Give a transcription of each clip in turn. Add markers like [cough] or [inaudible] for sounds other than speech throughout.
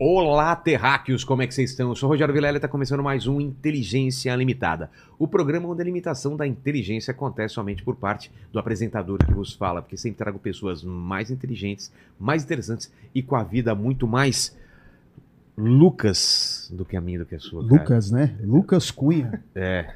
Olá, terráqueos, como é que vocês estão? Eu sou o Rogério Vilela e está começando mais um Inteligência Limitada. O programa onde a limitação da inteligência acontece somente por parte do apresentador que vos fala, porque sempre trago pessoas mais inteligentes, mais interessantes e com a vida muito mais Lucas do que a minha, do que a sua. cara. Lucas, né? Lucas Cunha. É.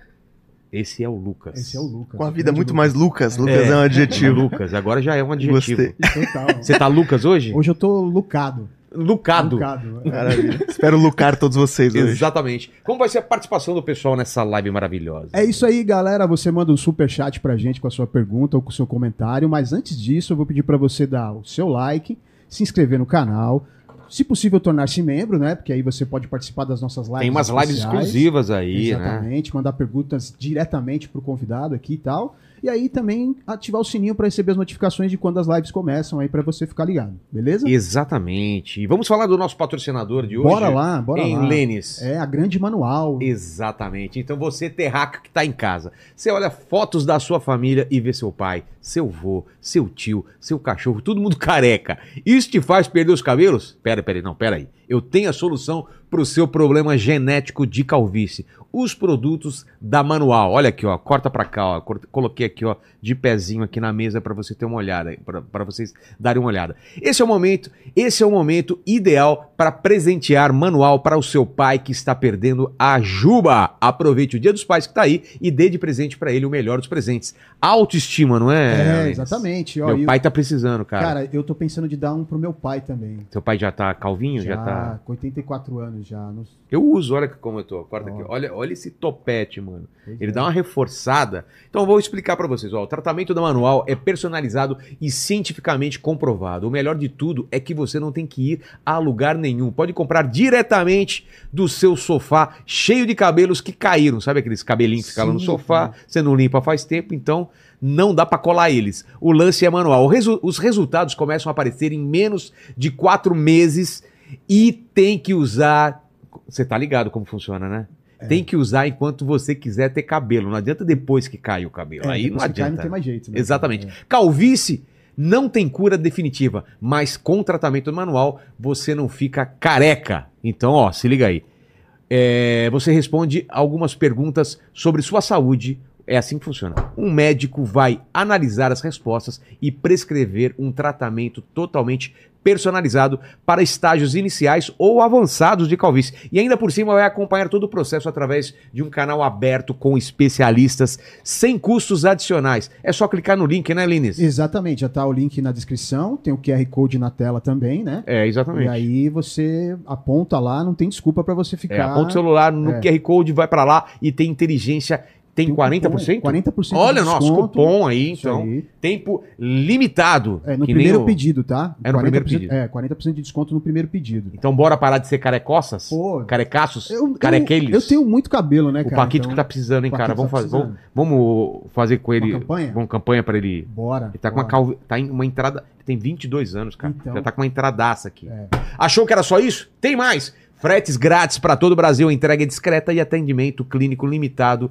Esse é o Lucas. Esse é o Lucas. Com a vida muito Lucas. mais Lucas. Lucas é, um adjetivo. Lucas, agora já é um adjetivo. Gostei. Total. Você tá Lucas hoje? Hoje eu tô lucado. Lucado. Lucado. Maravilha. Espero lucar todos vocês hoje. Exatamente. Como vai ser a participação do pessoal nessa live maravilhosa? É isso aí, galera. Você manda um super chat pra gente com a sua pergunta ou com o seu comentário. Mas antes disso, eu vou pedir pra você dar o seu like, se inscrever no canal. Se possível, tornar-se membro, né? Porque aí você pode participar das nossas lives. Tem umas lives exclusivas aí, né? Exatamente, mandar perguntas diretamente pro convidado aqui e tal. E aí também ativar o sininho pra receber as notificações de quando as lives começam aí pra você ficar ligado, beleza? Exatamente. E vamos falar do nosso patrocinador de hoje. Bora lá, bora em lá. Lênis. É a grande manual. Exatamente. Então você, terraca que tá em casa, você olha fotos da sua família e vê seu pai, seu vô, seu tio, seu cachorro, todo mundo [laughs] careca. Isso te faz perder os cabelos? Pera, pera não, pera aí. Eu tenho a solução pro seu problema genético de calvície. Os produtos da Manual. Olha aqui, ó, corta pra cá, ó. Coloquei aqui, ó, de pezinho aqui na mesa pra você ter uma olhada, para vocês darem uma olhada. Esse é o momento, esse é o momento ideal para presentear manual para o seu pai que está perdendo a juba. Aproveite o Dia dos Pais que tá aí e dê de presente para ele o melhor dos presentes. Autoestima, não é? É, exatamente. Ó, Meu o- pai tá precisando, cara. Cara, eu tô pensando de dar um pro meu pai também. Seu pai já tá calvinho, já, tá. com 84 anos já. Não- Eu uso, olha como eu tô. Corta Ó. aqui. Olha, olha esse topete, mano. Pois Ele é. dá uma reforçada. Então eu vou explicar pra vocês. Ó, o tratamento da manual é personalizado e cientificamente comprovado. O melhor de tudo é que você não tem que ir a lugar nenhum. Pode comprar diretamente do seu sofá, cheio de cabelos que caíram. Sabe aqueles cabelinhos que ficam lá no sofá? sim. Você não limpa faz tempo, então não dá pra colar eles. O lance é manual. Resu- os resultados começam a aparecer em menos de quatro meses e tem que usar. Você tá ligado como funciona, né? É. Tem que usar enquanto você quiser ter cabelo. Não adianta depois que cai o cabelo. É, Aí não que cai, adianta. não tem mais jeito. né? Exatamente. É. Calvície não tem cura definitiva, mas com tratamento manual você não fica careca. Então, ó, se liga aí. É, você responde algumas perguntas sobre sua saúde. É assim que funciona. Um médico vai analisar as respostas e prescrever um tratamento totalmente personalizado para estágios iniciais ou avançados de calvície. E ainda por cima vai acompanhar todo o processo através de um canal aberto com especialistas sem custos adicionais. É só clicar no link, né, Lines? Exatamente, já tá o link na descrição, tem o QR Code na tela também, né? É, exatamente. E aí você aponta lá, não tem desculpa pra você É, ficar. aponta o celular no É. QR Code, vai pra lá e tem inteligência. Tem, Tem um 40%? cupom, 40% Olha, de nosso desconto. cupom aí, então. aí. Tempo limitado. É, no primeiro o- pedido, tá? É no primeiro 40%, pedido. É, 40% de desconto no primeiro pedido. Então bora parar de ser carecoças? Pô, Carecaços? eu, Carequeles? eu, eu tenho muito cabelo, né, O cara? Paquito Então, que tá precisando, hein, o cara? Paquito Vamos tá fazer, vamos, vamos fazer com ele. Uma campanha? Vamos campanha pra ele. Bora. Ele tá com uma, bora. calvi... tá em uma entrada. Ele tem 22 anos, cara. Então. Já tá com uma entradaça aqui. É. Achou que era só isso? Tem mais! Fretes grátis para todo o Brasil, entrega discreta e atendimento clínico limitado.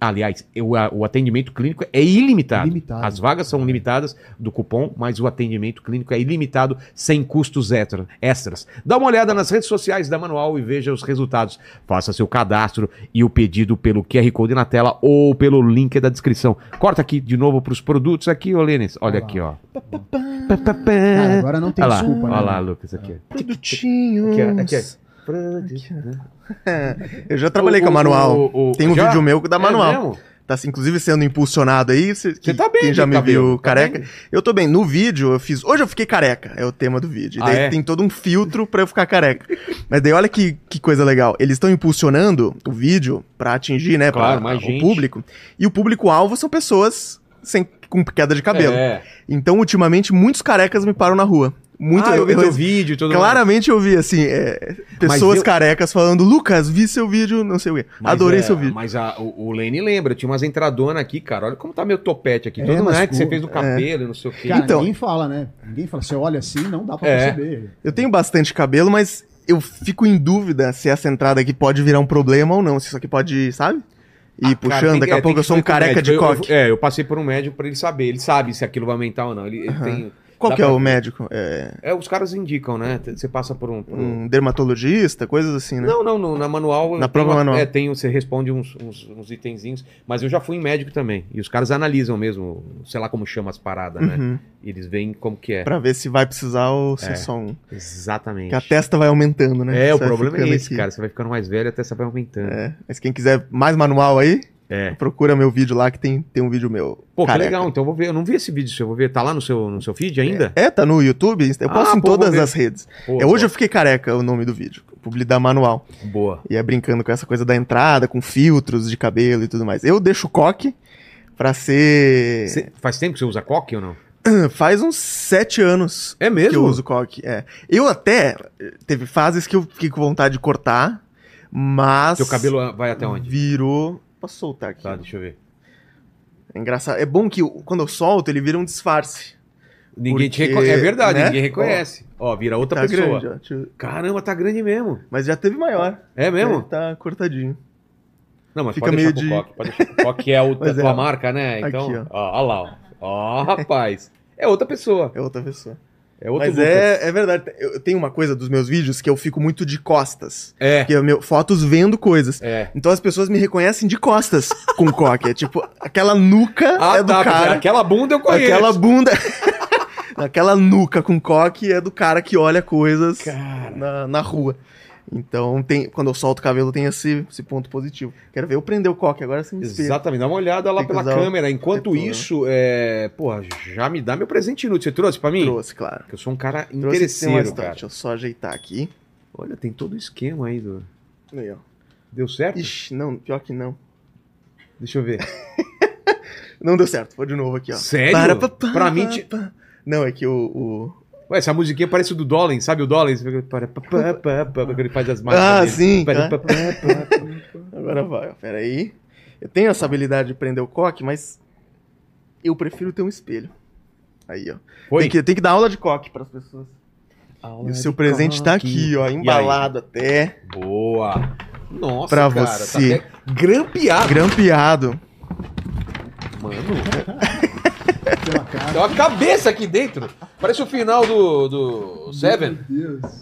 Aliás, o, a- o atendimento clínico é ilimitado. Ilimitado. As vagas são limitadas do cupom, mas o atendimento clínico é ilimitado, sem custos extra- extras. Dá uma olhada nas redes sociais da Manual e veja os resultados. Faça seu cadastro e o pedido pelo QR Code na tela ou pelo link da descrição. Corta aqui de novo para os produtos aqui, ô Lênis. Olha lá. aqui, ó. Cara, agora não tem Olha lá, desculpa, né? olha lá, Lucas, aqui. Produtinhos. Aqui, aqui. Eu já trabalhei O- com a manual. o- o- Tem um já? vídeo meu da É manual. mesmo? tá assim, inclusive sendo impulsionado aí. Cê, Você tá bem Quem já me cabelo, viu tá careca. bem? Eu tô bem. No vídeo eu fiz. Hoje eu fiquei careca, é o tema do vídeo. E Ah, daí é? tem todo um filtro pra eu ficar careca. Mas daí olha que, que coisa legal. Eles estão impulsionando o vídeo pra atingir, né, Claro, pra, mais o público. E o público-alvo são pessoas sem, com queda de cabelo. É. Então, ultimamente, muitos carecas me param na rua. Muito, ah, eu vi eu- teu vídeo e tudo Claramente eu vi, assim, é, pessoas eu- carecas falando, Lucas, vi seu vídeo, não sei o quê. Mas Adorei é, seu vídeo. Mas a- o, o Lene lembra, tinha umas entradonas aqui, cara. Olha como tá meu topete aqui. É, Todo mas né, que você fez no cabelo, e não sei o quê. Cara, Então- ninguém fala, né? Ninguém fala. Você olha assim, não dá pra É. perceber. Eu tenho bastante cabelo, mas eu fico em dúvida se essa entrada aqui pode virar um problema ou não. Se isso aqui pode, sabe? Ir Ah, cara, puxando, tem daqui a pouco eu sou um careca médico. de Eu- eu- coque. é, eu passei por um médico pra ele saber. Ele sabe se aquilo vai aumentar ou não. Ele, ele tem. Qual que é pra o ver. médico? É É, os caras indicam, né? Você passa por um. por um- um dermatologista, coisas assim, né? Não, não, no- na manual. Na uma- manual. É, tem, você responde uns, uns, uns itenzinhos. Mas eu já fui em médico também. E os caras analisam mesmo, sei lá como chama as paradas, né? Uhum. E eles veem como que é. Pra ver se vai precisar ou se é, É. só um. Exatamente. Que a testa vai aumentando, né? É, o Você vai problema é esse, aqui. cara. Você vai ficando mais velho até você vai aumentando. É. Mas quem quiser mais manual aí, É. procura meu vídeo lá que tem, tem um vídeo meu. Pô, que careca. legal. Então eu vou ver. Eu não vi esse vídeo seu. Eu vou ver. Tá lá no seu, no seu feed ainda? É, tá no YouTube, eu Ah, posto em pô, vou todas as redes. Pô, é, hoje boa. eu fiquei careca o nome do vídeo. Publicar manual. Boa. E é brincando com essa coisa da entrada, com filtros de cabelo e tudo mais. Eu deixo coque pra ser. Cê- faz tempo que você usa coque ou não? [clears throat] Faz uns sete anos É que mesmo? eu uso coque. É. Eu até. Teve fases que eu fiquei com vontade de cortar, mas. Seu cabelo vai até onde? Virou. Posso soltar aqui? Tá, deixa eu ver. É engraçado. É bom que quando eu solto, ele vira um disfarce. Ninguém te Porque, reconhece. É verdade, né? ninguém reconhece. Ó, vira outra tá pessoa. grande, ó. Caramba, tá grande mesmo. Mas já teve maior. É mesmo? Ele tá cortadinho. Não, mas Fica pode meio deixar de- coque. Pode deixar pro coque é [laughs] a outra é, tua ó. marca, né? Então, Aqui, ó. Ó, lá, ó. Ó, rapaz. É outra pessoa. É outra pessoa. É outro Mas Lucas. é, é verdade. Eu eu tenho uma coisa dos meus vídeos que eu fico muito de costas. É. Que é meu, fotos vendo coisas. É. Então as pessoas me reconhecem de costas com [laughs] coque. É tipo, aquela nuca Ah, é do tá. cara. Aquela bunda eu conheço. Aquela bunda. [laughs] aquela nuca com coque é do cara que olha coisas Cara. na, na rua. Então, tem, quando eu solto o cabelo, tem esse, esse ponto positivo. Quero ver eu prender o coque, agora você me espelha. Exatamente, dá uma olhada lá pela câmera. Enquanto isso, é... porra, já me dá meu presente inútil. Você trouxe pra mim? Trouxe, claro. Porque eu sou um cara Trouxe interesseiro, cara. Deixa eu só ajeitar aqui. Olha, tem todo o esquema aí do. Aí, ó. Deu certo? Ixi, não, pior que não. Deixa eu ver. [laughs] Não deu certo, vou de novo aqui, ó. Sério? Para, pa, pa, Pra mim, ti-. Não, é que o. o- Ué, essa musiquinha parece o do Dollin, sabe o para, quando ele faz as marcas. Ah, dele. sim. Para, ah. pa. Agora vai, ó. Pera aí. Eu tenho essa habilidade de prender o coque, mas eu prefiro ter um espelho. Aí, ó. Tem que, tem que dar aula de coque pras pessoas. E o seu presente tá aqui, ó, embalado até, Boa. Nossa, Pra cara, você. Tá até grampeado. grampeado. Mano, Tem uma cara. tem uma cabeça aqui dentro. Parece o final do, do Seven. Meu Deus.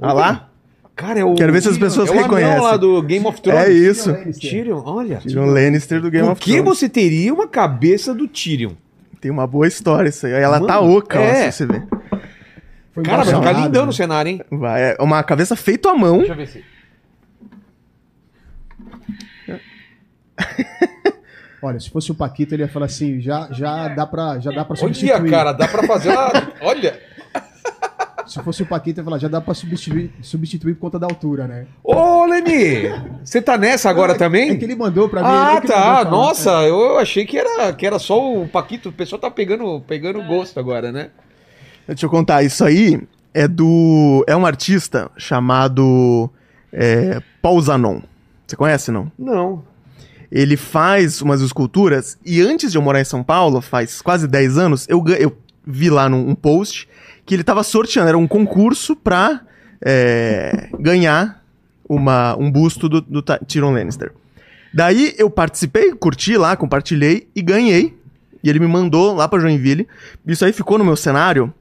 Olha lá. Cara, é o. Quero ver se as pessoas é o reconhecem. lá do Game of Thrones. É isso. Tyrion, olha. Tyrion Lannister do Game Por of que Thrones. você teria uma cabeça do Tyrion? Tem uma boa história isso aí. Ela tá Mano, oca, ó, é. se você ver. Foi Cara, vai ficar lindão né? no cenário, hein? Vai, é uma cabeça feita à mão. Deixa eu ver se. [laughs] Olha, se fosse o Paquito, ele ia falar assim: já, já dá pra, já dá pra Olha, substituir. cara, dá pra fazer uma. [laughs] Olha! Se fosse o Paquito, ia falar: já dá pra substituir, substituir por conta da altura, né? Ô, Leni! Você tá nessa agora também? É que ele mandou pra mim. Ah, que mandou tá. falar. Nossa, eu achei que era, que era só o Paquito. O pessoal tá pegando, pegando gosto agora, né? Deixa eu contar, isso aí é do. É um artista chamado é, Paul Zanon. Você conhece, não? Não. Ele faz umas esculturas e antes de eu morar em São Paulo, faz quase 10 anos, eu, eu vi lá num um post que ele tava sorteando, era um concurso pra é, [laughs] ganhar uma, um busto do, do Tyrion Lannister. Daí eu participei, curti lá, compartilhei e ganhei. E ele me mandou lá pra Joinville. Isso aí ficou no meu cenário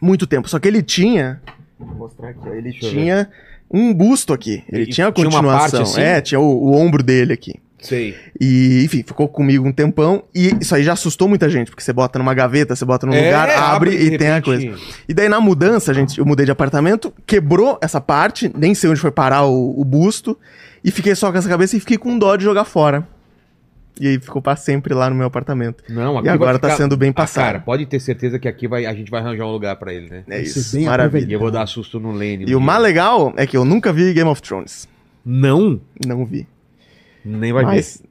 muito tempo. Só que ele tinha. Vou mostrar aqui. Ele tinha um busto aqui. Ele E tinha a tinha uma continuação. parte assim? É, tinha o, o ombro dele aqui. Sei. E, enfim, ficou comigo um tempão. E isso aí já assustou muita gente, porque você bota numa gaveta, você bota num É, lugar, abre, de e tem a coisa. E daí na mudança, gente, eu mudei de apartamento, quebrou essa parte, nem sei onde foi parar o, o busto, e fiquei só com essa cabeça e fiquei com dó de jogar fora. E aí ficou pra sempre lá no meu apartamento. Não, aqui E agora tá ficar- sendo bem Ah, passado. cara, pode ter certeza que aqui vai, a gente vai arranjar um lugar pra ele, né? É ser isso, bem E maravilha. eu vou dar susto no Lene. E o mais legal é que eu nunca vi Game of Thrones. Não, Não vi. Nem vai Mas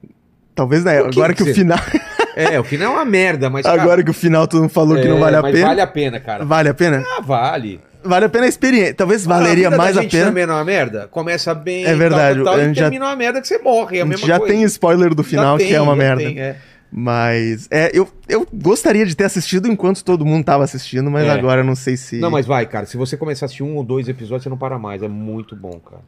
talvez, né, Por que agora que, que o final... ver. É, o final é uma merda, mas. cara, agora que o final todo mundo falou que não é, vale a pena. Vale a pena, cara. Vale a pena? Ah, vale. Vale a pena a experiência. Talvez valeria a vida mais da a gente pena. também não é uma merda? Começa bem, É verdade, tal, tal, a e já- termina uma merda que você morre, é a, a gente já coisa. tem spoiler do final, que tem, é uma merda. tem, é. Mas, é, eu, eu gostaria de ter assistido enquanto todo mundo tava assistindo, mas É. agora eu não sei se. Não, mas vai, cara, se você começar a assistir um ou dois episódios, você não para mais, é muito bom, cara.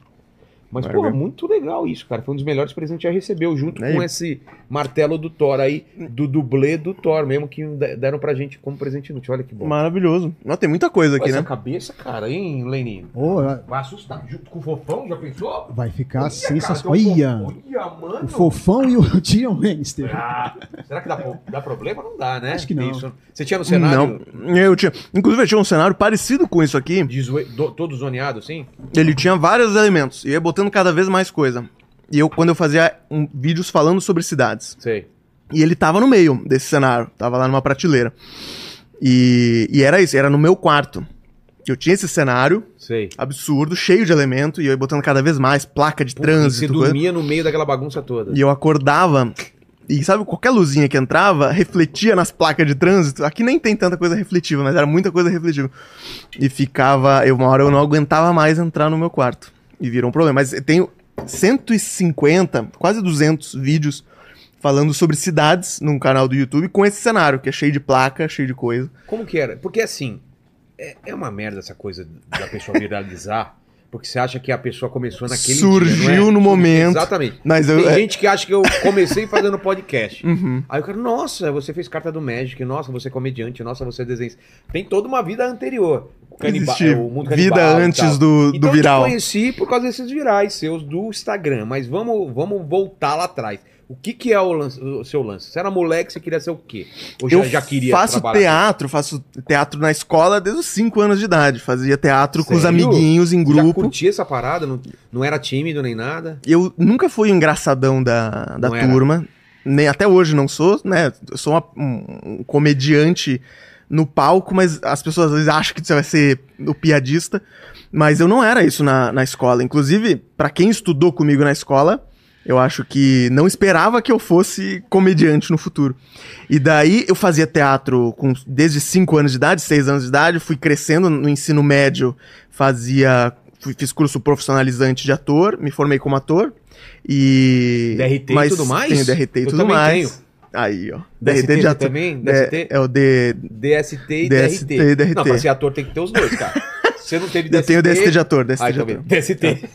Mas, Vai porra, ver. muito legal isso, cara. Foi um dos melhores presentes que já recebeu, junto Aí. com esse martelo do Thor aí, do dublê do Thor mesmo, que de- deram pra gente como presente inútil. Olha que bom. Maravilhoso. Não, tem muita coisa Pô, aqui, essa né? cabeça, cara, hein, Lenin? Ô, Vai assustar. Junto com o fofão, já pensou? vai ficar Olha, sensacional. um Olha. Olha, mano. o Fofão e o [laughs] Tyrion Lannister. Ah, será que dá, dá problema? Não dá, né? Acho que não. Isso- Você tinha no cenário Não, eu tinha. Inclusive, eu tinha um cenário parecido com isso aqui. de zoe- do- todo zoneado, assim? Ele tinha vários elementos. E ia botando cada vez mais coisa. E eu, quando eu fazia um, vídeos falando sobre cidades. Sei. E ele tava no meio desse cenário. Tava lá numa prateleira. E, e era isso, era no meu quarto. Eu tinha esse cenário Sei. absurdo, cheio de elemento, e eu ia botando cada vez mais placa de Pô, e Você trânsito. coisa. dormia no meio daquela bagunça toda. E eu acordava. E sabe, qualquer luzinha que entrava refletia nas placas de trânsito. Aqui nem tem tanta coisa refletiva, mas era muita coisa refletiva. E ficava. Eu, uma hora eu não aguentava mais entrar no meu quarto. E virou um problema. Mas eu tenho 150, quase 200 vídeos falando sobre cidades num canal do YouTube com esse cenário, que é cheio de placa, cheio de coisa. Como que era? Porque assim, é, é uma merda essa coisa da pessoa viralizar, porque você acha que a pessoa começou naquele Surgiu dia, é? no momento. Exatamente. Mas eu. Tem é- gente que acha que eu comecei fazendo podcast. [laughs] Uhum. Aí o cara, nossa, você fez carta do Magic, nossa, você é comediante, nossa, você é desenhista. Tem toda uma vida anterior. Canibal- é, o mundo vida canibal e antes do, do Então viral. eu te conheci por causa desses virais seus do Instagram, mas vamos, vamos voltar lá atrás. O que, que é o, lance- o seu lance? Você era moleque, você queria ser o quê? Ou já, eu já queria faço trabalhar? teatro, faço teatro na escola desde os 5 anos de idade. Fazia teatro com os Sério? amiguinhos em Já grupo. curtia essa parada? Não, não era tímido nem nada? Eu nunca fui o engraçadão da, da Não era? turma. Nem até hoje não sou, né? Eu sou uma- um, um comediante no palco, mas as pessoas às vezes acham que você vai ser o piadista. Mas eu não era isso na, na escola. Inclusive, pra quem estudou comigo na escola, eu acho que não esperava que eu fosse comediante no futuro. E daí eu fazia teatro com, desde 5 anos de idade, 6 anos de idade, fui crescendo no ensino médio, fazia. fui- fiz curso profissionalizante de ator, me formei como ator. E. DRT e tudo mais? Tenho DRT e Eu tudo mais. tenho. Aí, ó. DST DRT de ator. também? É, DST? é o D. DST e DST DRT. DRT. Não, pra ser ator tem que ter os dois, cara. [laughs] Você não teve DST... Eu tenho DST de ator, DST Ah, de então ator. DST.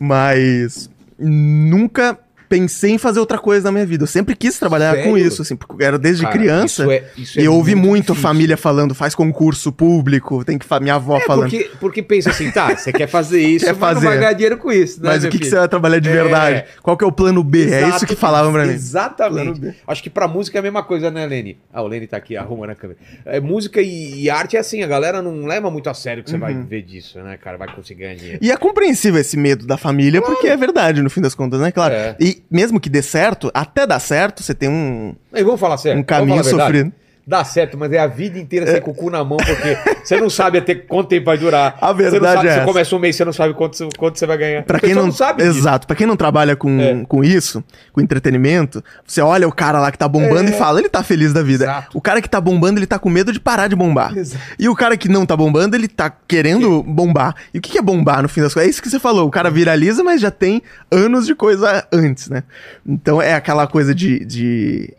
Mas nunca pensei em fazer outra coisa na minha vida. Eu sempre quis trabalhar Sério? com isso, assim, porque eu era desde Cara, criança. isso é- isso é e eu ouvi muito, a família falando, faz concurso público, tem que minha avó É, falando. porque, porque pensa assim, tá, você quer fazer isso, Quer mas não vai fazer. ganhar dinheiro com isso, né, Mas o que, que você vai trabalhar de É. verdade? Qual que é o plano B? é Exato, isso que falavam pra mim. Exatamente. Acho que pra música é a mesma coisa, né, Lene? Ah, o Lene tá aqui arrumando a câmera. É, música e, e arte é assim, a galera não leva muito a sério que você vai Uhum. ver disso, né, cara? Vai conseguir ganhar dinheiro. E é compreensível esse medo da família, porque é verdade, no fim das contas, né? Claro. É. Mesmo que dê certo, até dar certo, você tem um, E vamos falar sério. um falar caminho verdade. sofrido. Dá certo, mas é a vida inteira sem com o cu na mão, porque você não sabe até quanto tempo vai durar. A você não verdade sabe, é você essa. começa um mês, você não sabe quanto, quanto você vai ganhar. Pra quem pessoa não, sabe. Exato, pra quem não trabalha com, É. com isso, com entretenimento, você olha o cara lá que tá bombando É. e fala, ele tá feliz da vida. Exato. O cara que tá bombando, ele tá com medo de parar de bombar. Exato. E o cara que não tá bombando, ele tá querendo bombar. E o que é bombar no fim das contas? É isso que você falou, o cara viraliza, mas já tem anos de coisa antes, né? Então é aquela coisa de. de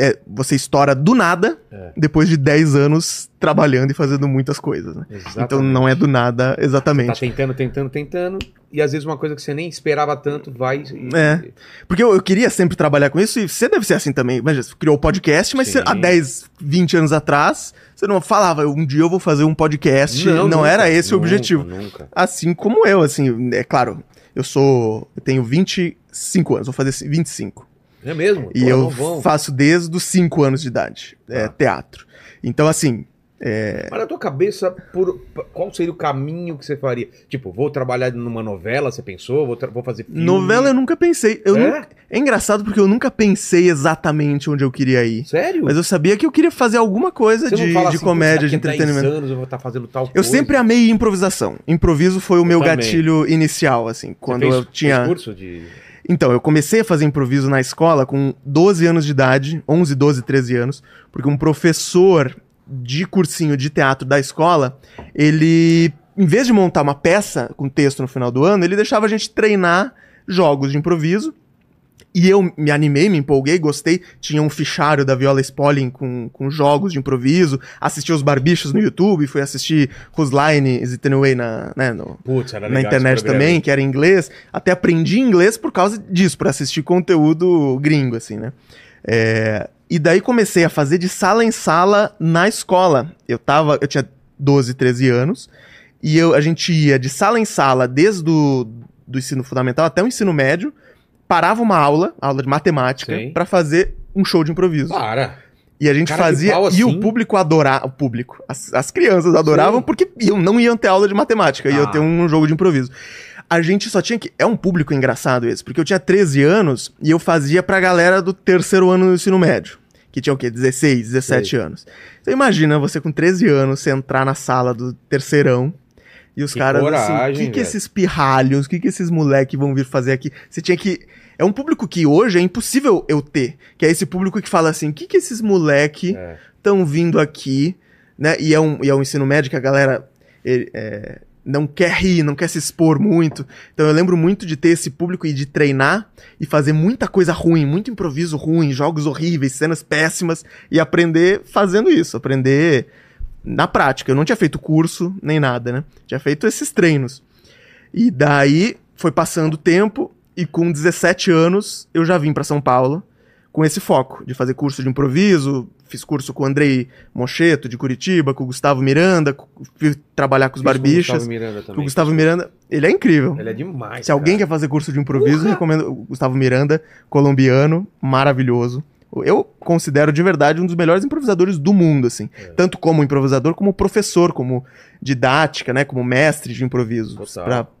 é, você estoura do nada, É. depois de 10 anos trabalhando e fazendo muitas coisas, né? Então não é do nada Tá exatamente. tentando, tentando, tentando. E às vezes uma coisa que você nem esperava tanto vai. e- É. Porque eu, eu queria sempre trabalhar com isso e você deve ser assim também. Imagina, você criou o podcast, mas você- há 10, 20 anos atrás, você não falava, um dia eu vou fazer um podcast. Não, nunca, era esse o nunca, objetivo. Nunca. Assim como eu, assim, é claro, eu sou. Eu tenho 25 anos, vou fazer 25. É mesmo? E Pô, eu faço desde os 5 anos de idade. É, Ah. teatro. Então, assim, Mas na tua cabeça, por, qual seria o caminho que você faria? Tipo, vou trabalhar numa novela, você pensou? Vou, vou fazer filme? novela eu nunca pensei. Eu É? nunca- é engraçado porque eu nunca pensei exatamente onde eu queria ir. Sério? Mas eu sabia que eu queria fazer alguma coisa Você de, de assim, comédia, "Putz, de daqui a 10 entretenimento. anos eu vou estar fazendo tal Eu coisa. sempre amei improvisação. Improviso foi o meu também. gatilho inicial, assim. Quando eu tinha. curso de... Então, eu comecei a fazer improviso na escola com 12 anos de idade, 11, 12, 13 anos, porque um professor de cursinho de teatro da escola, ele, em vez de montar uma peça com texto no final do ano, ele deixava a gente treinar jogos de improviso. E eu me animei, me empolguei, gostei. Tinha um fichário da Viola Spolin com, com jogos de improviso. Assisti os barbichos no YouTube, fui assistir Whose Line Is It Anyway na, né, no, Putz, na internet também, que era em inglês. Até aprendi inglês por causa disso, por assistir conteúdo gringo, assim, né? É, e daí comecei a fazer de sala em sala na escola. Eu tava, eu tinha 12, 13 anos, e eu, a gente ia de sala em sala, desde o do ensino fundamental até o ensino médio, parava uma aula, aula de matemática, pra fazer um show de improviso. Para. E a gente Cara fazia. pau E assim? o público adorava. O público. As, as crianças adoravam Sim. porque iam, não iam ter aula de matemática, iam Ah. ter um jogo de improviso. A gente só tinha que. É um público engraçado esse, porque eu tinha 13 anos e eu fazia pra galera do terceiro ano do ensino médio. Que tinha o quê? 16, 17 anos. Então imagina você com 13 anos, você entrar na sala do terceirão. E os Que caras assim, o coragem, que, que velho. esses pirralhos, o que, que esses moleques vão vir fazer aqui? Você tinha que. É um público que hoje é impossível eu ter. Que é esse público que fala assim: o que, que esses moleque É. estão vindo aqui, né? E é um, e é um ensino médio que a galera ele, é, não quer rir, não quer se expor muito. Então eu lembro muito de ter esse público e de treinar e fazer muita coisa ruim, muito improviso ruim, jogos horríveis, cenas péssimas e aprender fazendo isso, aprender na prática. Eu não tinha feito curso nem nada, né? Tinha feito esses treinos. E daí foi passando o tempo e com 17 anos eu já vim para São Paulo com esse foco de fazer curso de improviso. Fiz curso com o Andrei Mocheto, de Curitiba, com o Gustavo Miranda, fui trabalhar com os Fiz com o barbichas. Gustavo Miranda Com também. o Gustavo Miranda, ele é incrível. Ele é demais. Se alguém cara. quer fazer curso de improviso, recomendo o Gustavo Miranda, colombiano, maravilhoso. Eu considero de verdade um dos melhores improvisadores do mundo, assim. É. Tanto como improvisador, como professor, como didática, né? Como mestre de improviso.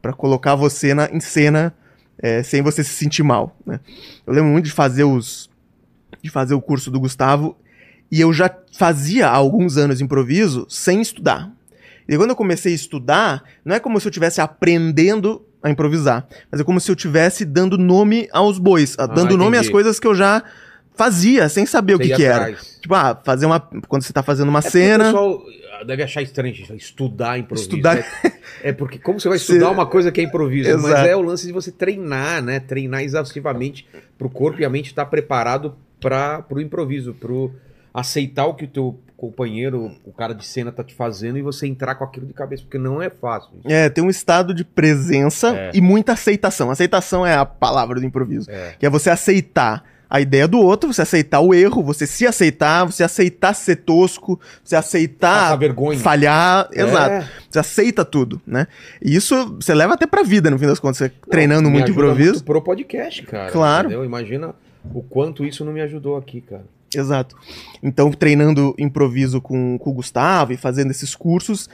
Pra colocar você na, em cena é, sem você se sentir mal, né? Eu lembro muito de fazer os... De fazer o curso do Gustavo e eu já fazia há alguns anos improviso sem estudar. E quando eu comecei a estudar, não é como se eu estivesse aprendendo a improvisar, mas é como se eu estivesse dando nome aos bois, a- dando nome às entendi. coisas que eu já fazia, sem saber o Você que, ia que era. Tipo, ah, fazer uma. Quando você tá fazendo uma É cena. O pessoal deve achar estranho gente, estudar improviso. Estudar- né? É porque como você vai Você- estudar uma coisa que é improviso? Mas Exato. é o lance de você treinar, né? Treinar exaustivamente pro corpo e a mente estar preparado para pro improviso, pro aceitar o que o teu companheiro, o cara de cena tá te fazendo e você entrar com aquilo de cabeça, porque não é fácil. É, tem um estado de presença É. e muita aceitação. Aceitação é a palavra do improviso. É. Que é você aceitar a ideia do outro, você aceitar o erro, você se aceitar, você aceitar ser tosco, você aceitar vergonha. falhar. É. Exato. Você aceita tudo, né? E isso você leva até pra vida, no fim das contas. Você treinando me muito improviso. muito pro podcast, cara. Claro. Entendeu? Imagina o quanto isso não me ajudou aqui, cara. Exato. Então, treinando improviso com, com o Gustavo e fazendo esses cursos,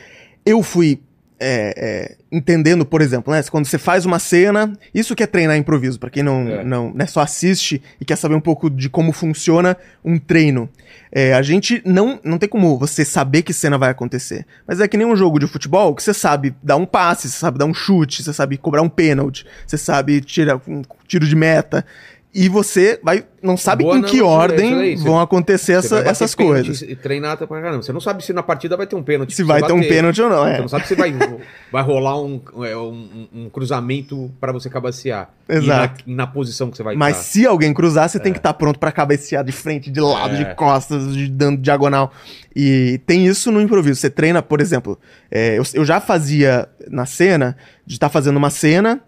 eu fui é, é, entendendo, por exemplo, né? Quando você faz uma cena, isso que é treinar improviso, pra quem não, É. não né, só assiste e quer saber um pouco de como funciona um treino. É, a gente não, não tem como você saber que cena vai acontecer. Mas é que nem um jogo de futebol que você sabe dar um passe, você sabe dar um chute, você sabe cobrar um pênalti, você sabe tirar um tiro de meta. E você vai, não sabe Boa em que analogia, ordem. Você- vão acontecer Você essa- essas coisas. E treinar tá pra caramba. Você não sabe se na partida vai ter um pênalti. Se vai você ter um pênalti ou não, Você é. não sabe se vai, vai rolar um, é, um, um cruzamento pra você cabecear. Exato. Na, na posição que você vai Mas estar. se alguém cruzar, você tem que estar pronto pra cabecear de frente, de lado, É. de costas, de, dando diagonal. E tem isso no improviso. Você treina, por exemplo, é, eu, eu já fazia na cena, de estar fazendo uma cena,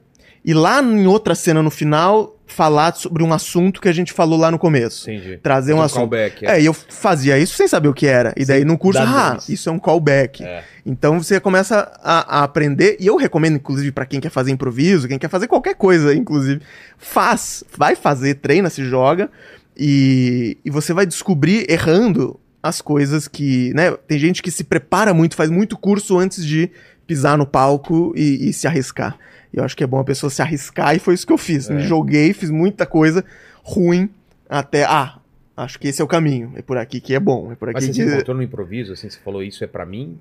e lá em outra cena no final, falar sobre um assunto que a gente falou lá no começo. Entendi. Trazer um Fazer assunto. callback. É, e eu fazia isso sem saber o que era. E daí Sem no curso, ah, isso é um callback. É. Então você começa a, a aprender, e eu recomendo, inclusive, pra quem quer fazer improviso, quem quer fazer qualquer coisa, inclusive, faz, vai fazer, treina, se joga, e, e você vai descobrir errando as coisas que, né, tem gente que se prepara muito, faz muito curso antes de pisar no palco e, e se arriscar. E eu acho que é bom a pessoa se arriscar, e foi isso que eu fiz. É. Me joguei, fiz muita coisa ruim, até, ah, acho que esse é o caminho, é por aqui que é bom, é por Mas aqui você que... se encontrou no improviso, assim, você falou isso é pra mim?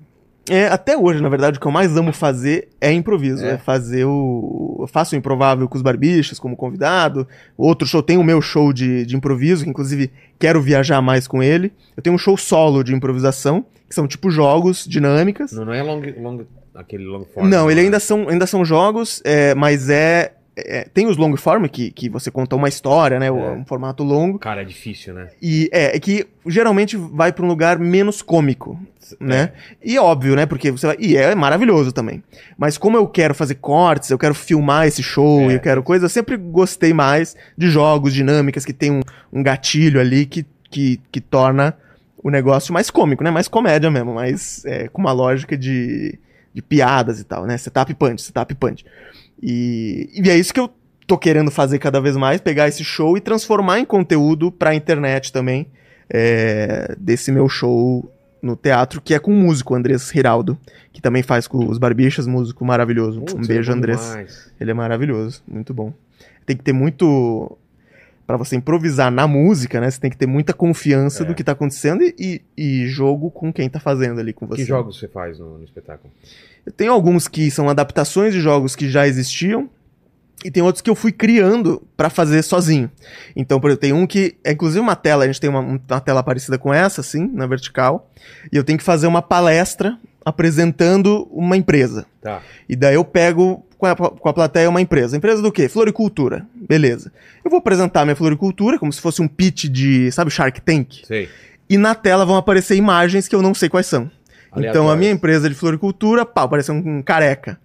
É, até hoje, na verdade, o que eu mais amo fazer é improviso. É. É, fazer o. Eu faço o improvável com os barbichos como convidado. Outro show, tem o meu show de, de improviso, que inclusive quero viajar mais com ele. Eu tenho um show solo de improvisação, que são tipo jogos dinâmicas. Não, não é long, long, aquele long form. Não, ele né? ainda são, ainda são jogos, é, mas é é, tem os long form, que, que você conta uma história, né? É. Um formato longo. Cara, é difícil, né? E é, é que geralmente vai pra um lugar menos cômico, né? E é óbvio, né? Porque você vai. E é maravilhoso também. Mas como eu quero fazer cortes, eu quero filmar esse show, É. eu quero coisa, eu sempre gostei mais de jogos, dinâmicas, que tem um, um gatilho ali que, que, que torna o negócio mais cômico, né? Mais comédia mesmo, mais é, com uma lógica de, de piadas e tal, né? Setup e punch, setup e punch. E, e é isso que eu tô querendo fazer cada vez mais, pegar esse show e transformar em conteúdo pra internet também, é, desse meu show no teatro, que é com o músico Andrés Giraldo, que também faz com os Barbichas, músico maravilhoso. Putz, um beijo, é Andrés. demais. Ele é maravilhoso, muito bom. Tem que ter muito. Pra você improvisar na música, né? Você tem que ter muita confiança É. do que tá acontecendo e, e jogo com quem tá fazendo ali com você. Que jogos você faz no, no espetáculo? Eu tenho alguns que são adaptações de jogos que já existiam. E tem outros que eu fui criando pra fazer sozinho. Então, por exemplo, tem um que é inclusive uma tela, a gente tem uma, uma tela parecida com essa, assim, na vertical. E eu tenho que fazer uma palestra apresentando uma empresa. Tá. E daí eu pego com a, com a plateia uma empresa. Empresa do quê? Floricultura. Beleza. Eu vou apresentar minha floricultura como se fosse um pitch de, sabe, Shark Tank? Sei. E na tela vão aparecer imagens que eu não sei quais são. Então a minha empresa de floricultura, pá, apareceu um, um careca.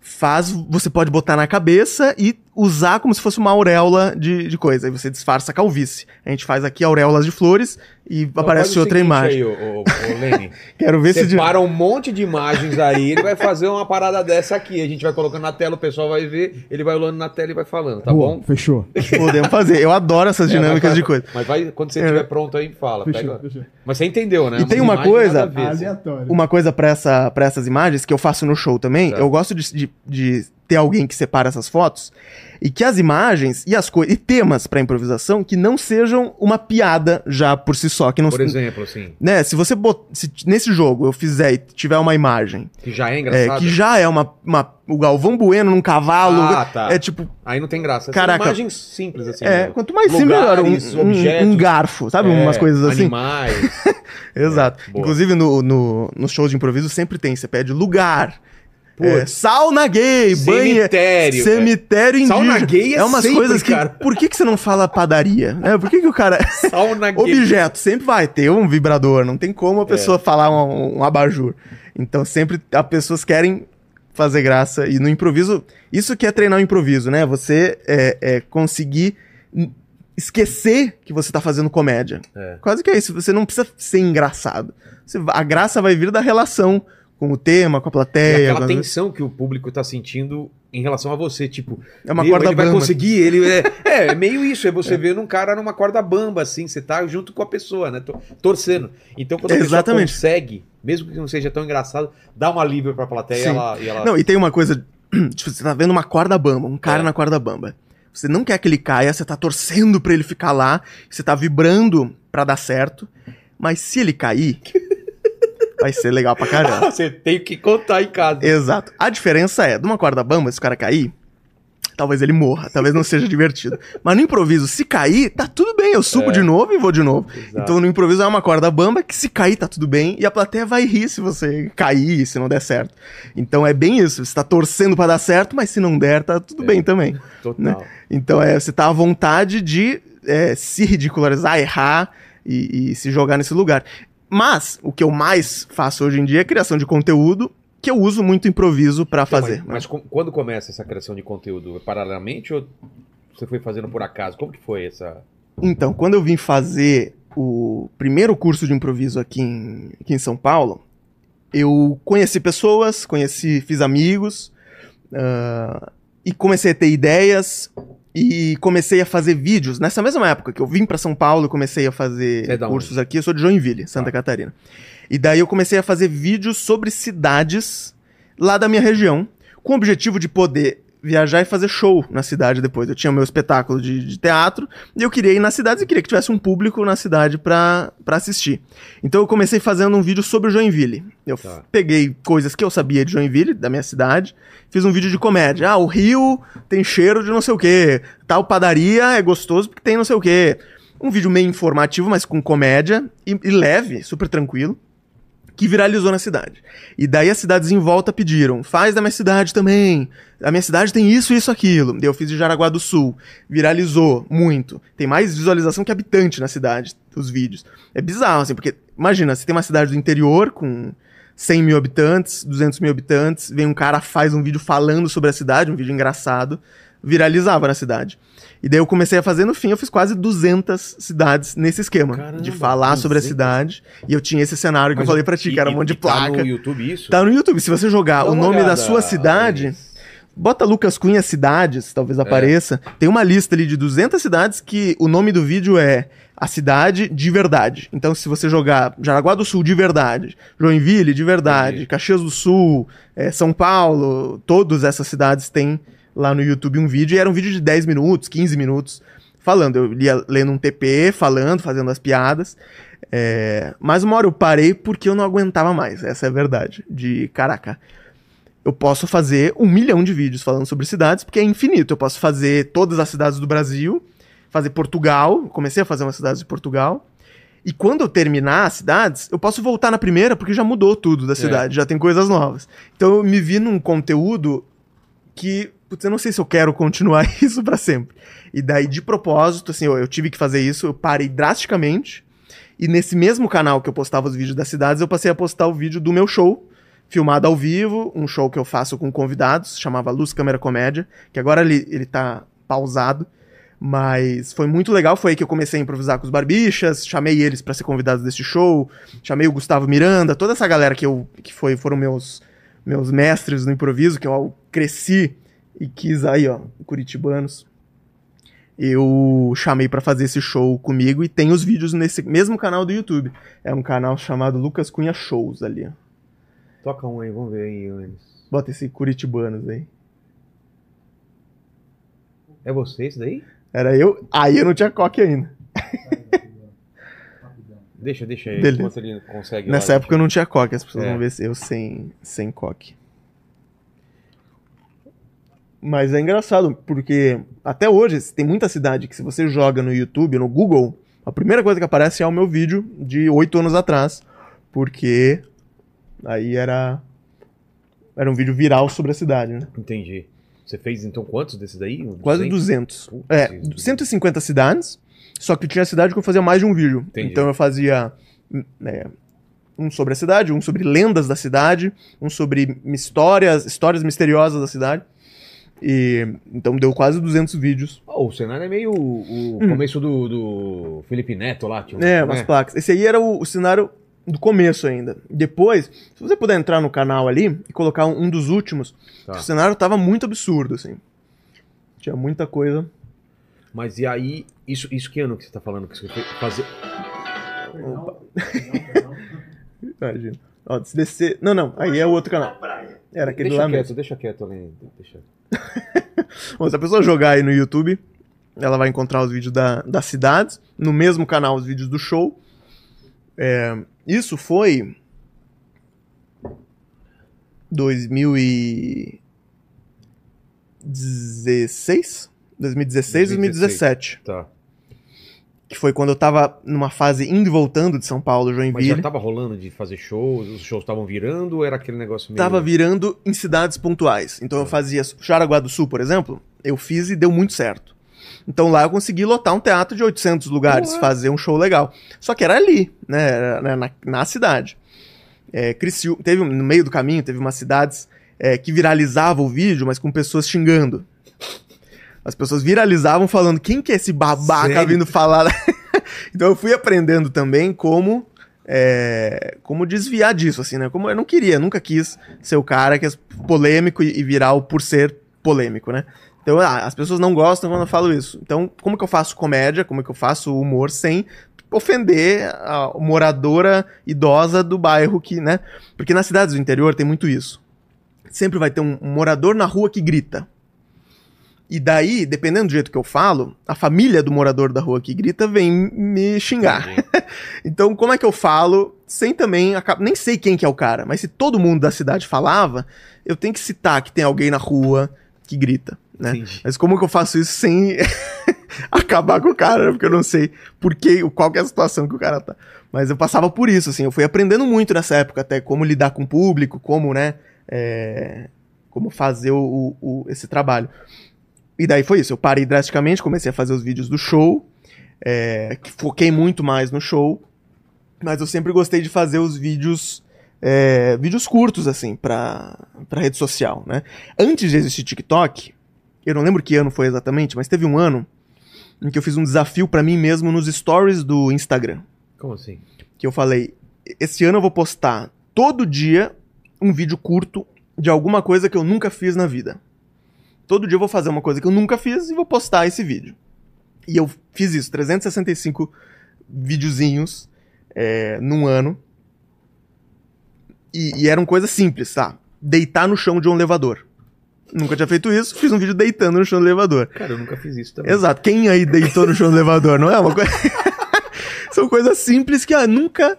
Faz, você pode botar na cabeça e usar como se fosse uma auréola de, de coisa. Aí você disfarça a calvície. A gente faz aqui auréolas de flores e Então aparece o outra imagem. Aí, ô, ô, ô, Lene. [laughs] Quero ver se. de- Separa um monte de imagens aí, ele vai fazer uma parada dessa aqui. A gente vai colocando na tela, o pessoal vai ver, ele vai olhando na tela e vai falando, tá Boa, bom? Fechou. [laughs] Podemos fazer. Eu adoro essas É, dinâmicas mas de coisa. Mas vai, quando você É. estiver pronto aí, fala. Fechou, pega- fechou. Mas você entendeu, né? E tem uma coisa- ver, assim. Aleatório. Uma coisa pra, essa, pra essas imagens que eu faço no show também, Tá. eu gosto de, de, de ter alguém que separa essas fotos e que as imagens e as coisas e temas pra improvisação que não sejam uma piada já por si só, que não Por exemplo, assim, né, se você bot, se nesse jogo eu fizer e tiver uma imagem que já é é, engraçado. que já é uma, uma o Galvão Bueno num cavalo, Ah, tá. é tipo, Aí não tem graça. São Caraca. imagens simples, assim. é, né? quanto mais simples melhor, um, Lugares, um- um garfo, sabe, É, umas coisas assim. Animais. [laughs] Exato. É. Inclusive no, no, nos shows de improviso sempre tem, você pede lugar. Putz. É, sauna gay, banho. Cemitério. Cemitério indígena. Sauna gay é umas sempre, coisas que. cara. Por que, que você não fala padaria? É, por que, que o cara. [laughs] Sauna gay. Objeto, sempre vai ter um vibrador. Não tem como a É. pessoa falar um, um abajur. Então sempre as pessoas querem fazer graça. E no improviso. Isso que é treinar o improviso, né? Você é, é conseguir esquecer que você tá fazendo comédia. É. Quase que é isso. Você não precisa ser engraçado. Você- a graça vai vir da relação com o tema, com a E plateia. aquela com as- tensão que o público tá sentindo em relação a você, tipo, É uma meu, corda ele vai bamba. conseguir, ele é, [laughs] é, é meio isso, é você ver um cara numa corda bamba, assim, você tá junto com a pessoa, né, to- torcendo. Então quando a Exatamente. pessoa consegue, mesmo que não seja tão engraçado, dá um alívio pra plateia e ela, e ela- Não, e tem uma coisa. [clears throat] Tipo, você tá vendo uma corda bamba, um cara É. na corda bamba. Você não quer que ele caia, você tá torcendo pra ele ficar lá, você tá vibrando pra dar certo. Mas se ele cair, [laughs] vai ser legal pra caramba. [laughs] você tem que contar em casa. Exato. A diferença é, de uma corda bamba, se o cara cair, talvez ele morra, talvez não seja [laughs] divertido. Mas no improviso, se cair, tá tudo bem, eu subo É. de novo e vou de novo. Exato. Então no improviso é uma corda bamba que se cair tá tudo bem e a plateia vai rir se você cair, se não der certo. Então é bem isso, você tá torcendo pra dar certo, mas se não der, tá tudo É. bem também. Total. né? Então é, você tá à vontade de é, se ridicularizar, errar e, e se jogar nesse lugar. Mas o que eu mais faço hoje em dia é criação de conteúdo, que eu uso muito improviso pra Então, fazer. Mas, mas com- quando começa essa criação de conteúdo? Paralelamente ou você foi fazendo por acaso? Como que foi essa... Então, quando eu vim fazer o primeiro curso de improviso aqui em, aqui em São Paulo, eu conheci pessoas, conheci, fiz amigos, ah, e comecei a ter ideias, e comecei a fazer vídeos. Nessa mesma época que eu vim pra São Paulo, comecei a fazer é cursos aqui, eu sou de Joinville, Santa Catarina. E daí eu comecei a fazer vídeos sobre cidades lá da minha região, com o objetivo de poder viajar e fazer show na cidade depois. Eu tinha meu espetáculo de, de teatro e eu queria ir nas cidades e queria que tivesse um público na cidade pra pra assistir. Então eu comecei fazendo um vídeo sobre Joinville. Eu Tá. peguei coisas que eu sabia de Joinville, da minha cidade, fiz um vídeo de comédia. Ah, o rio tem cheiro de não sei o quê. Tal padaria é gostoso porque tem não sei o quê. Um vídeo meio informativo, mas com comédia e, e leve, super tranquilo. Que viralizou na cidade. E daí as cidades em volta pediram, faz da minha cidade também. A minha cidade tem isso, isso, aquilo. Eu fiz de Jaraguá do Sul. Viralizou muito. Tem mais visualização que habitante na cidade, os vídeos. É bizarro, assim, porque imagina, você tem uma cidade do interior com 100 mil habitantes, 200 mil habitantes, vem um cara, faz um vídeo falando sobre a cidade, um vídeo engraçado, viralizava na cidade. E daí eu comecei a fazer, no fim, eu fiz quase 200 cidades nesse esquema. Caramba, de falar sobre a 200? cidade. E eu tinha esse cenário que Mas eu falei pra ti, e- que era um monte de e tá placa. no YouTube isso? Tá no YouTube. Se você jogar Dá o nome da olhada, sua cidade, bota Lucas Cunha Cidades, talvez apareça. Tem uma lista ali de 200 cidades que o nome do vídeo é a cidade de verdade. Então, se você jogar Jaraguá do Sul de verdade, Joinville de verdade, Entendi. Caxias do Sul, eh, São Paulo, todas essas cidades têm lá no YouTube um vídeo. E era um vídeo de 10 minutos, 15 minutos, falando. Eu lia lendo um TP, falando, fazendo as piadas. É, mas uma hora eu parei porque eu não aguentava mais, essa é a verdade. De caraca, eu posso fazer um milhão de vídeos falando sobre cidades, porque é infinito. Eu posso fazer todas as cidades do Brasil, fazer Portugal. Comecei a fazer umas cidades de Portugal. E quando eu terminar as cidades, eu posso voltar na primeira, porque já mudou tudo da cidade, já tem coisas novas. Então eu me vi num conteúdo que, putz, eu não sei se eu quero continuar [laughs] isso pra sempre. E daí, de propósito, assim, eu, eu tive que fazer isso, eu parei drasticamente. E nesse mesmo canal que eu postava os vídeos das cidades, eu passei a postar o vídeo do meu show, filmado ao vivo, um show que eu faço com convidados, chamava Luz Câmera Comédia, que agora ele, ele tá pausado. Mas foi muito legal, foi aí que eu comecei a improvisar com os barbichas, chamei eles pra ser convidados desse show, chamei o Gustavo Miranda, toda essa galera que eu que foi foram meus meus mestres no improviso, que eu cresci e quis aí, ó, curitibanos. Eu chamei pra fazer esse show comigo e tem os vídeos nesse mesmo canal do YouTube. É um canal chamado Lucas Cunha Shows ali. Toca um aí, vamos ver aí, Enes. Bota esse curitibanos aí. É você esse daí? Era eu, aí eu não tinha coque ainda. [laughs] Deixa, deixa aí, Beleza. ele consegue. Nessa lá, época eu não tinha coque, as pessoas É. vão ver se eu sem, sem coque. Mas é engraçado, porque até hoje tem muita cidade que se você joga no YouTube, no Google, a primeira coisa que aparece é o meu vídeo de oito anos atrás, porque aí era era um vídeo viral sobre a cidade, né? Entendi. Você fez então quantos desses daí? Quase 200. Putz, É, Jesus. 150 cidades, só que tinha cidade que eu fazia mais de um vídeo. Entendi. Então eu fazia é, um sobre a cidade, um sobre lendas da cidade, um sobre histórias, histórias misteriosas da cidade. E então deu quase 200 vídeos. Oh, o cenário é meio o, o começo do, do Felipe Neto lá. Tipo, Hum. É, né? umas placas. Esse aí era o, o cenário do começo ainda. Depois, se você puder entrar no canal ali e colocar um, um dos últimos, Tá. o cenário tava muito absurdo, assim. Tinha muita coisa. Mas e aí, isso, isso que ano que você tá falando que você foi fazer? Opa. [laughs] Imagina. Ó, se descer. Não, não, aí é o outro canal. Era aquele deixa lá quieto, mesmo. deixa quieto ali. Deixa. [laughs] Bom, se a pessoa jogar aí no YouTube, ela vai encontrar os vídeos da, das cidades. No mesmo canal, os vídeos do show. É, isso foi. 2016? 2016, 2017. Tá. Que foi quando eu tava numa fase indo e voltando de São Paulo, Mas Joinville. já tava rolando de fazer shows? Os shows estavam virando ou era aquele negócio meio. Tava virando em cidades pontuais. Então eu fazia Jaraguá do Sul, por exemplo, eu fiz e deu muito certo. Então lá eu consegui lotar um teatro de 800 lugares, Ué. fazer um show legal. Só que era ali, né, era na, na, na cidade. É, Criciú- teve no meio do caminho, teve umas cidades é, que viralizavam o vídeo, mas com pessoas xingando. As pessoas viralizavam falando, quem que é esse babaca Sério? vindo falar? [laughs] então eu fui aprendendo também como é, como desviar disso, assim, né? Como eu não queria, nunca quis ser o cara que é polêmico e, viral por ser polêmico, né? Então, ah, as pessoas não gostam quando eu falo isso. Então, como que eu faço comédia, como que eu faço humor sem ofender a moradora idosa do bairro que, né? Porque nas cidades do interior tem muito isso. Sempre vai ter um morador na rua que grita. E daí, dependendo do jeito que eu falo, a família do morador da rua que grita vem me xingar. [laughs] Então, como é que eu falo sem também. Nem sei quem que é o cara, mas se todo mundo da cidade falava, eu tenho que citar que tem alguém na rua que grita, né? Entendi. Mas como que eu faço isso sem. [laughs] acabar com o cara, porque eu não sei por que, qual que é a situação que o cara tá. Mas eu passava por isso, assim, eu fui aprendendo muito nessa época, até como lidar com o público, como, né, é, como fazer o, o- esse trabalho. E daí foi isso, eu parei drasticamente, comecei a fazer os vídeos do show, é, que foquei muito mais no show, mas eu sempre gostei de fazer os vídeos, é, vídeos curtos, assim, pra, pra rede social, né. Antes de existir TikTok, eu não lembro que ano foi exatamente, mas teve um ano em que eu fiz um desafio pra mim mesmo nos stories do Instagram Como assim? que eu falei, esse ano eu vou postar todo dia um vídeo curto de alguma coisa que eu nunca fiz na vida. Todo dia eu vou fazer uma coisa que eu nunca fiz e vou postar esse vídeo. E eu fiz isso, 365 videozinhos é, num ano. E, e eram coisas simples, tá? Deitar no chão de um elevador. Nunca tinha feito isso, fiz um vídeo deitando no chão do elevador. Cara, eu nunca fiz isso também. Exato. Quem aí deitou no chão do elevador, não é uma coisa. [laughs] São coisas simples que eu nunca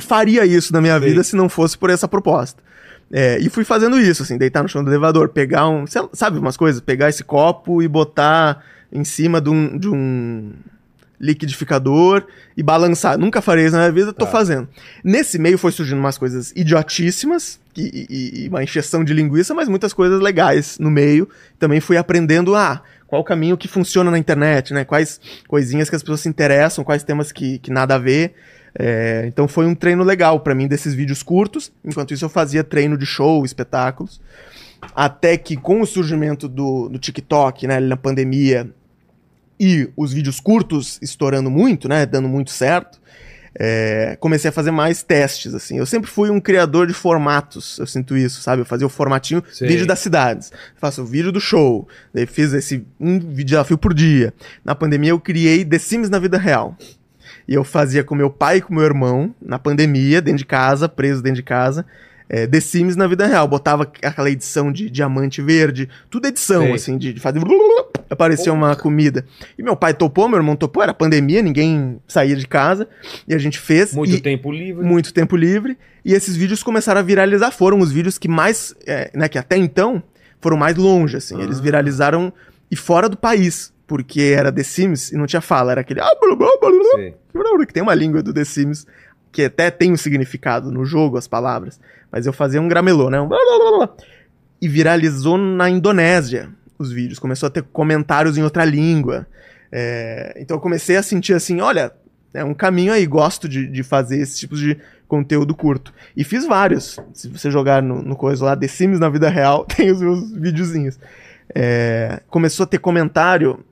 faria isso na minha Sei. vida se não fosse por essa proposta. É, e fui fazendo isso, assim, deitar no chão do elevador, pegar um. Sabe umas coisas? Pegar esse copo e botar em cima de um, de um liquidificador e balançar. Nunca farei isso na minha vida, tô Tá. fazendo. Nesse meio foi surgindo umas coisas idiotíssimas e, e- e uma encheção de linguiça, mas muitas coisas legais no meio. Também fui aprendendo ah, qual o caminho que funciona na internet, né? Quais coisinhas que as pessoas se interessam, quais temas que, que nada a ver. É, então foi um treino legal pra mim desses vídeos curtos. Enquanto isso eu fazia treino de show, espetáculos. Até que com o surgimento do, do TikTok, né, na pandemia, e os vídeos curtos estourando muito, né, dando muito certo, é, comecei a fazer mais testes, assim. Eu sempre fui um criador de formatos, eu sinto isso, sabe? Eu fazia o formatinho Sei. vídeo das cidades. Faço o vídeo do show, daí fiz esse um vídeo desafio por dia. Na pandemia eu criei The Sims na vida real. E eu fazia com meu pai e com meu irmão, na pandemia, dentro de casa, preso dentro de casa, é, The Sims na vida real. Botava aquela edição de diamante verde, tudo edição, Sei. assim, de, de fazer. Aparecia uma comida. E meu pai topou, meu irmão topou, era pandemia, ninguém saía de casa. E a gente fez. Muito e- tempo livre. muito tempo livre. E esses vídeos começaram a viralizar. Foram os vídeos que mais, é, né, que até então foram mais longe, assim. Eles Ah. viralizaram e fora do país. Porque era The Sims e não tinha fala, era aquele. "Ah, blá, blá, blá, blá", Sei. que tem uma língua do The Sims que até tem um significado no jogo, as palavras. Mas eu fazia um gramelô, né? Um blá, blá, blá, blá. E viralizou na Indonésia os vídeos. Começou a ter comentários em outra língua. É, então eu comecei a sentir assim, olha, é um caminho aí, gosto de, de fazer esse tipo de conteúdo curto. E fiz vários. Se você jogar no, no coisa lá, The Sims na vida real, [laughs] tem os meus videozinhos. É, começou a ter comentário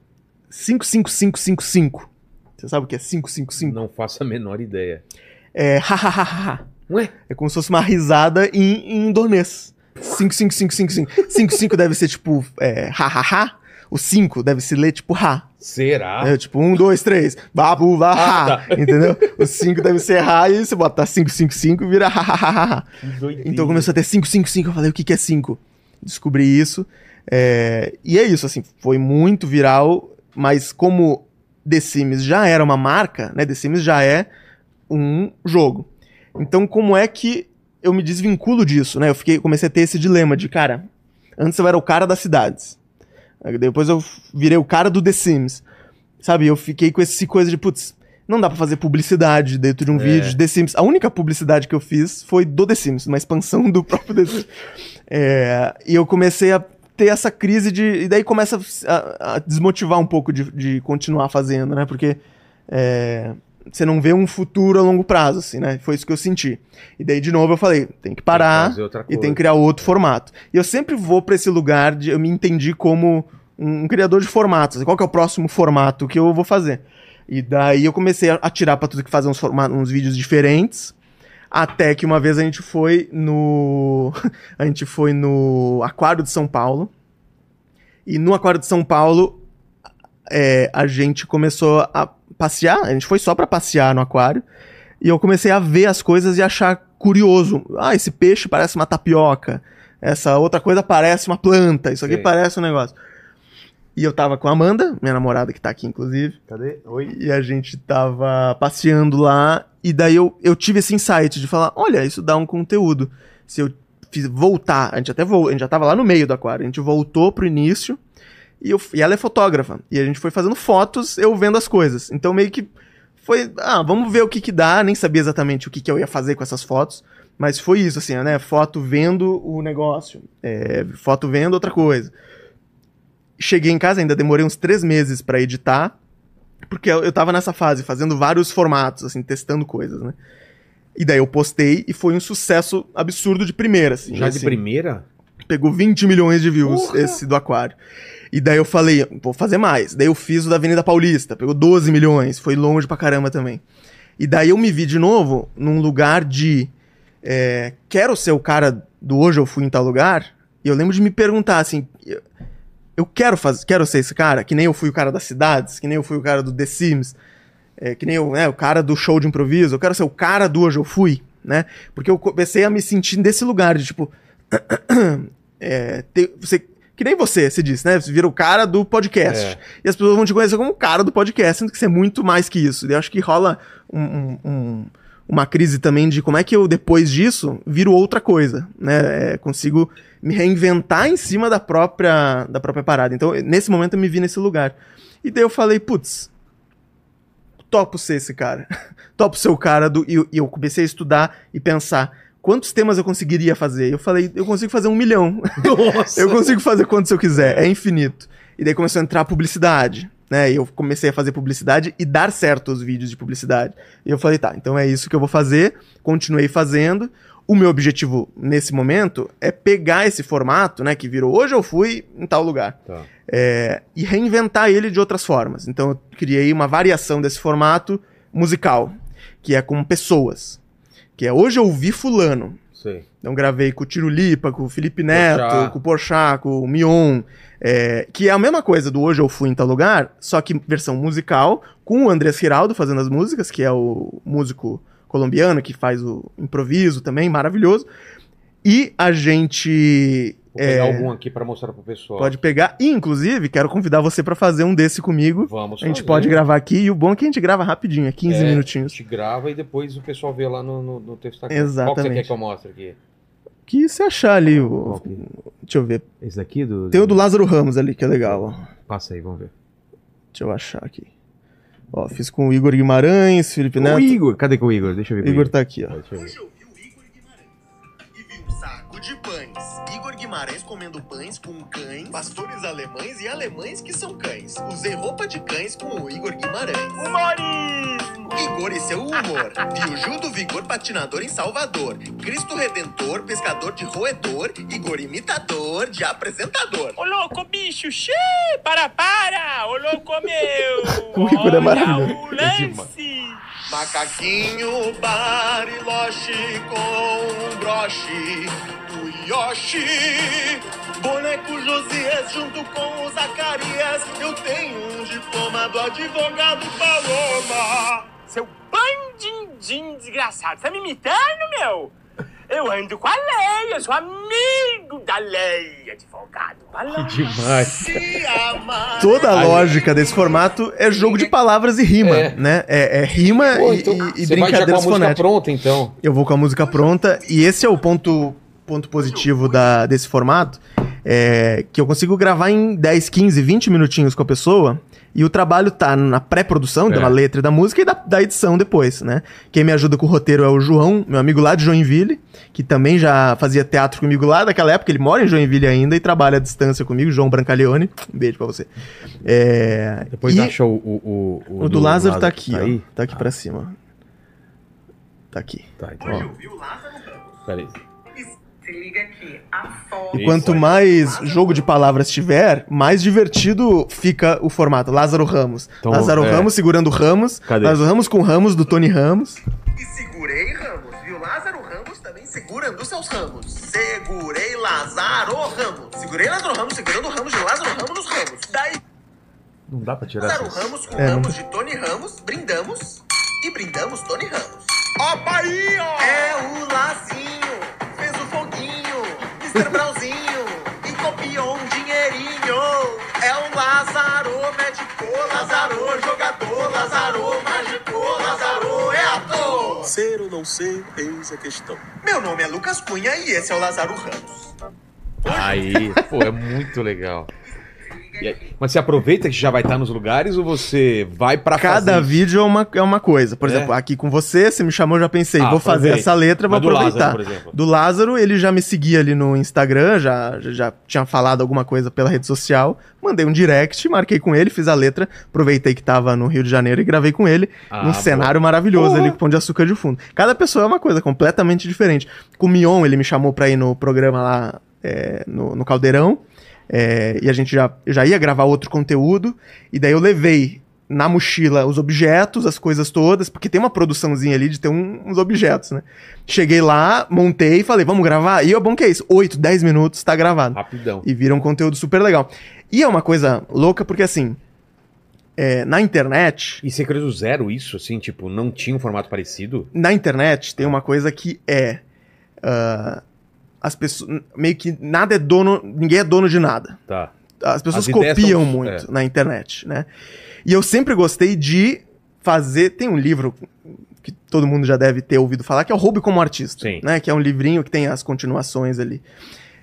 55555. Você sabe o que é 555? Não faço a menor ideia. É hahaha. Ué? É como se fosse uma risada em, em indonês. 55555. 55 deve ser tipo é, hahaha. O 5 deve se ler tipo ha. Será? É, tipo, um, dois, três. Babu, vá, Ah, ha. tá. Entendeu? O 5 deve ser ha e você bota 555 e vira hahaha. Que doideira. Então começou a ter 555. Eu falei, o que, que é 5? Descobri isso. É, e é isso, assim, foi muito viral, mas como The Sims já era uma marca, né? The Sims já é um jogo. Então, como é que eu me desvinculo disso, né? Eu fiquei, comecei a ter esse dilema de, cara, antes eu era o cara das cidades. Depois eu virei o cara do The Sims. Sabe? Eu fiquei com esse coisa de, putz, não dá pra fazer publicidade dentro de um É. vídeo de The Sims. A única publicidade que eu fiz foi do The Sims, uma expansão [laughs] do próprio The Sims. É, e eu comecei a ter essa crise de. E daí começa a, a desmotivar um pouco de, de continuar fazendo, né? Porque é, você não vê um futuro a longo prazo, assim, né? Foi isso que eu senti. E daí, de novo, eu falei: tem que parar fazer outra e tem que criar outro formato. E eu sempre vou pra esse lugar de. Eu me entendi como um, criador de formatos. assim, Qual que é o próximo formato que eu vou fazer? E daí eu comecei a atirar pra tudo que fazer uns, forma- uns vídeos diferentes. Até que uma vez a gente foi no. [laughs] a gente foi no Aquário de São Paulo. E no Aquário de São Paulo, é, a gente começou a passear. A gente foi só pra passear no aquário. E eu comecei a ver as coisas e achar curioso. Ah, esse peixe parece uma tapioca. Essa outra coisa parece uma planta. Isso aqui Sei. parece um negócio. E eu tava com a Amanda, minha namorada que tá aqui, inclusive. Cadê? Oi? E a gente tava passeando lá. E daí eu, eu tive esse insight de falar: olha, isso dá um conteúdo. Se eu fiz, voltar, a gente até vol, a gente já tava lá no meio do aquário, a gente voltou pro início E, eu, e ela é fotógrafa. E a gente foi fazendo fotos, eu vendo as coisas. Então meio que foi, ah, vamos ver o que que dá. Nem sabia exatamente o que que eu ia fazer com essas fotos. Mas foi isso, assim, né? Foto vendo o negócio. é, foto vendo outra coisa. Cheguei em casa, ainda demorei uns três meses pra editar. Porque eu, eu tava nessa fase, fazendo vários formatos, assim, testando coisas, né? E daí eu postei e foi um sucesso absurdo de primeira, assim. Já de assim. primeira? Pegou 20 milhões de views Porra! esse do Aquário. E daí eu falei, vou fazer mais. Daí eu fiz o da Avenida Paulista, pegou 12 milhões, foi longe pra caramba também. E daí eu me vi de novo num lugar de. é, quero ser o cara do hoje eu fui em tal lugar. E eu lembro de me perguntar assim. Eu- quero fazer, quero ser esse cara, que nem eu fui o cara das cidades, que nem eu fui o cara do The Sims, é, que nem eu, né, o cara do show de improviso, eu quero ser o cara do hoje eu fui, né? Porque eu comecei a me sentir nesse lugar de tipo. [coughs] é, ter- você, que nem você, se disse, né? Você vira o cara do podcast. É. E as pessoas vão te conhecer como o cara do podcast, sendo que você é muito mais que isso. E eu acho que rola um- um- um- uma crise também de como é que eu, depois disso, viro outra coisa, né? É, consigo me reinventar em cima da própria, da própria parada. Então, nesse momento, eu me vi nesse lugar. E daí eu falei, putz, topo ser esse cara. [laughs] topo ser o cara do. E eu, e eu comecei a estudar e pensar quantos temas eu conseguiria fazer. E eu falei, eu consigo fazer um milhão. [laughs] Nossa! eu consigo fazer quantos eu quiser, é infinito. E daí começou a entrar a publicidade. Né, e eu comecei a fazer publicidade e dar certo os vídeos de publicidade. E eu falei, tá, então é isso que eu vou fazer. Continuei fazendo. O meu objetivo nesse momento é pegar esse formato, né, que virou hoje eu fui em tal lugar Tá. é, e reinventar ele de outras formas. Então eu criei uma variação desse formato musical, que é com pessoas. Que é hoje eu vi fulano. Sei. Então gravei com o Tirulipa, com o Felipe Neto, Porchat. com o Porchat, com o Mion, é, que é a mesma coisa do Hoje Eu Fui em Tal Lugar, só que versão musical, com o Andrés Giraldo fazendo as músicas, que é o músico colombiano que faz o improviso também, maravilhoso. E a gente Vou pegar é, algum aqui pra mostrar pro pessoal. Pode pegar. E, inclusive, quero convidar você pra fazer um desse comigo. Vamos A gente fazer. pode gravar aqui. E o bom é que a gente grava rapidinho, é 15 É, A minutinhos. gente grava e depois o pessoal vê lá no, no, no teu Instagram. Qual que você Exatamente. quer que eu mostre aqui? Que se achar ali o. Deixa eu ver. Esse daqui? Do, Tem o do Lázaro Ramos ali, que é legal. ó. Passa aí, vamos ver. Deixa eu achar aqui. Ó, fiz com o Igor Guimarães, Felipe Neto. O Igor. Cadê o Igor? Deixa eu ver. O com Igor tá aqui, ó. Deixa eu ver. De pães. Igor Guimarães comendo pães com cães, pastores alemães e alemães que são cães. Usei roupa de cães com o Igor Guimarães. Humorismo! Igor e seu humor. Vi o Gil do Vigor patinador em Salvador. Cristo Redentor, pescador de roedor. Igor imitador de apresentador. Ô louco, bicho, xiii, para, para! Ô louco meu! [laughs] O Igor é maravilhoso. o lance! Macaquinho Bariloche com um broche Yoshi. Boneco Josias junto com o Zacarias. Eu tenho um diploma do advogado Paloma. Seu bandindim desgraçado, tá me imitando, meu? Eu ando com a lei, eu sou amigo da lei, advogado. Paloma. Demais. Se amar. Toda a lógica desse formato é jogo de palavras e rima, É. né? É, é rima Pô, e, então, e- e você vai já com a brincadeiras música fonéticas. pronta, então. Eu vou com a música pronta e esse é o ponto, ponto positivo da, desse formato, é que eu consigo gravar em 10, 15, 20 minutinhos com a pessoa e o trabalho tá na pré-produção, É. da letra e da música e da, da edição depois, né? Quem me ajuda com o roteiro é o João, meu amigo lá de Joinville, que também já fazia teatro comigo lá daquela época, ele mora em Joinville ainda e trabalha à distância comigo, João Brancaleone. Um beijo pra você. É, Depois e- acha o, o, o, o do Lázaro tá aqui, ó. aí? Tá aqui pra cima. Tá aqui. Tá, então. Ó. Peraí. Se liga aqui, a foto. E quanto mais jogo de palavras tiver, mais divertido fica o formato. Lázaro Ramos. Então, Lázaro é. Ramos segurando Ramos. Cadê? Lázaro Ramos com Ramos do Tony Ramos. E segurei Ramos, viu? Lázaro Ramos também segurando seus ramos. Segurei Lázaro Ramos. Segurei Lázaro Ramos, segurando o ramos de Lázaro Ramos nos ramos. Daí, Não dá pra tirar Lázaro essa. Ramos com É, não- ramos de Tony Ramos, brindamos e brindamos Tony Ramos. Ó, Bahia! É o Lazinho, Mr. Brauzinho e copiou um dinheirinho. É o Lázaro, médico, Lázaro, jogador, Lázaro, mágico, Lázaro, é ator. Ser ou não ser, eis a questão. Meu nome é Lucas Cunha e esse é o Lázaro Ramos. Aí, pô, é muito legal. Aí- mas você aproveita que já vai estar nos lugares ou você vai pra Cada fazer vídeo é uma, é uma coisa. Por É? exemplo, aqui com você, você me chamou, eu já pensei, Ah, vou fazer essa letra, vou Mas do aproveitar. Lázaro, por exemplo. Do Lázaro, ele já me seguia ali no Instagram, já, já, tinha falado alguma coisa pela rede social. Mandei um direct, marquei com ele, fiz a letra, aproveitei que tava no Rio de Janeiro e gravei com ele. Ah, num boa. cenário maravilhoso Porra. ali com pão de açúcar de fundo. Cada pessoa é uma coisa completamente diferente. Com o Mion, ele me chamou pra ir no programa lá é, no, no Caldeirão. É, e a gente já, já ia gravar outro conteúdo. E daí eu levei na mochila os objetos, as coisas todas, porque tem uma produçãozinha ali de ter um- uns objetos, né? Cheguei lá, montei e falei, vamos gravar? E é bom que é isso, 8, 10 minutos, tá gravado. Rapidão. E vira um conteúdo super legal. E é uma coisa louca porque, assim, é, na internet, E você criou do zero isso, assim, tipo, não tinha um formato parecido? na internet tem uma coisa que é. ah, as pessoas. Meio que nada é dono. Ninguém é dono de nada. Tá. As pessoas As copiam são- muito é. na internet, né? E eu sempre gostei de fazer. Tem um livro que todo mundo já deve ter ouvido falar, que é o Roube como Artista. Sim. Né? Que é um livrinho que tem as continuações ali.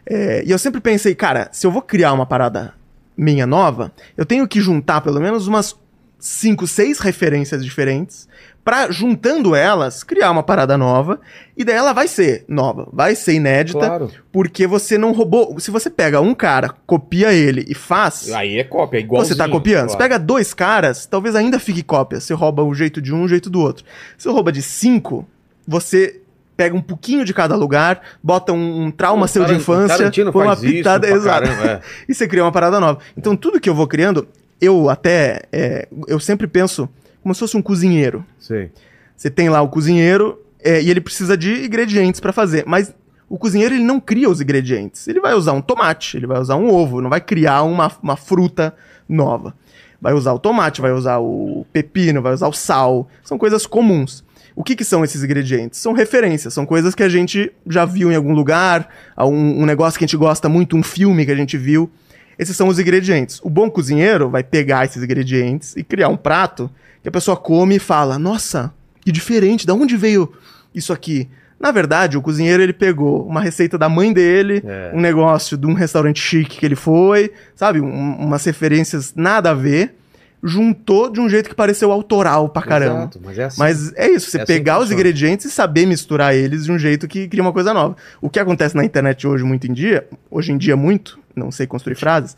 É, e eu sempre pensei, cara, se eu vou criar uma parada minha nova, eu tenho que juntar pelo menos umas cinco, seis referências diferentes pra, juntando elas, criar uma parada nova. E daí ela vai ser nova, vai ser inédita, Claro. porque você não roubou. Se você pega um cara, copia ele e faz, Aí é cópia, é igual. você tá copiando. Você pega dois caras, talvez ainda fique cópia. Você rouba o jeito de um, o jeito do outro. Se você rouba de cinco, você pega um pouquinho de cada lugar, bota um, um trauma seu de infância, põe uma pitada, [laughs] exato. é. E você cria uma parada nova. Então tudo que eu vou criando, eu até, é, eu sempre penso como se fosse um cozinheiro. Sei. Você tem lá o cozinheiro é, e ele precisa de ingredientes pra fazer, mas o cozinheiro ele não cria os ingredientes. Ele vai usar um tomate, ele vai usar um ovo, não vai criar uma, uma fruta nova. Vai usar o tomate, vai usar o pepino, vai usar o sal. São coisas comuns. O que, que são esses ingredientes? São referências, são coisas que a gente já viu em algum lugar, um, um negócio que a gente gosta muito, um filme que a gente viu. Esses são os ingredientes. O bom cozinheiro vai pegar esses ingredientes e criar um prato que a pessoa come e fala: Nossa, que diferente, da onde veio isso aqui? Na verdade, o cozinheiro ele pegou uma receita da mãe dele, É. um negócio de um restaurante chique que ele foi, sabe? Um- umas referências nada a ver, juntou de um jeito que pareceu autoral pra caramba. Exato, mas é assim. Mas é isso, você É assim pegar os funciona. ingredientes e saber misturar eles de um jeito que cria uma coisa nova. O que acontece na internet hoje muito em dia, hoje em dia muito, não sei construir frases,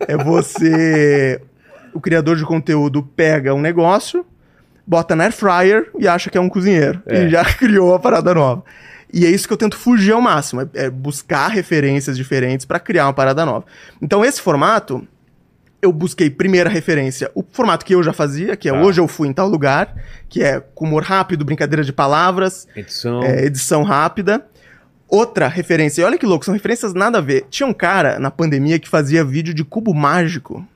é você o criador de conteúdo pega um negócio, bota na air fryer e acha que é um cozinheiro É. e já [laughs] criou a parada nova. E é isso que eu tento fugir ao máximo, é, é buscar referências diferentes pra criar uma parada nova. Então esse formato eu busquei primeira referência, o formato que eu já fazia, que é Tá. hoje eu fui em tal lugar, que é com humor rápido, brincadeira de palavras, Edição. é, edição rápida. Outra referência, e olha que louco, são referências nada a ver. Tinha um cara na pandemia que fazia vídeo de cubo mágico. Não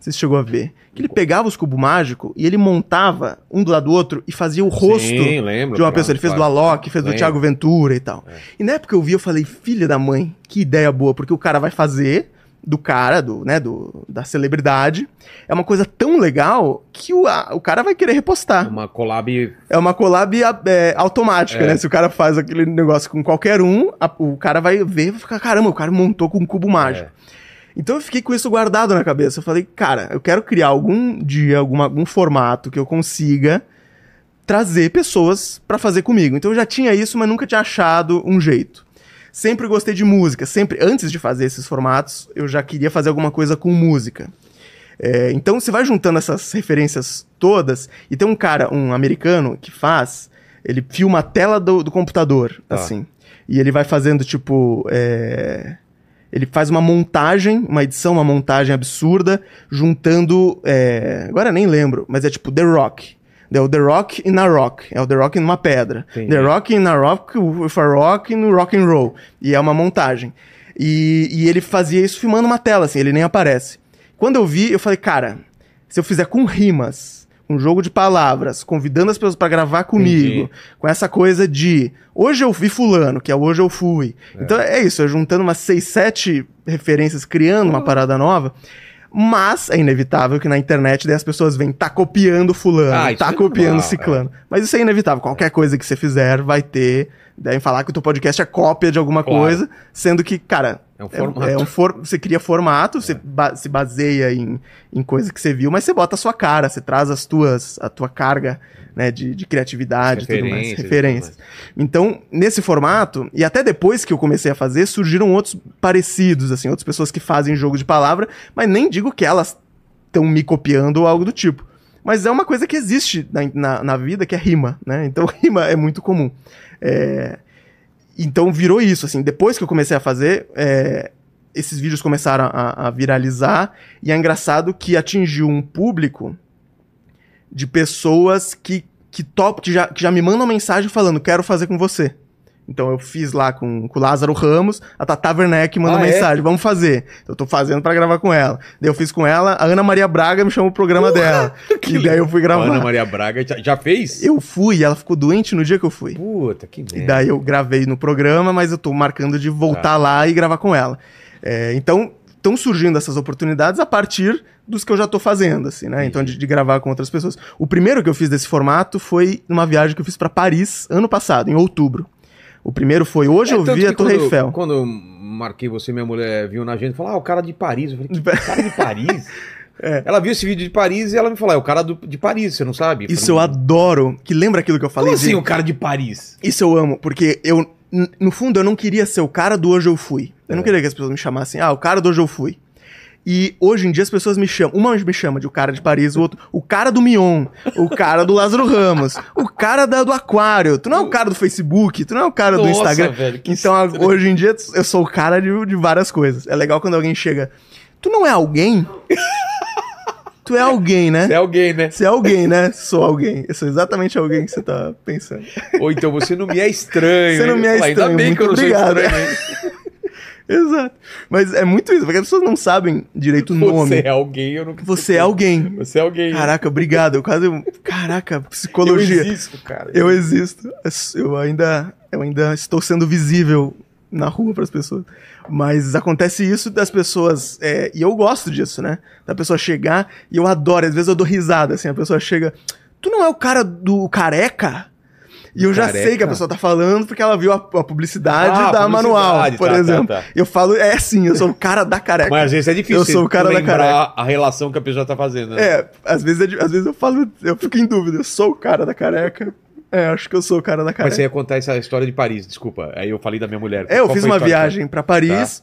sei se chegou a ver. Que ele pegava os cubos mágicos e ele montava um do lado do outro e fazia o rosto Sim, lembro, de uma pessoa. Ele fez claro. do Alok, fez do Lembro. Thiago Ventura e tal. E na época eu vi, eu falei, filha da mãe, que ideia boa, porque o cara vai fazer do cara, do, né, do, da celebridade. É uma coisa tão legal que o, a- o cara vai querer repostar. Uma collab. É uma collab é, automática, É. né? Se o cara faz aquele negócio com qualquer um, a- o cara vai ver e vai ficar, caramba, o cara montou com um cubo mágico. É. Então eu fiquei com isso guardado na cabeça. Eu falei, cara, eu quero criar algum dia, alguma, algum formato que eu consiga trazer pessoas pra fazer comigo. Então eu já tinha isso, mas nunca tinha achado um jeito. Sempre gostei de música, sempre antes de fazer esses formatos, eu já queria fazer alguma coisa com música. É, então você vai juntando essas referências todas e tem um cara, um americano que faz, ele filma a tela do, do computador, Tá. assim, e ele vai fazendo tipo, é, ele faz uma montagem, uma edição, uma montagem absurda, juntando, é, agora nem lembro, mas é tipo The Rock. É o The Rock in a Rock. É o The Rock numa pedra. Entendi. The Rock in a Rock a Rock no Rock and Roll. E é uma montagem. E, e ele fazia isso filmando uma tela, assim, ele nem aparece. Quando eu vi, eu falei, cara, se eu fizer com rimas, um jogo de palavras, convidando as pessoas pra gravar comigo, Entendi. com essa coisa de hoje eu vi fulano, que é hoje eu fui. Então é isso, é juntando umas seis, sete referências, criando uma parada nova. Mas é inevitável que na internet daí as pessoas vêm, tá copiando fulano, Ah, tá é copiando normal, ciclano. Mas isso é inevitável. Qualquer coisa que você fizer vai ter. Devem falar que o teu podcast é cópia de alguma Claro. coisa, sendo que, cara, É um É, formato. é um for- você cria formato, você ba- se baseia em, em coisa que você viu, mas você bota a sua cara, você traz as tuas, a tua carga né, de, de criatividade e tudo mais, referências. Então, nesse formato, e até depois que eu comecei a fazer, surgiram outros parecidos, assim, outras pessoas que fazem jogo de palavra, mas nem digo que elas estão me copiando ou algo do tipo. Mas é uma coisa que existe na, na, na vida, que é rima, né? Então, [laughs] rima é muito comum. É, Então, virou isso, assim. Depois que eu comecei a fazer, é, esses vídeos começaram a, a viralizar, e é engraçado que atingiu um público de pessoas que, que, top, que, já, que já me mandam mensagem falando, quero fazer com você. Então eu fiz lá com, com o Lázaro Ramos, a Tata Werneck mandou Ah, é? mensagem, vamos fazer. Então, eu tô fazendo pra gravar com ela. Daí eu fiz com ela, a Ana Maria Braga me chamou pro programa dela. E daí eu fui gravar. Ana Maria Braga já, já fez? Eu fui, ela ficou doente no dia que eu fui. Puta, que merda. E daí eu gravei no programa, mas eu tô marcando de voltar Tá. lá e gravar com ela. É, então, estão surgindo essas oportunidades a partir dos que eu já tô fazendo, assim, né? Então, de, de gravar com outras pessoas. O primeiro que eu fiz desse formato foi numa viagem que eu fiz pra Paris ano passado, em outubro. O primeiro foi Hoje É, eu vi a Torre quando- Eiffel. Quando eu marquei você, minha mulher viu na agenda e falou: Ah, o cara de Paris. Eu falei: Que [laughs] cara de Paris? É. Ela viu esse vídeo de Paris e ela me falou: É o cara do- de Paris, você não sabe? Isso eu adoro. Que lembra aquilo que eu falei? Como de- assim o cara de Paris? Isso eu amo, porque eu, no fundo, eu não queria ser o cara do hoje eu fui. Eu não É. queria que as pessoas me chamassem, ah, o cara do hoje eu fui. E hoje em dia as pessoas me chamam, uma me chama de o cara de Paris, o outro, o cara do Mion, o cara do Lázaro Ramos, o cara da- do Aquário. Tu não é o cara do Facebook, tu não é o cara do Nossa, Instagram. velho, então a- hoje em dia eu sou o cara de, de várias coisas. É legal quando alguém chega, tu não é alguém? [laughs] tu é alguém, né? Você é alguém, né? Você é alguém, né? Sou alguém. Eu sou exatamente alguém que você tá pensando. Ou então você não me é estranho. Você não me é estranho, Ainda bem que eu não muito sou obrigado. estranho. [laughs] Exato. Mas é muito isso, porque as pessoas não sabem direito o Você nome. é alguém, eu não Você é alguém. Você é alguém. Caraca, obrigado. Eu quase. Caraca, eu psicologia. existo, cara. Eu existo. Eu ainda, eu ainda estou sendo visível na rua para as pessoas. Mas acontece isso das pessoas. é, e eu gosto disso, né? Da pessoa chegar e eu adoro. Às vezes eu dou risada, assim. A pessoa chega. Tu não é o cara do careca? E eu já Careca? sei que a pessoa tá falando porque ela viu a, a publicidade Ah, da publicidade, manual, por tá, tá, exemplo. tá. Eu falo, é sim, eu sou o cara da careca. Mas às vezes é difícil. Eu sou o cara da lembrar a relação que a pessoa tá fazendo. Né? É, às vezes, é às vezes eu falo, eu fico em dúvida, eu sou o cara da careca. É, acho que eu sou o cara da Mas careca. você ia contar essa história de Paris, desculpa. Aí eu falei da minha mulher. É, eu fiz uma viagem pra Paris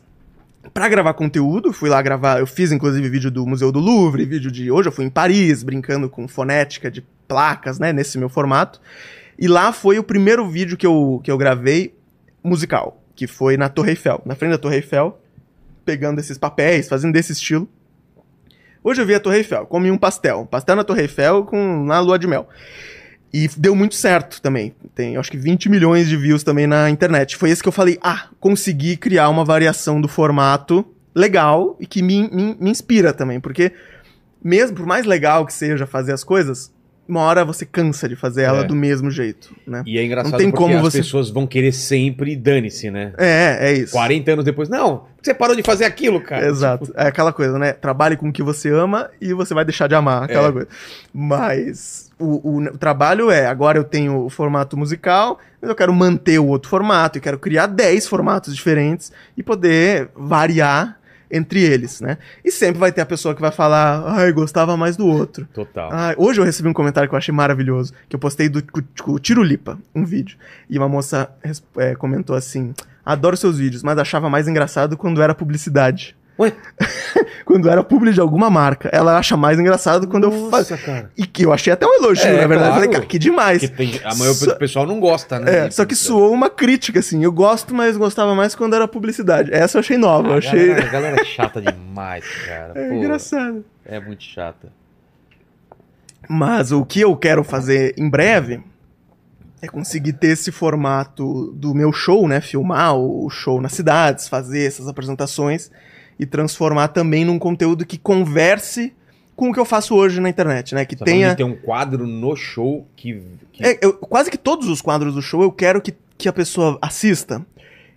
pra gravar conteúdo, fui lá gravar, eu fiz inclusive vídeo do Museu do Louvre, vídeo de hoje eu fui em Paris, brincando com fonética de placas, né, nesse meu formato. E lá foi o primeiro vídeo que eu, que eu gravei musical, que foi na Torre Eiffel, na frente da Torre Eiffel, pegando esses papéis, fazendo desse estilo. Hoje eu vi a Torre Eiffel, comi um pastel, um pastel na Torre Eiffel com na lua de mel. E deu muito certo também. Tem, acho que 20 milhões de views também na internet. Foi esse que eu falei, ah, consegui criar uma variação do formato legal e que me, me, me inspira também. Porque, mesmo por mais legal que seja fazer as coisas, uma hora você cansa de fazer ela É. do mesmo jeito, né? E é engraçado Não tem porque como as você- pessoas vão querer sempre dane-se, né? É, é isso. 40 anos depois, não, você parou de fazer aquilo, cara. Exato. É aquela coisa, né? Trabalhe com o que você ama e você vai deixar de amar, aquela É. coisa. Mas o, o- o trabalho é, agora eu tenho o formato musical, mas eu quero manter o outro formato, e quero criar 10 formatos diferentes e poder variar entre eles, né? E sempre vai ter a pessoa que vai falar, ai, gostava mais do outro. Total. Ah, hoje eu recebi um comentário que eu achei maravilhoso, que eu postei do, com, com o Tirulipa, um vídeo. E uma moça é, comentou assim: adoro seus vídeos, mas achava mais engraçado quando era publicidade. Ué? [laughs] quando era publi de alguma marca. Ela acha mais engraçado quando eu faço. Nossa, cara. E que eu achei até um elogio, É, na verdade. Eu Falei, claro. cara, que demais. Tem, a maioria do pessoal não gosta, né? É, só que soou uma crítica, assim. Eu gosto, mas gostava mais quando era publicidade. Essa eu achei nova, eu A achei. galera, a galera é chata demais, cara. [laughs] É Pô, engraçado. É muito chata. Mas o que eu quero fazer em breve é conseguir ter esse formato do meu show, né? Filmar o show nas cidades, fazer essas apresentações e transformar também num conteúdo que converse com o que eu faço hoje na internet, né? Que Você tenha. tem um quadro no show que. que- É, eu- quase que todos os quadros do show eu quero que, que a pessoa assista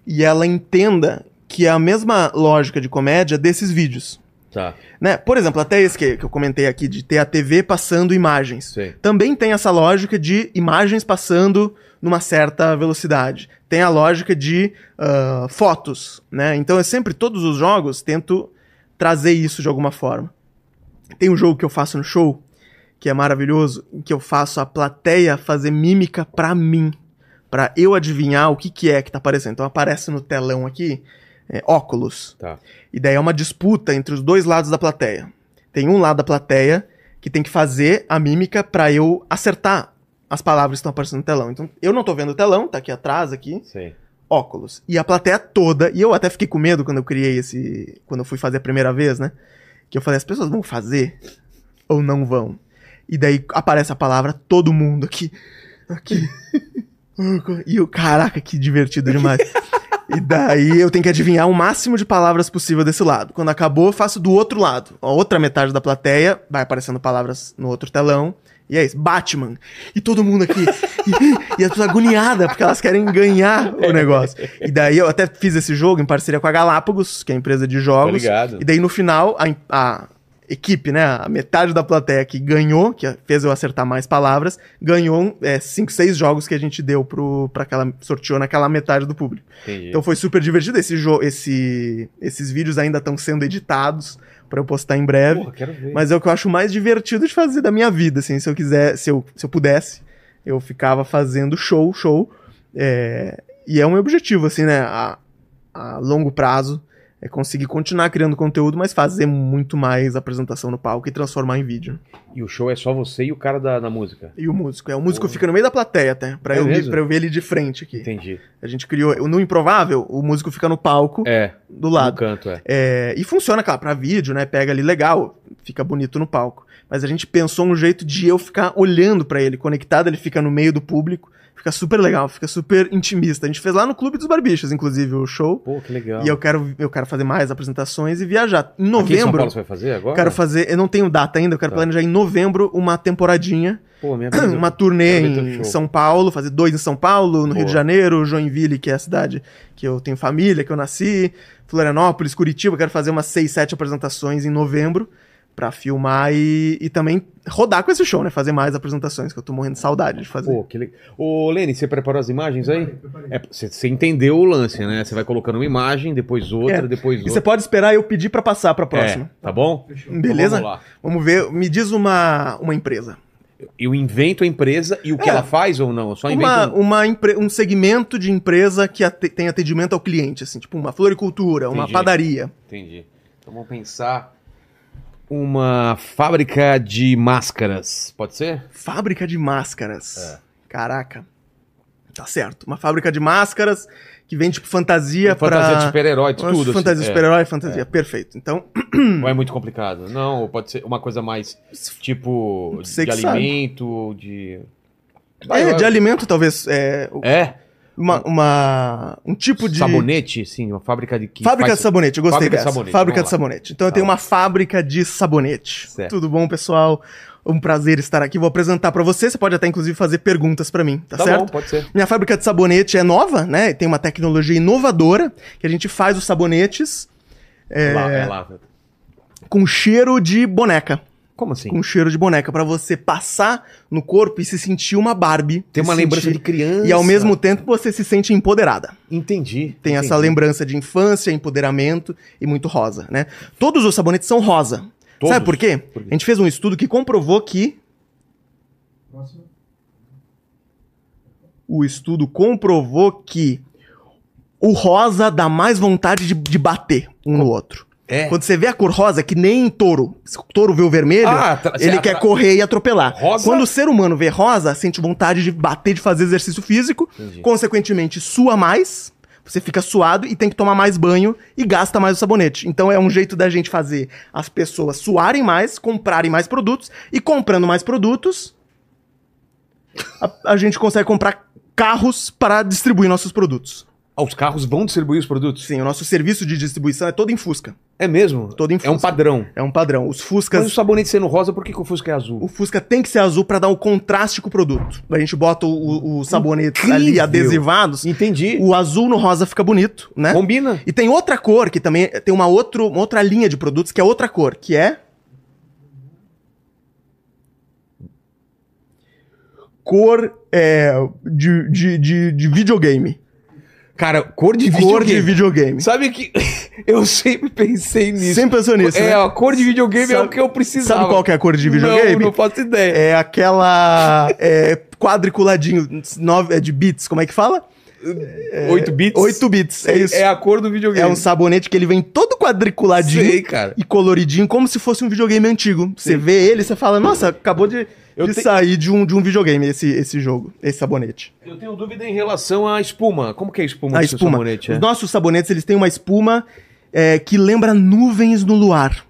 e ela entenda que é a mesma lógica de comédia desses vídeos. Tá, Né? Por exemplo, até esse que, que eu comentei aqui, de ter a TV passando imagens. sei. Também tem essa lógica de imagens passando numa certa velocidade. Tem a lógica de ah, fotos, né? Então eu sempre, todos os jogos, tento trazer isso de alguma forma. Tem um jogo que eu faço no show, que é maravilhoso, em que eu faço a plateia fazer mímica pra mim. Pra eu adivinhar o que, que é que tá aparecendo. Então aparece no telão aqui, é, óculos. Tá. E daí é uma disputa entre os dois lados da plateia. Tem um lado da plateia que tem que fazer a mímica pra eu acertar as palavras estão aparecendo no telão. Então, eu não tô vendo o telão, tá aqui atrás, aqui, Sei. óculos. E a plateia toda, e eu até fiquei com medo quando eu criei esse. Quando eu fui fazer a primeira vez, né? Que eu falei, as pessoas vão fazer ou não vão? E daí aparece a palavra todo mundo aqui. Aqui. [laughs] E o caraca, que divertido demais. E daí eu tenho que adivinhar o máximo de palavras possível desse lado. Quando acabou, eu faço do outro lado. A outra metade da plateia vai aparecendo palavras no outro telão. E é isso, Batman. E todo mundo aqui. e, e as pessoas agoniadas, porque elas querem ganhar o negócio. E daí eu até fiz esse jogo em parceria com a Galápagos, que é a empresa de jogos. ligado. E daí no final, a, a equipe, né, a metade da plateia que ganhou, que fez eu acertar mais palavras, ganhou é, cinco, seis jogos que a gente deu pro, pra aquela, sorteou naquela metade do público. Entendi. Então foi super divertido. Esse jo esse, esses vídeos ainda estão sendo editados pra eu postar em breve. Porra, quero ver. Mas é o que eu acho mais divertido de fazer da minha vida, assim. Se eu quiser, se eu, se eu pudesse, eu ficava fazendo show, show. É, e é um objetivo, assim, né? A, a longo prazo. É conseguir continuar criando conteúdo, mas fazer muito mais apresentação no palco e transformar em vídeo. E o show é só você e o cara da, da música. E o músico. É, o músico fica no meio da plateia até, pra, É eu, mesmo? pra eu ver ele de frente aqui. Entendi. A gente criou. No Improvável, o músico fica no palco É, do no lado. canto, é. É, e funciona, claro, pra vídeo, né? Pega ali legal, fica bonito no palco. Mas a gente pensou um jeito de eu ficar olhando pra ele, conectado, ele fica no meio do público. Fica super legal, fica super intimista. A gente fez lá no Clube dos Barbichos, inclusive, o show. Pô, que legal. E eu quero, eu quero fazer mais apresentações e viajar. Em Aqui em São novembro, Paulo você vai fazer agora? quero fazer. Eu não tenho data ainda, eu quero Tá. planejar em novembro uma temporadinha, Pô, minha vida. [clears throat] uma turnê teu em. São Paulo, fazer dois em São Paulo, no Rio de Janeiro, Joinville, que é a cidade que eu tenho família, que eu nasci, Florianópolis, Curitiba, quero fazer umas seis, sete apresentações em novembro pra filmar e, e também rodar com esse show, né? Fazer mais apresentações, que eu tô morrendo de saudade de fazer. Pô, que legal. Ô, Lene, você preparou as imagens aí? É, você, você entendeu o lance, né? Você vai colocando uma imagem, depois outra, É, depois E outra. você pode esperar eu pedir pra passar pra próxima. É, tá bom? Beleza? Vamos lá. Vamos ver, me diz uma, uma empresa. Eu invento a empresa e o que É. ela faz ou não? Eu só invento. Uma, um- uma empre- um segmento de empresa que ate- tem atendimento ao cliente, assim, tipo uma floricultura, uma Entendi. padaria. Entendi. Então vamos pensar. Uma fábrica de máscaras. Pode ser? Fábrica de máscaras. É. Caraca. Tá certo. Uma fábrica de máscaras que vende tipo fantasia pra... Fantasia de super-herói, de tudo. assim. Fantasia de É. super-herói, fantasia. Perfeito. Então, Ou é muito complicado? Não, pode ser uma coisa mais tipo de que sabe. alimento, de. é, de alimento talvez. É, É, uma, uma- um tipo de... sabonete, sim, uma fábrica de Fábrica faz- de sabonete, eu gostei Fábrica de dessa. sabonete, fábrica de lá. sabonete. Então eu Tá tenho uma fábrica de sabonete. Certo. Tudo bom, pessoal? Um prazer estar aqui. Vou apresentar pra você. Você pode até, inclusive, fazer perguntas pra mim, tá, Tá certo? bom, pode ser. Minha fábrica de sabonete é nova, né? Tem uma tecnologia inovadora que a gente faz os sabonetes é, Lá, é lá. com cheiro de boneca. Como assim? Com cheiro de boneca, pra você passar no corpo e se sentir uma Barbie. Tem uma lembrança sentir- de criança. E ao mesmo tempo você se sente empoderada. Entendi. Tem essa entendi. lembrança de infância, empoderamento e muito rosa, né? Todos os sabonetes são rosa. Todos? Sabe por quê? Por quê? A gente fez um estudo que comprovou que. O estudo comprovou que o rosa dá mais vontade de, de bater um no outro. É. Quando você vê a cor rosa, que nem touro, se o touro vê o vermelho, Ah, tra- ele quer correr e atropelar. Rosa? Quando o ser humano vê rosa, sente vontade de bater, de fazer exercício físico, Entendi. consequentemente sua mais, você fica suado e tem que tomar mais banho e gasta mais o sabonete. Então é um jeito da gente fazer as pessoas suarem mais, comprarem mais produtos e comprando mais produtos, a, a gente consegue comprar carros para distribuir nossos produtos. Os carros vão distribuir os produtos? Sim, o nosso serviço de distribuição é todo em Fusca. É mesmo? Todo em É um Fusca. padrão. É um padrão. Os Mas o Fuscas. sabonete sendo rosa, por que, que o Fusca é azul? O Fusca tem que ser azul pra dar um contraste com o produto. A gente bota o, o, o sabonete Incrível. ali adesivados. Entendi. O azul no rosa fica bonito, né? Combina. E tem outra cor que também tem uma, outro, uma outra linha de produtos que é outra cor, que é. Cor é, de, de, de, de videogame. Cara, cor de Cor de videogame. videogame. Sabe que [laughs] eu sempre pensei nisso. Sempre pensou nisso, É, né? a cor de videogame é Sabe- o que eu precisava. Sabe qual que é a cor de videogame? Não, não faço ideia. É aquela. É, quadriculadinho, é de bits, como é que fala? 8 bits? 8 bits, é isso. É a cor do videogame. É um sabonete que ele vem todo quadriculadinho Sei, cara. e coloridinho, como se fosse um videogame antigo. Você vê ele, você fala, nossa, acabou de, de te- sair de um, de um videogame esse, esse jogo, esse sabonete. Eu tenho dúvida em relação à espuma. Como que é a espuma A do espuma. sabonete? Os é? nossos sabonetes, eles têm uma espuma é, que lembra nuvens no luar.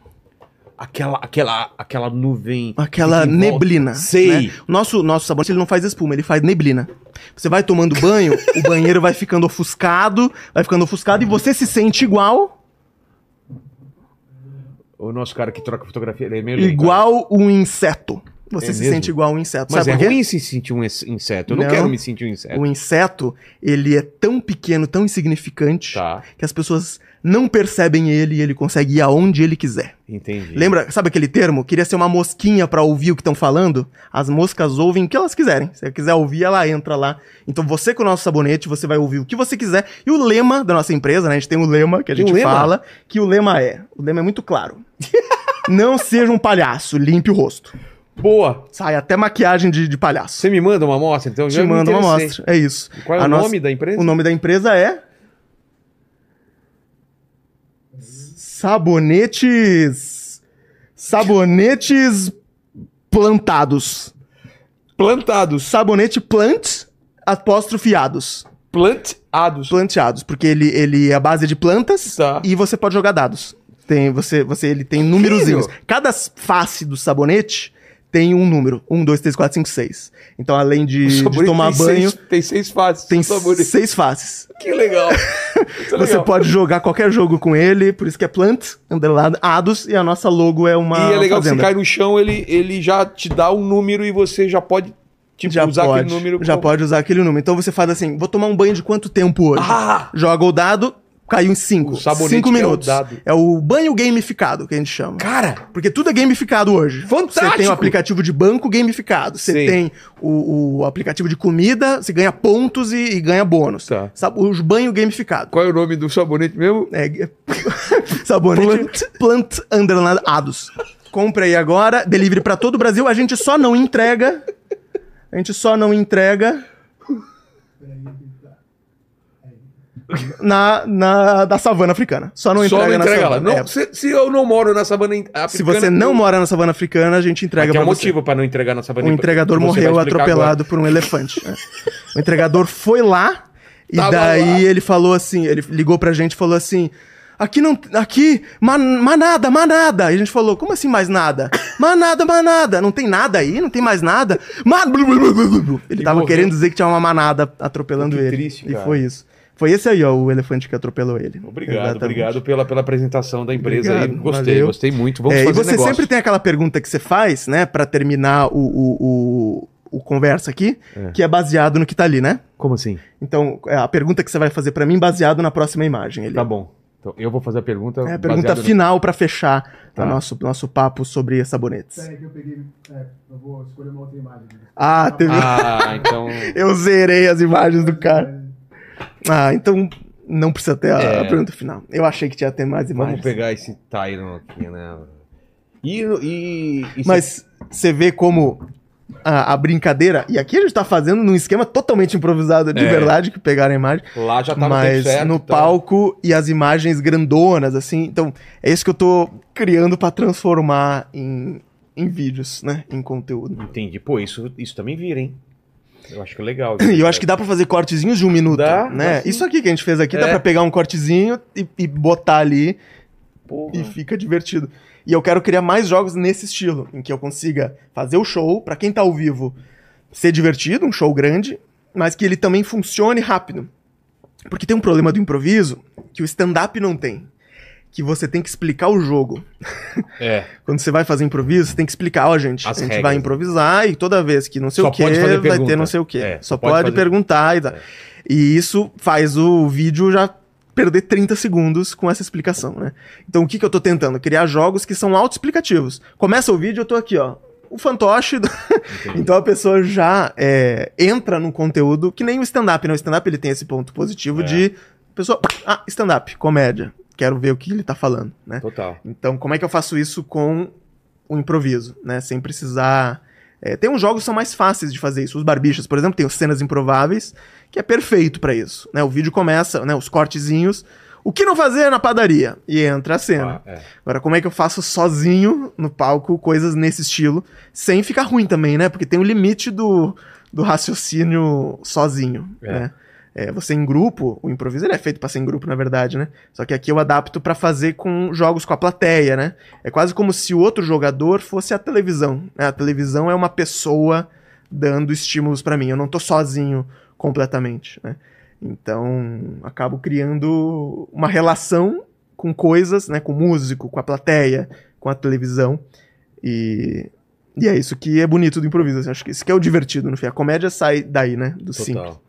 Aquela, aquela, aquela nuvem. Aquela neblina. Sei. né? O nosso, nosso sabonete ele não faz espuma, ele faz neblina. Você vai tomando banho, o banheiro vai ficando ofuscado, vai ficando ofuscado e você se sente igual, O nosso cara que troca fotografia, ele é meio igual um inseto. Você É se mesmo? sente igual um inseto. Mas Sabe é ruim se sentir um ins- inseto. Eu não, Não. quero me sentir um inseto. O inseto, ele é tão pequeno, tão insignificante, Tá, que as pessoas não percebem ele e ele consegue ir aonde ele quiser. entendi. Lembra, sabe aquele termo? Queria ser uma mosquinha pra ouvir o que estão falando? As moscas ouvem o que elas quiserem. Se ela quiser ouvir, ela entra lá. Então você com o nosso sabonete, você vai ouvir o que você quiser. E o lema da nossa empresa, né? A gente tem um lema que a gente um fala, que o lema é, o lema é muito claro. [laughs] não seja um palhaço, limpe o rosto. Boa. Sai até maquiagem de, de palhaço. Você me manda uma amostra, então? Te manda uma amostra. É isso. Qual é A o nossa- nome da empresa? O nome da empresa é. Sabonetes. Sabonetes plantados. Plantados. Sabonete plant apostrofiados. Plantados. Planteados, porque ele, ele é a base de plantas Tá. e você pode jogar dados. Tem, você, você, ele tem númerozinhos. Cada face do sabonete tem um número. Um, dois, três, quatro, cinco, seis. Então, além de, [laughs] de tomar tem banho, Seis, tem seis faces. tem seis faces. Que legal. [laughs] Você legal. pode jogar qualquer jogo com ele, por isso que é plant, underline, ados, e a nossa logo é uma E é legal que fazenda. você cai no chão, ele, ele já te dá um número e você já pode tipo, já usar pode, aquele número. já como- pode usar aquele número. Então você faz assim, vou tomar um banho de quanto tempo hoje? Ah! Joga o dado, caiu em cinco. O sabonete cinco que é o minutos. É o banho gamificado que a gente chama. Cara, Porque tudo é gamificado hoje. Fantástico! Você tem o aplicativo de banco gamificado. Você Sim. tem o, o aplicativo de comida, você ganha pontos e, e ganha bônus. Tá. Sabe, os banho gamificado. qual é o nome do sabonete mesmo? É, [laughs] sabonete plant, underline ados. Compre aí agora, delivery pra todo o Brasil. A gente só não entrega. A gente só não entrega. Na, na da savana africana. Só não entrega, Só não na entrega lá. savana. Não, É. se, se eu não moro na savana africana... Se você não mora na savana africana, a gente entrega Aqui é pra o você. motivo pra não entregar na savana O entregador morreu atropelado por um elefante. né? O entregador foi lá e Tava daí lá. ele falou assim, ele ligou pra gente e falou assim: "Aqui não, aqui, ma- manada, manada". E a gente falou: "Como assim mais nada?" [coughs] "Manada, manada, não tem nada aí, não tem mais nada". Ma- blu, blu, blu, blu, blu. Ele tava querendo dizer que tinha uma manada atropelando Que ele. triste, e cara. foi isso. Foi esse aí, ó, o elefante que atropelou ele. Obrigado, Exatamente. obrigado pela, pela apresentação da empresa aí. Obrigado, Gostei, valeu. gostei muito. Vamos É, e fazer você negócio. sempre tem aquela pergunta que você faz, né, Pra terminar o, o, o, o conversa aqui, É. que é baseado no que tá ali, né? Como assim? Então, é a pergunta que você vai fazer pra mim baseado na próxima imagem. Ele. Tá bom. Então, eu vou fazer a pergunta. É a pergunta baseada no- final pra fechar Tá. o nosso, nosso papo sobre sabonetes. Peraí que eu peguei. É, eu vou escolher uma outra imagem. Ah, teve... Ah, então. [laughs] eu zerei as imagens do cara. Ah, então não precisa ter a, É. a pergunta final. Eu achei que tinha ter mais imagens. Vamos pegar esse Tyron aqui, né? E. e, e Mas você vê como a, a brincadeira, e aqui a gente tá fazendo num esquema totalmente improvisado de É. verdade, que pegaram a imagem. lá já tá no mas tempo certo. no então- palco e as imagens grandonas, assim. Então, é isso que eu tô criando pra transformar em, em vídeos, né? Em conteúdo. Entendi. Pô, isso, isso também vira, hein? Eu acho que é legal. [coughs] E eu acho que dá pra fazer cortezinhos de um minuto, Dá, né? dá. Isso aqui que a gente fez aqui, dá É. pra pegar um cortezinho e, e botar ali Porra. e fica divertido. E eu quero criar mais jogos nesse estilo, em que eu consiga fazer o show, pra quem tá ao vivo, ser divertido, um show grande, mas que ele também funcione rápido. Porque tem um problema do improviso que o stand-up não tem. Que você tem que explicar o jogo. [laughs] É. Quando você vai fazer improviso, você tem que explicar, ó, gente, As a gente regras. vai improvisar e toda vez que não sei Só o que, vai ter pergunta. não sei o que. É, só só pode pode, fazer- perguntar e tal. É. E isso faz o vídeo já perder 30 segundos com essa explicação, né? Então o que, que eu tô tentando? Criar jogos que são autoexplicativos. Começa o vídeo, eu tô aqui, ó. O fantoche. do- [laughs] então a pessoa já é, entra no conteúdo que nem o stand-up, né? O stand-up ele tem esse ponto positivo É. de pessoa. Ah, stand-up, comédia. Quero ver o que ele tá falando, né? Total. Então, como é que eu faço isso com o improviso, né? Sem precisar. é, tem uns jogos que são mais fáceis de fazer isso. Os Barbichas, por exemplo, tem os cenas improváveis, que é perfeito pra isso. Né? O vídeo começa, né? Os cortezinhos. O que não fazer na padaria? E entra a cena. Ah, é. Agora, como é que eu faço sozinho no palco coisas nesse estilo, sem ficar ruim também, né? Porque tem o limite do, do raciocínio sozinho, É. né? É, você em grupo, o improviso ele é feito pra ser em grupo, na verdade, né? Só que aqui eu adapto pra fazer com jogos com a plateia, né? É quase como se o outro jogador fosse a televisão. Né? A televisão é uma pessoa dando estímulos pra mim. Eu não tô sozinho completamente, né? Então, acabo criando uma relação com coisas, né? Com o músico, com a plateia, com a televisão. E, e é isso que é bonito do improviso. assim, acho que isso que é o divertido no fim. A comédia sai daí, né? Do simples. Total. Total.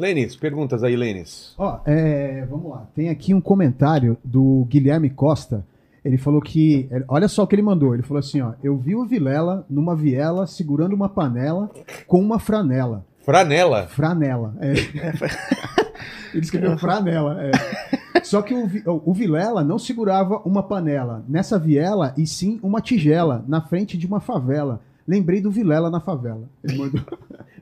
Lênis, perguntas aí, Lênis. Ó, é, vamos lá. Tem aqui um comentário do Guilherme Costa. Ele falou que. Olha só o que ele mandou. Ele falou assim: ó. Eu vi o Vilela numa viela segurando uma panela com uma franela. Franela. Franela. É. [laughs] ele escreveu franela. é. Só que o, o Vilela não segurava uma panela nessa viela e sim uma tigela na frente de uma favela. Lembrei do Vilela na favela. Ele mandou. [laughs]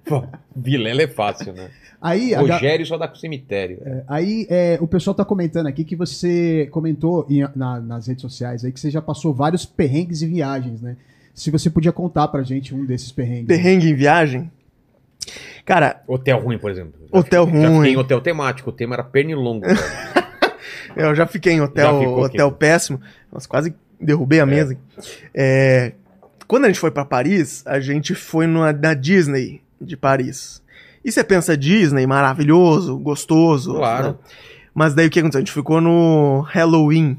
Vilela é fácil, né? Aí, a Rogério só dá com cemitério. Aí é, o pessoal tá comentando aqui que você comentou em- na- nas redes sociais aí que você já passou vários perrengues e viagens, né? Se você podia contar pra gente um desses perrengues. Perrengue em viagem. Cara, Hotel ruim, por exemplo. Hotel Já fiquei ruim. em hotel temático. O tema era pernilongo. [laughs] eu já fiquei em hotel, Já aqui. hotel péssimo. Nossa, quase derrubei a mesa. É, quando a gente foi pra Paris, a gente foi numa, na Disney de Paris. E você pensa Disney, maravilhoso, gostoso. Claro. né? Mas daí o que aconteceu? A gente ficou no Halloween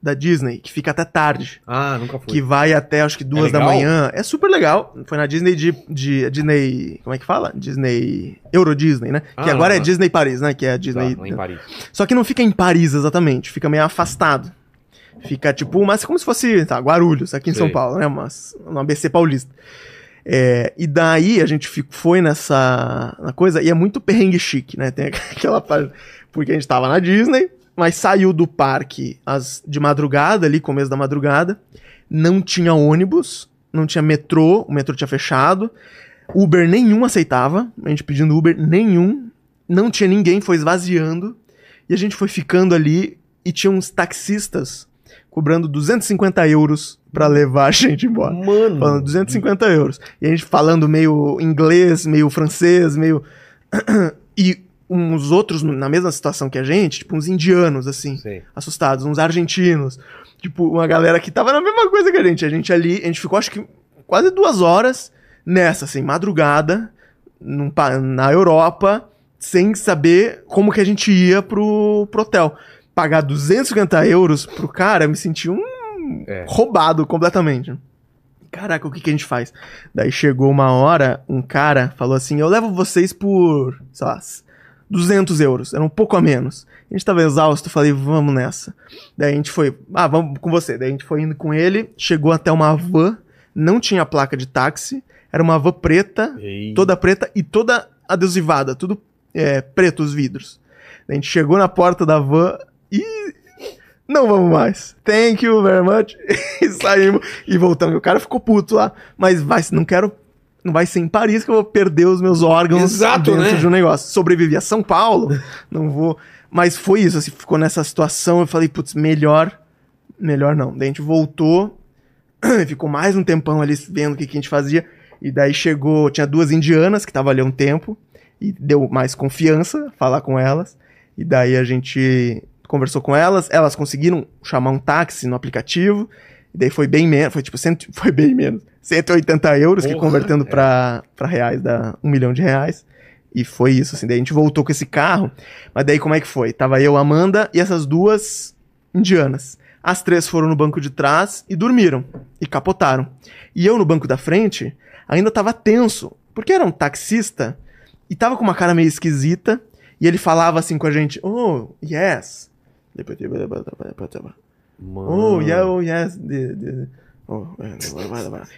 da Disney, que fica até tarde. ah, nunca fui. que vai até acho que duas da legal? manhã. É super legal. Foi na Disney de, de Disney, como é que fala? Disney Euro Disney, né? que Ah, agora é ah. Disney Paris, né? Que é a Tá, Disney. lá em Paris. Só que não fica em Paris exatamente, fica meio afastado. Fica tipo, mas como se fosse, tá, Guarulhos, aqui em Sei. São Paulo, né? Mas no ABC Paulista. É, e daí a gente foi nessa coisa, e é muito perrengue chique, né? Tem [laughs] aquela parte. Porque a gente tava na Disney, mas saiu do parque de madrugada, ali, começo da madrugada. Não tinha ônibus, não tinha metrô, o metrô tinha fechado. Uber nenhum aceitava, a gente pedindo Uber nenhum. Não tinha ninguém, foi esvaziando. E a gente foi ficando ali e tinha uns taxistas cobrando 250 euros pra levar a gente embora. Mano. Falando 250 euros. E a gente falando meio inglês, meio francês, meio. [clears throat] e uns outros na mesma situação que a gente, tipo uns indianos, assim, Sei. assustados, uns argentinos. Tipo, uma galera que tava na mesma coisa que a gente. A gente ali, a gente ficou acho que quase duas horas nessa, assim, madrugada, num na Europa, sem saber como que a gente ia pro, pro hotel. Pagar 250 euros pro cara, eu me senti um É. roubado completamente. Caraca, o que, que a gente faz? Daí chegou uma hora, um cara falou assim: Eu levo vocês por, sei lá, 200 euros, era um pouco a menos. A gente tava exausto, falei: Vamos nessa. Daí a gente foi, ah, vamos com você. Daí a gente foi indo com ele, chegou até uma van, não tinha placa de táxi, era uma van preta, Ei. toda preta e toda adesivada, tudo é, preto os vidros. A gente chegou na porta da van e não vamos mais. Thank you very much. [laughs] e saímos e voltamos. O cara ficou puto lá, mas vai, não quero não vai ser em Paris que eu vou perder os meus órgãos Exato, dentro né? de um negócio. Sobrevivi a São Paulo, [laughs] não vou. Mas foi isso, assim, ficou nessa situação. Eu falei, putz, melhor, melhor não. Daí a gente voltou, [clears throat] ficou mais um tempão ali vendo o que, que a gente fazia. E daí chegou, tinha duas indianas que estavam ali há um tempo, e deu mais confiança falar com elas. E daí a gente conversou com elas, elas conseguiram chamar um táxi no aplicativo. E daí foi bem menos, foi tipo, cento, [laughs] foi bem menos, 180 euros, que Porra, convertendo é. pra, pra reais dá um milhão de reais. E foi isso, assim, daí a gente voltou com esse carro. Mas daí como é que foi? Tava eu, Amanda e essas duas indianas. As três foram no banco de trás e dormiram. E capotaram. E eu no banco da frente ainda tava tenso. Porque era um taxista e tava com uma cara meio esquisita. E ele falava assim com a gente: Oh, yes. Oh, yeah, oh, yes. the- the- oh,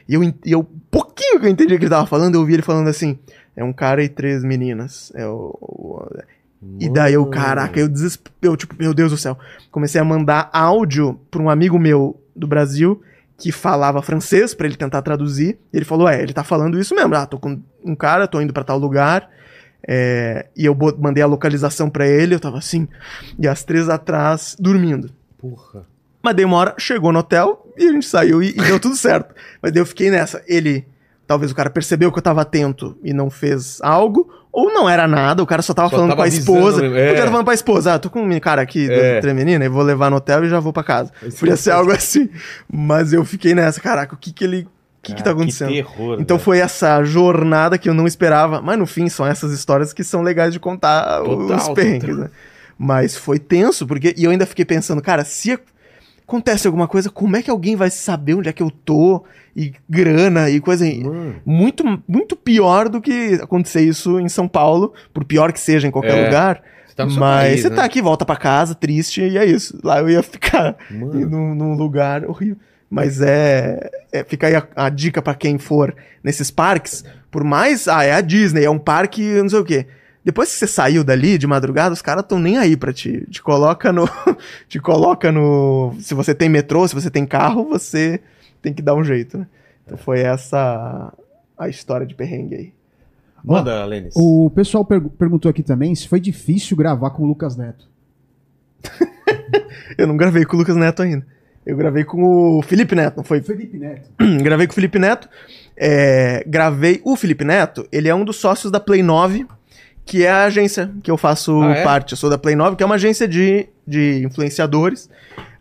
E eu, eu, pouquinho que eu entendi o que ele tava falando, eu ouvi ele falando assim: É um cara e três meninas. É o. o- e daí eu, caraca, eu desesperei, eu, tipo, meu Deus do céu. Comecei a mandar áudio pra um amigo meu do Brasil que falava francês pra ele tentar traduzir. Ele falou: É, ele tá falando isso mesmo. Ah, tô com um cara, tô indo pra tal lugar. É, e eu mandei a localização pra ele, eu tava assim, e as três atrás dormindo. Porra. Mas daí uma hora chegou no hotel e a gente saiu e, e deu tudo [laughs] certo. Mas daí eu fiquei nessa. Ele. Talvez o cara percebeu que eu tava atento e não fez algo. Ou não era nada, o cara só tava Só falando tava com a esposa. avisando, é. O cara tava falando pra esposa, ah, tô com um cara aqui É. da Tremenina e vou levar no hotel e já vou pra casa. Esse Podia é ser algo assim. Mas eu fiquei nessa, caraca, o que que ele. O que que tá acontecendo? Que terror. Então velho. foi essa jornada que eu não esperava. Mas no fim, são essas histórias que são legais de contar Total, os perrengues, né? Mas foi tenso, porque. E eu ainda fiquei pensando, cara, se acontece alguma coisa, como é que alguém vai saber onde é que eu tô? E grana e coisa. Mano. Muito, muito pior do que acontecer isso em São Paulo, por pior que seja em qualquer É. lugar. Você tá Mas país, você né? tá aqui, volta pra casa, triste, e é isso. Lá eu ia ficar num, num lugar horrível. Mas é, é. Fica aí a, a dica pra quem for nesses parques. Por mais. Ah, é a Disney, é um parque, não sei o quê. Depois que você saiu dali de madrugada, os caras tão nem aí pra ti. Te coloca no. [laughs] te coloca no. Se você tem metrô, se você tem carro, você tem que dar um jeito, né? Então foi essa a história de perrengue aí. Manda, Lênis. O pessoal pergu- perguntou aqui também se foi difícil gravar com o Lucas Neto. [laughs] Eu não gravei com o Lucas Neto ainda. Eu gravei com o Felipe Neto, não foi? Felipe Neto. [clears throat] gravei com o Felipe Neto. É, gravei. O Felipe Neto, ele é um dos sócios da Play 9, que é a agência que eu faço Ah, é? parte. Eu sou da Play 9, que é uma agência de, de influenciadores.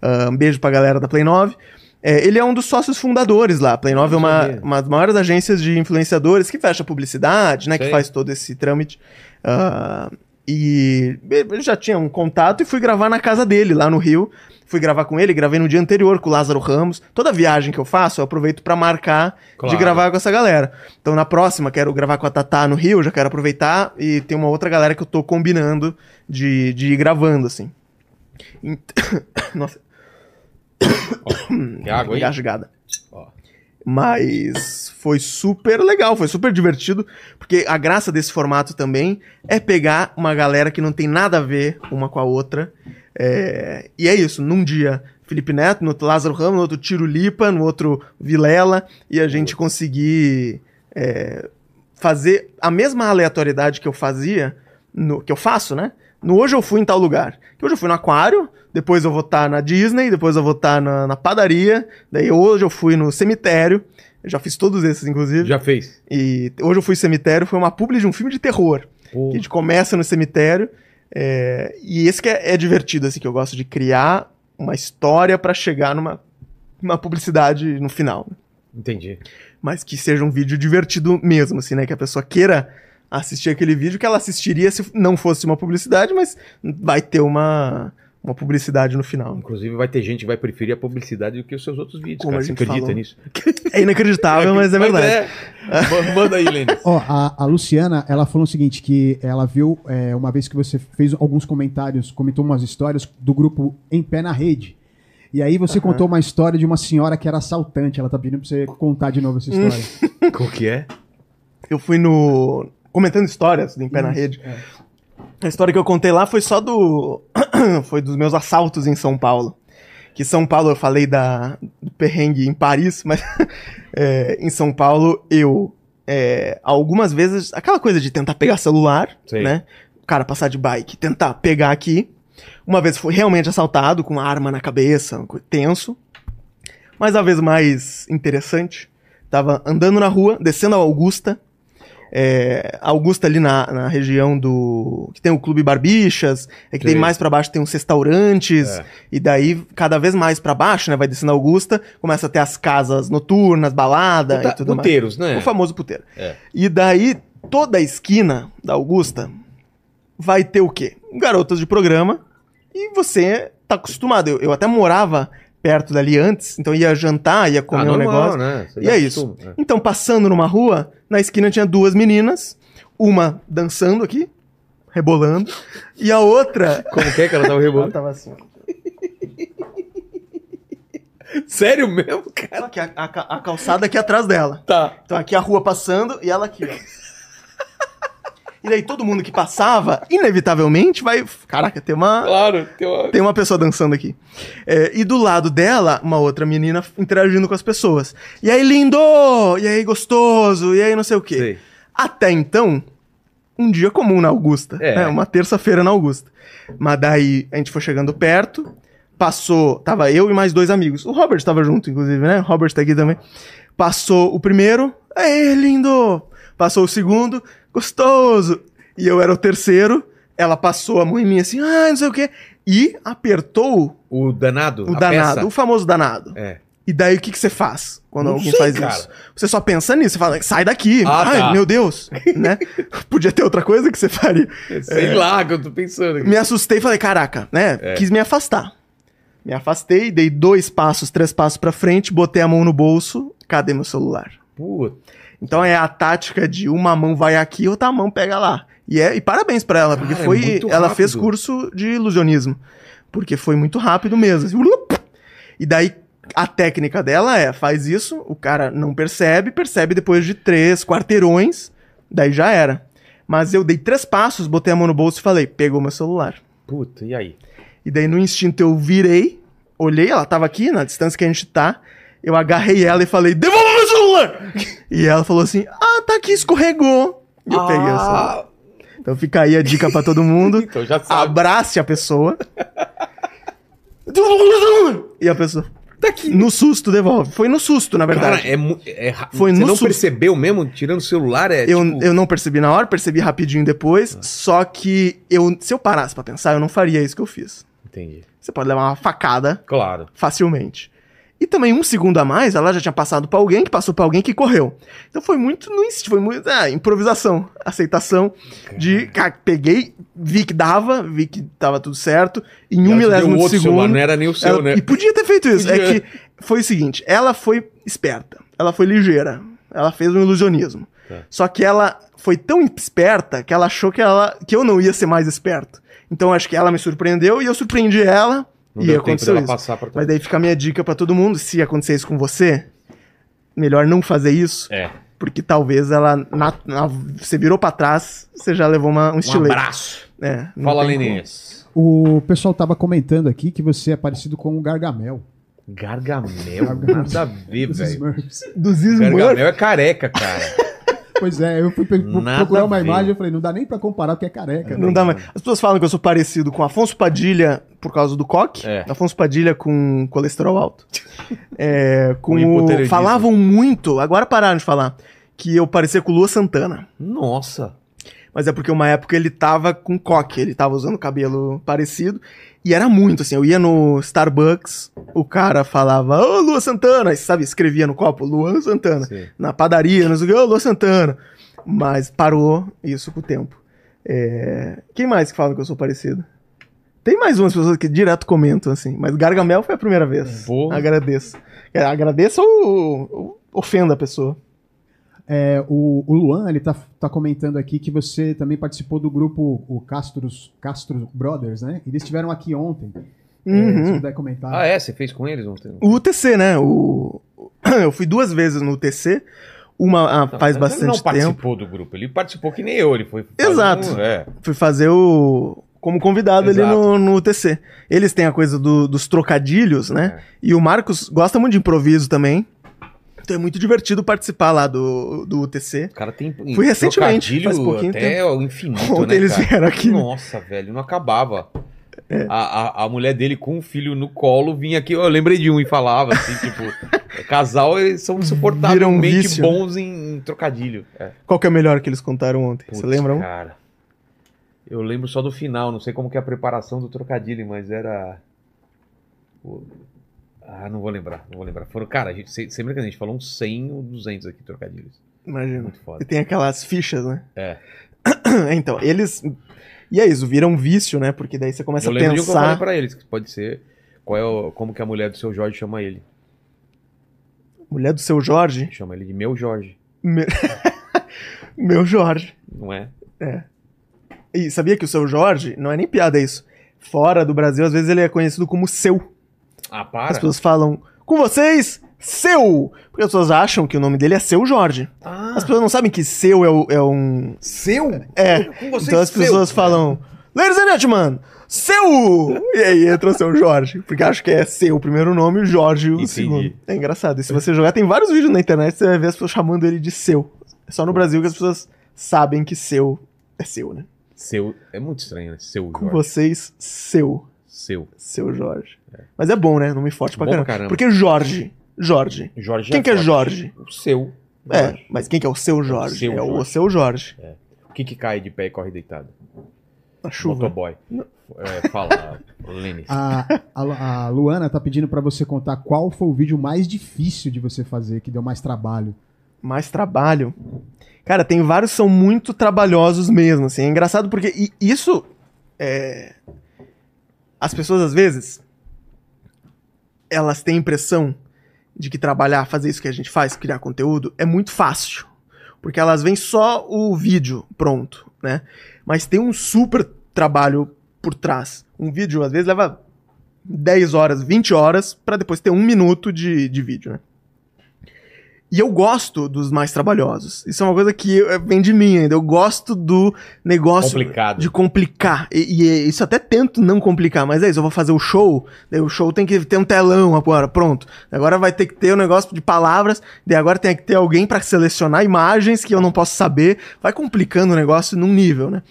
Ah, um beijo pra galera da Play 9. É, ele é um dos sócios fundadores lá. A Play 9 é uma, uma das maiores agências de influenciadores que fecha publicidade, né? Que Sei. faz todo esse trâmite. Ah, e eu já tinha um contato e fui gravar na casa dele, lá no Rio. Fui gravar com ele, gravei no dia anterior com o Lázaro Ramos. Toda viagem que eu faço, eu aproveito pra marcar Claro. de gravar com essa galera. Então na próxima, quero gravar com a Tatá no Rio, já quero aproveitar. E tem uma outra galera que eu tô combinando de, de ir gravando, assim. [coughs] Nossa, Quer água aí? [coughs] engasgada. Ó. Mas foi super legal, foi super divertido, porque a graça desse formato também é pegar uma galera que não tem nada a ver uma com a outra. É, e é isso, num dia Felipe Neto, no outro Lázaro Ramos, no outro Tiro Lipa, no outro Vilela, e a gente conseguir é, fazer a mesma aleatoriedade que eu fazia, no- que eu faço, né? No hoje eu fui em tal lugar. Que hoje eu fui no aquário, depois eu vou estar na Disney, depois eu vou estar na, na padaria, daí hoje eu fui no cemitério. Eu já fiz todos esses, inclusive. Já fez. E hoje eu fui cemitério, foi uma publi de um filme de terror. Pô. Que a gente começa no cemitério. é, e esse que é, é divertido, assim, que eu gosto de criar uma história pra chegar numa, numa publicidade no final. né? Entendi. Mas que seja um vídeo divertido mesmo, assim, né? Que a pessoa queira assistir aquele vídeo que ela assistiria se não fosse uma publicidade, mas vai ter uma, uma publicidade no final. Inclusive, vai ter gente que vai preferir a publicidade do que os seus outros vídeos. Como cara. Você acredita falou. nisso? [laughs] É inacreditável, mas é verdade. é. Ma- Manda aí, Lênis. Ó, a, a Luciana, ela falou o seguinte, que ela viu é, uma vez que você fez alguns comentários, comentou umas histórias do grupo Em Pé na Rede. E aí você contou uma história de uma senhora que era assaltante. Ela tá pedindo pra você contar de novo essa história. Qual que é? Eu fui no. Comentando histórias do Em Pé na Rede. A história que eu contei lá foi só do. [clears throat] foi dos meus assaltos em São Paulo. Que São Paulo eu falei da, do perrengue em Paris, [laughs] mas é, em São Paulo eu. é, algumas vezes. aquela coisa de tentar pegar celular, Sei. né? O cara passar de bike, tentar pegar aqui. Uma vez fui realmente assaltado com uma arma na cabeça, tenso. Mas a vez mais interessante, tava andando na rua, descendo a Augusta. É, Augusta ali na, na região do. que tem o Clube Barbixas, é que Sei. tem mais pra baixo tem uns restaurantes, É. e daí cada vez mais pra baixo, né, vai descendo Augusta, começa a ter as casas noturnas, balada Puta- e tudo mais. Puteiros, né? O famoso puteiro. É. E daí, toda a esquina da Augusta vai ter o quê? Garotas de programa. E você tá acostumado. Eu, eu até morava perto dali antes, então ia jantar, ia comer Ah, um normal, negócio. né? Você E é isso. acostuma, é. Então, passando numa rua, na esquina tinha duas meninas, uma dançando aqui, rebolando, e a outra. [laughs] Como que é que ela tava Ela rebolando? tava assim. Sério mesmo, cara? Aqui, a, a- a calçada aqui atrás dela. Tá. Então aqui a rua passando e ela aqui, ó. E daí todo mundo que passava, inevitavelmente, vai. Caraca, tem uma. Claro, tem uma... Tem uma pessoa dançando aqui. É, e do lado dela, uma outra menina interagindo com as pessoas. E aí, lindo! E aí, gostoso! E aí, não sei o quê. Sei. Até então, um dia comum na Augusta. É. né? Uma terça-feira na Augusta. Mas daí a gente foi chegando perto, passou. Tava eu e mais dois amigos. O Robert tava junto, inclusive, né? O Robert tá aqui também. Passou o primeiro. Ei, lindo! Passou o segundo. Gostoso! E eu era o terceiro. Ela passou a mão em mim assim, ah, não sei o quê. E apertou O danado? o danado, peça? o famoso danado. É. E daí o que, que você faz quando Não alguém sei, faz cara. isso? Você só pensa nisso, você fala, sai daqui. Ah, Ai, tá. meu Deus. [laughs] né? Podia ter outra coisa que você faria. Sei lá que eu tô pensando aqui. Me assustei e falei, caraca, né? É. Quis me afastar. Me afastei, dei dois passos, três passos pra frente, botei a mão no bolso, cadê meu celular? Puta. Então é a tática de uma mão vai aqui, outra mão pega lá. E, é, e parabéns pra ela, porque Cara, é foi. muito ela fez curso de ilusionismo. Porque foi muito rápido mesmo. assim. E daí a técnica dela é: faz isso, o cara não percebe, percebe depois de três quarteirões, daí já era. Mas eu dei três passos, botei a mão no bolso e falei: pegou meu celular. Puta, e aí? E daí no instinto eu virei, olhei, ela tava aqui na distância que a gente tá. Eu agarrei ela e falei: devolva meu celular! e ela falou assim: ah, tá aqui, escorregou. E eu peguei o celular. Então fica aí a dica pra todo mundo. [laughs] Então já sabe. Abrace a pessoa. e a pessoa. Tá aqui. No susto devolve. Foi no susto, na verdade. Cara, é, é Foi Você no não susto. percebeu mesmo? Tirando o celular, é eu, tipo... eu não percebi na hora, percebi rapidinho depois. Só que eu, se eu parasse pra pensar, eu não faria isso que eu fiz. Entendi. Você pode levar uma facada Claro. facilmente. E também um segundo a mais, ela já tinha passado pra alguém, que passou pra alguém que correu. Então foi muito no foi muito ah, improvisação, aceitação de cara, peguei, vi que dava, vi que tava tudo certo, em um milésimo de outro segundo. celular, não era nem o seu, ela- né? E podia ter feito isso. Podia. É que foi o seguinte, ela foi esperta, ela foi ligeira, ela fez um ilusionismo. Tá. Só que ela foi tão esperta que ela achou que, ela, que eu não ia ser mais esperto. Então acho que ela me surpreendeu e eu surpreendi ela. Não e deu tempo aconteceu dela isso. passar pra Mas daí fica a minha dica pra todo mundo, se acontecer isso com você, melhor não fazer isso, É. porque talvez ela, na- na- você virou pra trás, você já levou uma, um Um estilete. abraço. É, Fala. Lenês. O pessoal tava comentando aqui que você é parecido com o Gargamel. Gargamel. Gargamel. Nada a ver, dos velho. Smurfs. Dos Smurfs. Gargamel é careca, cara. [laughs] Pois é, eu fui procurar uma imagem e falei, não dá nem pra comparar porque é careca. Não né? dá mais. As pessoas falam que eu sou parecido com Afonso Padilha por causa do coque. É. Afonso Padilha com colesterol alto. [laughs] É, com o... Falavam muito, agora pararam de falar, que eu parecia com o Lua Santana. Nossa. Mas é porque uma época ele tava com coque, ele tava usando cabelo parecido. E era muito, assim, eu ia no Starbucks, o cara falava, ô Lua Santana, sabe, escrevia no copo, Lua Santana. Sim. Na padaria, não sei o que, ô Lua Santana. Mas parou isso com o tempo. É, Quem mais que fala que eu sou parecido? Tem mais umas pessoas que direto comentam, assim, mas Gargamel foi a primeira vez. Porra. Agradeço. É, Agradeço ou, ou ofenda a pessoa? É, o, o Luan, ele tá, tá comentando aqui que você também participou do grupo o Castros, Castro Brothers, né? Eles estiveram aqui ontem. É, Uhum. se puder comentar. Ah, é? Você fez com eles ontem? O UTC, né? O... [clears throat] Eu fui duas vezes no UTC. Uma ah, Não, faz mas ele bastante não tempo. participou do grupo. Ele participou que nem eu. Ele foi. fazer Exato. um- é. Fui fazer o. Como convidado ali Exato. no, no UTC. Eles têm a coisa do- dos trocadilhos, né? É. E o Marcos gosta muito de improviso também. Então é muito divertido participar lá do, do UTC. O cara tem. Fui recentemente, trocadilho faz pouquinho até o infinito, [laughs] Ontem né, eles cara? vieram aqui, né? É. Nossa, velho, não acabava. A, a, a mulher dele com o filho no colo vinha aqui. Eu lembrei de um e falava assim, [laughs] tipo, casal, eles são um insuportavelmente vício, né? bons em, em trocadilho. É. Qual que é o melhor que eles contaram ontem? Você lembra um? Cara, eu lembro só do final, não sei como que é a preparação do trocadilho, mas era. Ah, não vou lembrar, não vou lembrar. Foram, cara, a gente, se- sempre que a gente falou uns 100 ou 200 aqui trocadilhos. Imagina. Muito foda. E tem aquelas fichas, né? É. [clears throat] então, eles. E é isso, vira um vício, né? Porque daí você começa Eu a lembro de um que eu falei pensar. pra eles, que pode ser. Qual é o, como que a mulher do seu Jorge chama ele? Mulher do seu Jorge. Chama ele de meu Jorge, Meu, [laughs] meu Jorge. não é? E sabia que o seu Jorge, não é nem piada isso. Fora do Brasil, às vezes ele é conhecido como seu. Ah, As para. pessoas falam, com vocês, seu! Porque as pessoas acham que o nome dele é seu Jorge. Ah, As pessoas não sabem que seu é, o- é um. seu? É. Com vocês, Então as seu. pessoas falam, Ladies and gentlemen, seu! E aí entra o seu Jorge. Porque acho que é seu o primeiro nome e o Jorge o Entendi. segundo. É engraçado. E se você jogar, tem vários vídeos na internet, você vai ver as pessoas chamando ele de seu. É só no Brasil que as pessoas sabem que seu é seu, né? Seu. É muito estranho, né? Seu Com Jorge. vocês, seu. Seu. Seu Jorge. Mas é bom, né? Nome forte pra Bom pra caramba. caramba. Porque Jorge. Jorge. Jorge Quem que é. Jorge? O seu. É, Jorge. mas quem que é o seu Jorge? seu é o Jorge. seu Jorge. O que que cai de pé e corre deitado? Na chuva. Motoboy. É, fala, Lênin. A, a, a Luana tá pedindo pra você contar qual foi o vídeo mais difícil de você fazer, que deu mais trabalho. mais trabalho. Cara, tem vários que são muito trabalhosos mesmo, assim. É engraçado porque isso é... As pessoas, às vezes, elas têm a impressão de que trabalhar, fazer isso que a gente faz, criar conteúdo, é muito fácil. Porque elas veem só o vídeo pronto, né? Mas tem um super trabalho por trás. Um vídeo, às vezes, leva 10 horas, 20 horas, pra depois ter um minuto de, de vídeo, né? E eu gosto dos mais trabalhosos. Isso é uma coisa que eh, vem de mim ainda. Eu gosto do negócio Complicado. de complicar. E, e isso até tento não complicar, mas é isso. Eu vou fazer o show, daí o show tem que ter um telão agora, pronto. Agora vai ter que ter um negócio de palavras, daí agora tem que ter alguém pra selecionar imagens que eu não posso saber. Vai complicando o negócio num nível, né?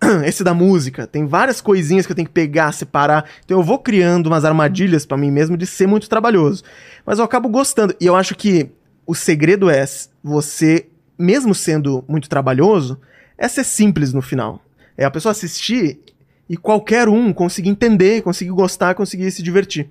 [clears throat] Esse da música, tem várias coisinhas que eu tenho que pegar, separar. Então eu vou criando umas armadilhas pra mim mesmo de ser muito trabalhoso. Mas eu acabo gostando. E eu acho que o segredo é você, mesmo sendo muito trabalhoso, é ser simples no final. É a pessoa assistir e qualquer um conseguir entender, conseguir gostar, conseguir se divertir.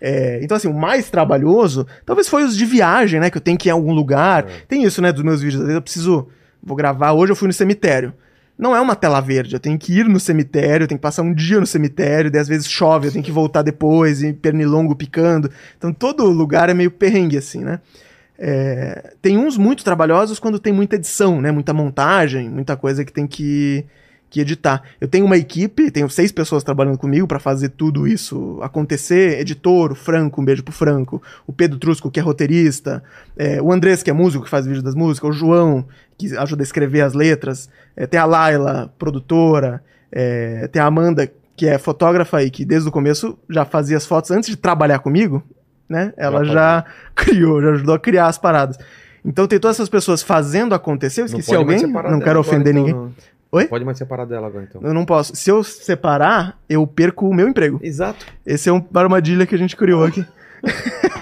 É, então, assim, o mais trabalhoso, talvez foi os de viagem, né? Que eu tenho que ir em algum lugar. Tem isso, né, dos meus vídeos. Às vezes eu preciso. Vou gravar, hoje eu fui no cemitério. Não é uma tela verde, eu tenho que ir no cemitério, eu tenho que passar um dia no cemitério, daí às vezes chove, eu tenho que voltar depois, e pernilongo picando. Então todo lugar é meio perrengue, assim, né? É, tem uns muito trabalhosos quando tem muita edição, né? Muita montagem, muita coisa que tem que, que editar. Eu tenho uma equipe, tenho seis pessoas trabalhando comigo para fazer tudo isso acontecer. Editor, o Franco, um beijo pro Franco. O Pedro Trusco, que é roteirista. é, o Andrés, que é músico, que faz vídeo das músicas. O João, que ajuda a escrever as letras. é, tem a Laila, produtora. é, tem a Amanda, que é fotógrafa e que desde o começo já fazia as fotos antes de trabalhar comigo, né? Ela Já já [laughs] criou, já ajudou a criar as paradas. Então tem todas essas pessoas fazendo acontecer. Eu esqueci alguém, não quero ofender então, ninguém. não. Oi? Pode mais separar dela agora, então. Eu não posso. Se eu separar, eu perco o meu emprego. Exato. Esse é uma armadilha que a gente criou aqui. [laughs]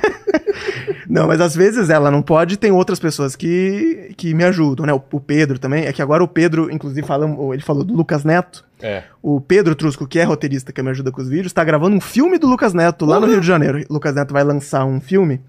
não, mas às vezes ela não pode, tem outras pessoas que, que me ajudam, né? O, o Pedro também. É que agora o Pedro, inclusive, falamos, ele falou do Lucas Neto. É. O Pedro Trusco, que é roteirista, que me ajuda com os vídeos, tá gravando um filme do Lucas Neto lá no Rio de Janeiro. O Lucas Neto vai lançar um filme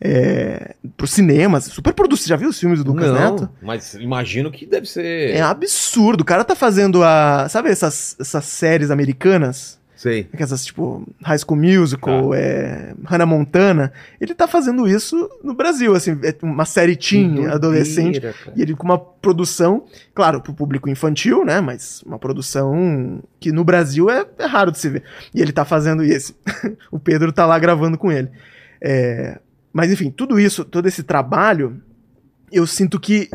é, pro cinemas. Super produção. Você já viu os filmes do Lucas não, Neto? mas imagino que deve ser. É absurdo. O cara tá fazendo a. Sabe essas, essas séries americanas? Sei. Essas, tipo, High School Musical, é, Hannah Montana. Ele tá fazendo isso no Brasil, assim, é uma série teen, adolescente. cara. E ele com uma produção, claro, pro público infantil, né? Mas uma produção que no Brasil é, é raro de se ver. E ele tá fazendo isso. [laughs] o Pedro tá lá gravando com ele. É, mas enfim, tudo isso, todo esse trabalho, eu sinto que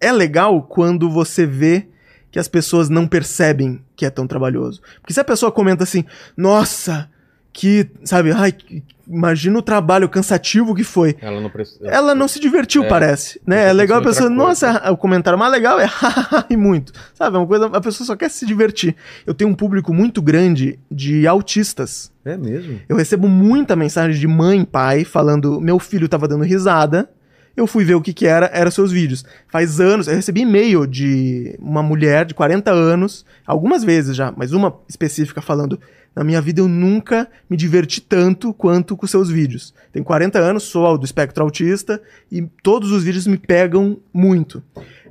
é legal quando você vê que as pessoas não percebem que é tão trabalhoso. Porque se a pessoa comenta assim, nossa, que, sabe, ai, imagina o trabalho cansativo que foi. Ela não precisa. Ela não se divertiu, É. parece. Né? É legal a pessoa, coisa. nossa, o comentário mais legal é [laughs] e muito. Sabe, é uma coisa, a pessoa só quer se divertir. Eu tenho um público muito grande de autistas. É mesmo? Eu recebo muita mensagem de mãe e pai falando: meu filho tava dando risada Eu fui ver o que que era, eram seus vídeos. Faz anos, eu recebi e-mail de uma mulher de 40 anos, algumas vezes já, mas uma específica falando: na minha vida eu nunca me diverti tanto quanto com seus vídeos. Tenho 40 anos, sou do espectro autista e todos os vídeos me pegam muito.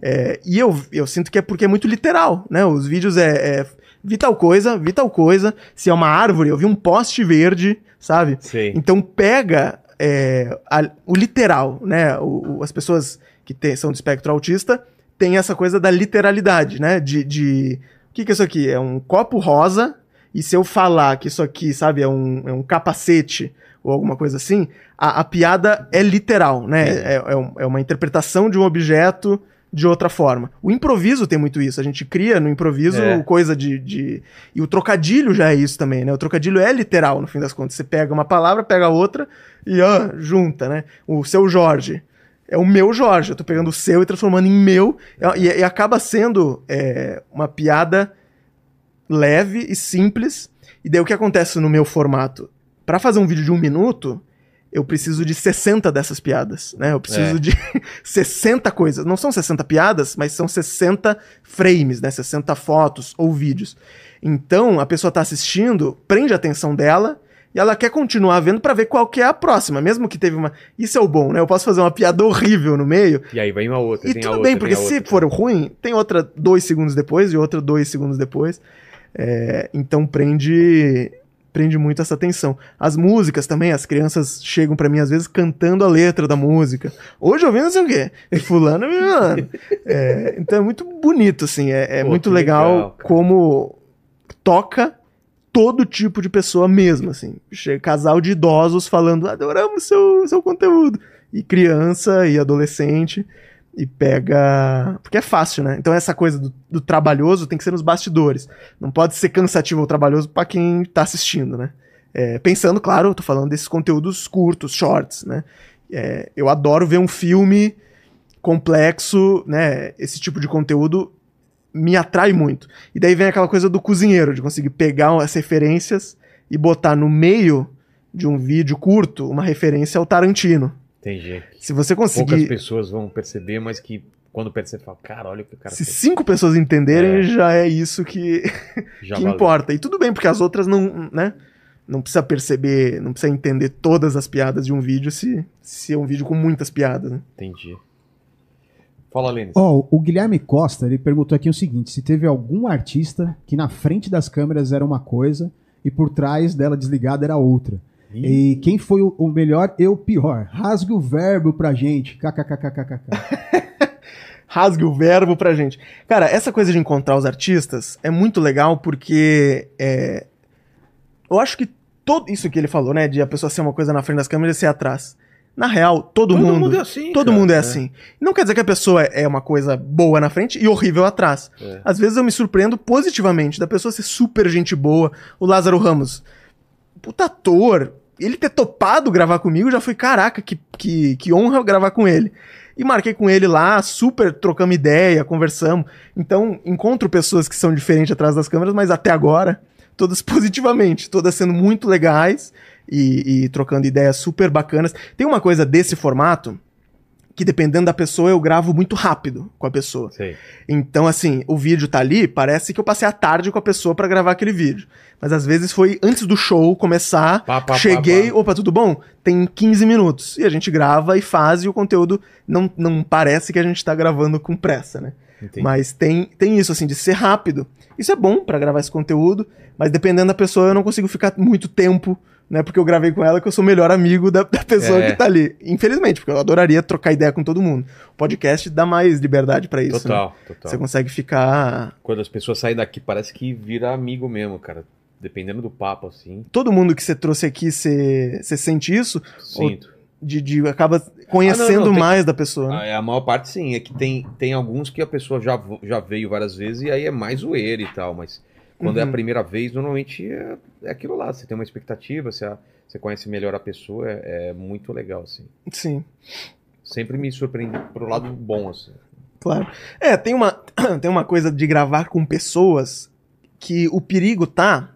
É, e eu, eu sinto que é porque é muito literal, né? Os vídeos é, é vi tal coisa, vi tal coisa. Se é uma árvore, eu vi um poste verde, sabe? Sei. Então pega é, a- o literal, né? O- o- as pessoas que tem- são do espectro autista têm essa coisa da literalidade, né? De, de- o que, que é isso aqui? É um copo rosa e se eu falar que isso aqui, sabe, é um, é um capacete ou alguma coisa assim, a, a piada é literal, né? É, é um- é uma interpretação de um objeto de outra forma. O improviso tem muito isso. A gente cria no improviso É. coisa de, de- E o trocadilho já é isso também, né? O trocadilho é literal, no fim das contas. Você pega uma palavra, pega outra e ó, junta, né? O seu Jorge. É o meu Jorge. Eu tô pegando o seu e transformando em meu. E, e acaba sendo é, uma piada leve e simples. E daí o que acontece no meu formato? Pra fazer um vídeo de um minuto, eu preciso de 60 dessas piadas, né? Eu preciso É. de [laughs] 60 coisas. Não são 60 piadas, mas são 60 frames, né? 60 fotos ou vídeos. Então, a pessoa tá assistindo, prende a atenção dela e ela quer continuar vendo pra ver qual que é a próxima, mesmo que teve uma... Isso é o bom, né? Eu posso fazer uma piada horrível no meio, E aí vai uma outra. e tudo outra, bem, porque se outra. for ruim, tem outra dois segundos depois e outra dois segundos depois. É, então prende prende muito essa atenção. As músicas também, as crianças chegam pra mim às vezes cantando a letra da música. Hoje eu vi não sei o quê. E fulano, fulano. É, então é muito bonito, assim. É, é Pô, muito legal, legal, como toca todo tipo de pessoa mesmo, assim. Casal de idosos falando, adoramos seu, seu conteúdo. E criança e adolescente. E pega. Porque é fácil, né? Então essa coisa do, do trabalhoso tem que ser nos bastidores. Não pode ser cansativo ou trabalhoso pra quem tá assistindo, né? É, pensando, claro, eu tô falando desses conteúdos curtos, shorts, né? É, eu adoro ver um filme complexo, né? Esse tipo de conteúdo me atrai muito. E daí vem aquela coisa do cozinheiro, de conseguir pegar as referências e botar no meio de um vídeo curto uma referência ao Tarantino. Entendi. Se você Poucas conseguir. pessoas vão perceber, mas que quando percebe, fala, cara, olha o que o cara Se fez. cinco pessoas entenderem, É. já é isso que, [laughs] Já que importa. E tudo bem, porque as outras não, né? Não precisa perceber, não precisa entender todas as piadas de um vídeo se, se é um vídeo com muitas piadas, né? Entendi. Fala, Lênis. Ó, o Guilherme Costa, ele perguntou aqui o seguinte: se teve algum artista que na frente das câmeras era uma coisa e por trás dela desligada era outra. E quem foi o, o melhor e o pior? Rasgue o verbo pra gente. KKKKKK. [laughs] rasgue o verbo pra gente. Cara, essa coisa de encontrar os artistas é muito legal porque é, eu acho que todo isso que ele falou, né, de a pessoa ser uma coisa na frente das câmeras e ser atrás. Na real, todo, Todo mundo, mundo é assim, todo cara, mundo é é. assim. Não quer dizer que a pessoa é uma coisa boa na frente e horrível atrás. É. Às vezes eu me surpreendo positivamente da pessoa ser super gente boa. O Lázaro Ramos, puta ator, ele ter topado gravar comigo já foi, caraca, que, que, que honra gravar com ele. E marquei com ele lá, super trocamos ideia, conversamos. Então, encontro pessoas que são diferentes atrás das câmeras, mas até agora, todas [laughs] positivamente, todas sendo muito legais e, e trocando ideias super bacanas. Tem uma coisa desse formato que, dependendo da pessoa, eu gravo muito rápido com a pessoa. Sei. Então, assim, o vídeo tá ali, parece que eu passei a tarde com a pessoa pra gravar aquele vídeo. Mas às vezes foi antes do show começar, Pá, pá, pá, cheguei, pá. opa, tudo bom? Tem 15 minutos. E a gente grava e faz, e o conteúdo não, não parece que a gente tá gravando com pressa, né? Entendi. Mas tem, tem isso, assim, de ser rápido. Isso é bom pra gravar esse conteúdo, mas dependendo da pessoa, eu não consigo ficar muito tempo, né? Porque eu gravei com ela que eu sou o melhor amigo da, da pessoa É. que tá ali. Infelizmente, porque eu adoraria trocar ideia com todo mundo. O podcast dá mais liberdade pra isso. né? Total, total. Você consegue ficar. Quando as pessoas saem daqui, parece que vira amigo mesmo, cara. Dependendo do papo, assim. Todo mundo que você trouxe aqui, você, você sente isso? Sinto. De, de acaba conhecendo Ah, não, não, tem- mais da pessoa. né? É, A maior parte sim, é que tem, tem alguns que a pessoa já, já veio várias vezes e aí é mais zoeira e tal, mas quando é a Uhum. primeira vez, normalmente é, é aquilo lá, você tem uma expectativa, você, você conhece melhor a pessoa, é, é muito legal, assim. Sim, Sempre me surpreende pro lado bom, assim. claro. É, tem uma, [clears throat] tem uma coisa de gravar com pessoas que o perigo tá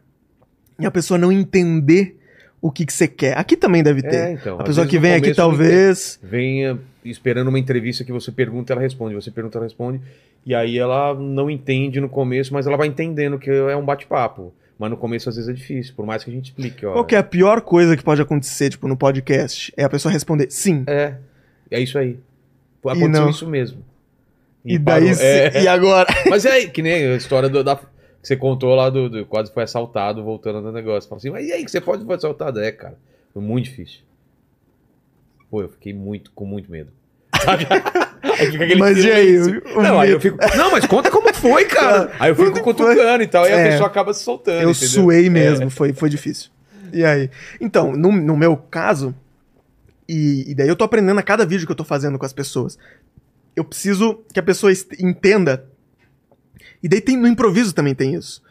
em a pessoa não entender o que, que você quer. Aqui também deve ter. É, então. a pessoa que vem aqui, talvez. Venha, esperando uma entrevista que você pergunta, ela responde, você pergunta, ela responde, e aí ela não entende no começo, mas ela vai entendendo que é um bate-papo. Mas no começo às vezes é difícil, por mais que a gente explique, ó. Qual que é a pior coisa que pode acontecer, tipo, no podcast? É a pessoa responder sim. É, é isso aí. Aconteceu não. isso mesmo. E daí, parou. se- É. e agora? [laughs] Mas é aí, que nem a história do- da, que você contou lá do, do- quase foi assaltado voltando no negócio. Fala assim, mas e aí que você pode foi assaltado? É, cara. Foi muito difícil. Pô, eu fiquei muito, com muito medo. [laughs] Sabe? Aí fica aquele Mas e aí? O Não, aí eu fico. Não, mas conta como foi, cara. [laughs] Aí eu fico cutucando e tal. A É. pessoa acaba se soltando. Eu entendeu? suei É. mesmo, foi, foi difícil. E aí? Então, no, no meu caso, e, e daí eu tô aprendendo a cada vídeo que eu tô fazendo com as pessoas. Eu preciso que a pessoa entenda. E daí tem, no improviso também tem isso.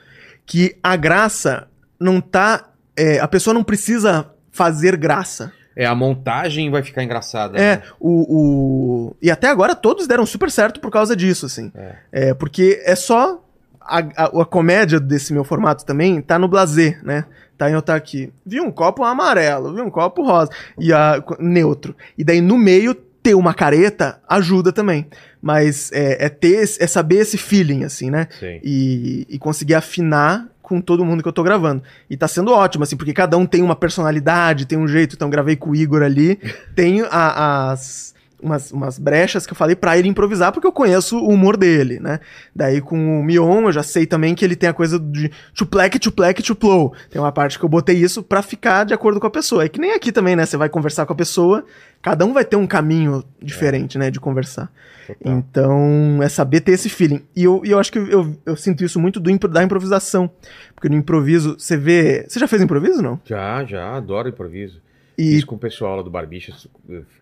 Que a graça não tá. é, a pessoa não precisa fazer graça. É, a montagem vai ficar engraçada. É, né? o, o. E até agora todos deram super certo por causa disso, assim. É, porque é só. A, a, a comédia desse meu formato também tá no blazer, né? Tá em eu tá aqui. Vi um copo amarelo, vi um copo rosa. E a. neutro. E daí no meio ter uma careta ajuda também. Mas é, é ter. É saber esse feeling, assim, né? Sim. e, e conseguir afinar com todo mundo que eu tô gravando. E tá sendo ótimo, assim, porque cada um tem uma personalidade, tem um jeito. Então, gravei com o Igor ali. [laughs] tem a- as. Umas, umas brechas que eu falei pra ele improvisar, porque eu conheço o humor dele, né? Daí com o Mion, eu já sei também que ele tem a coisa de chuplec, chuplec, chuplow. Tem uma parte que eu botei isso pra ficar de acordo com a pessoa. É que nem aqui também, né? Você vai conversar com a pessoa, cada um vai ter um caminho diferente, né? De conversar. Total. Então, é saber ter esse feeling. E eu, e eu acho que eu, eu sinto isso muito do, impro- da improvisação. Porque no improviso, você vê. Você já fez improviso, não? Já, já, adoro improviso. E. Fiz com o pessoal lá do Barbicha,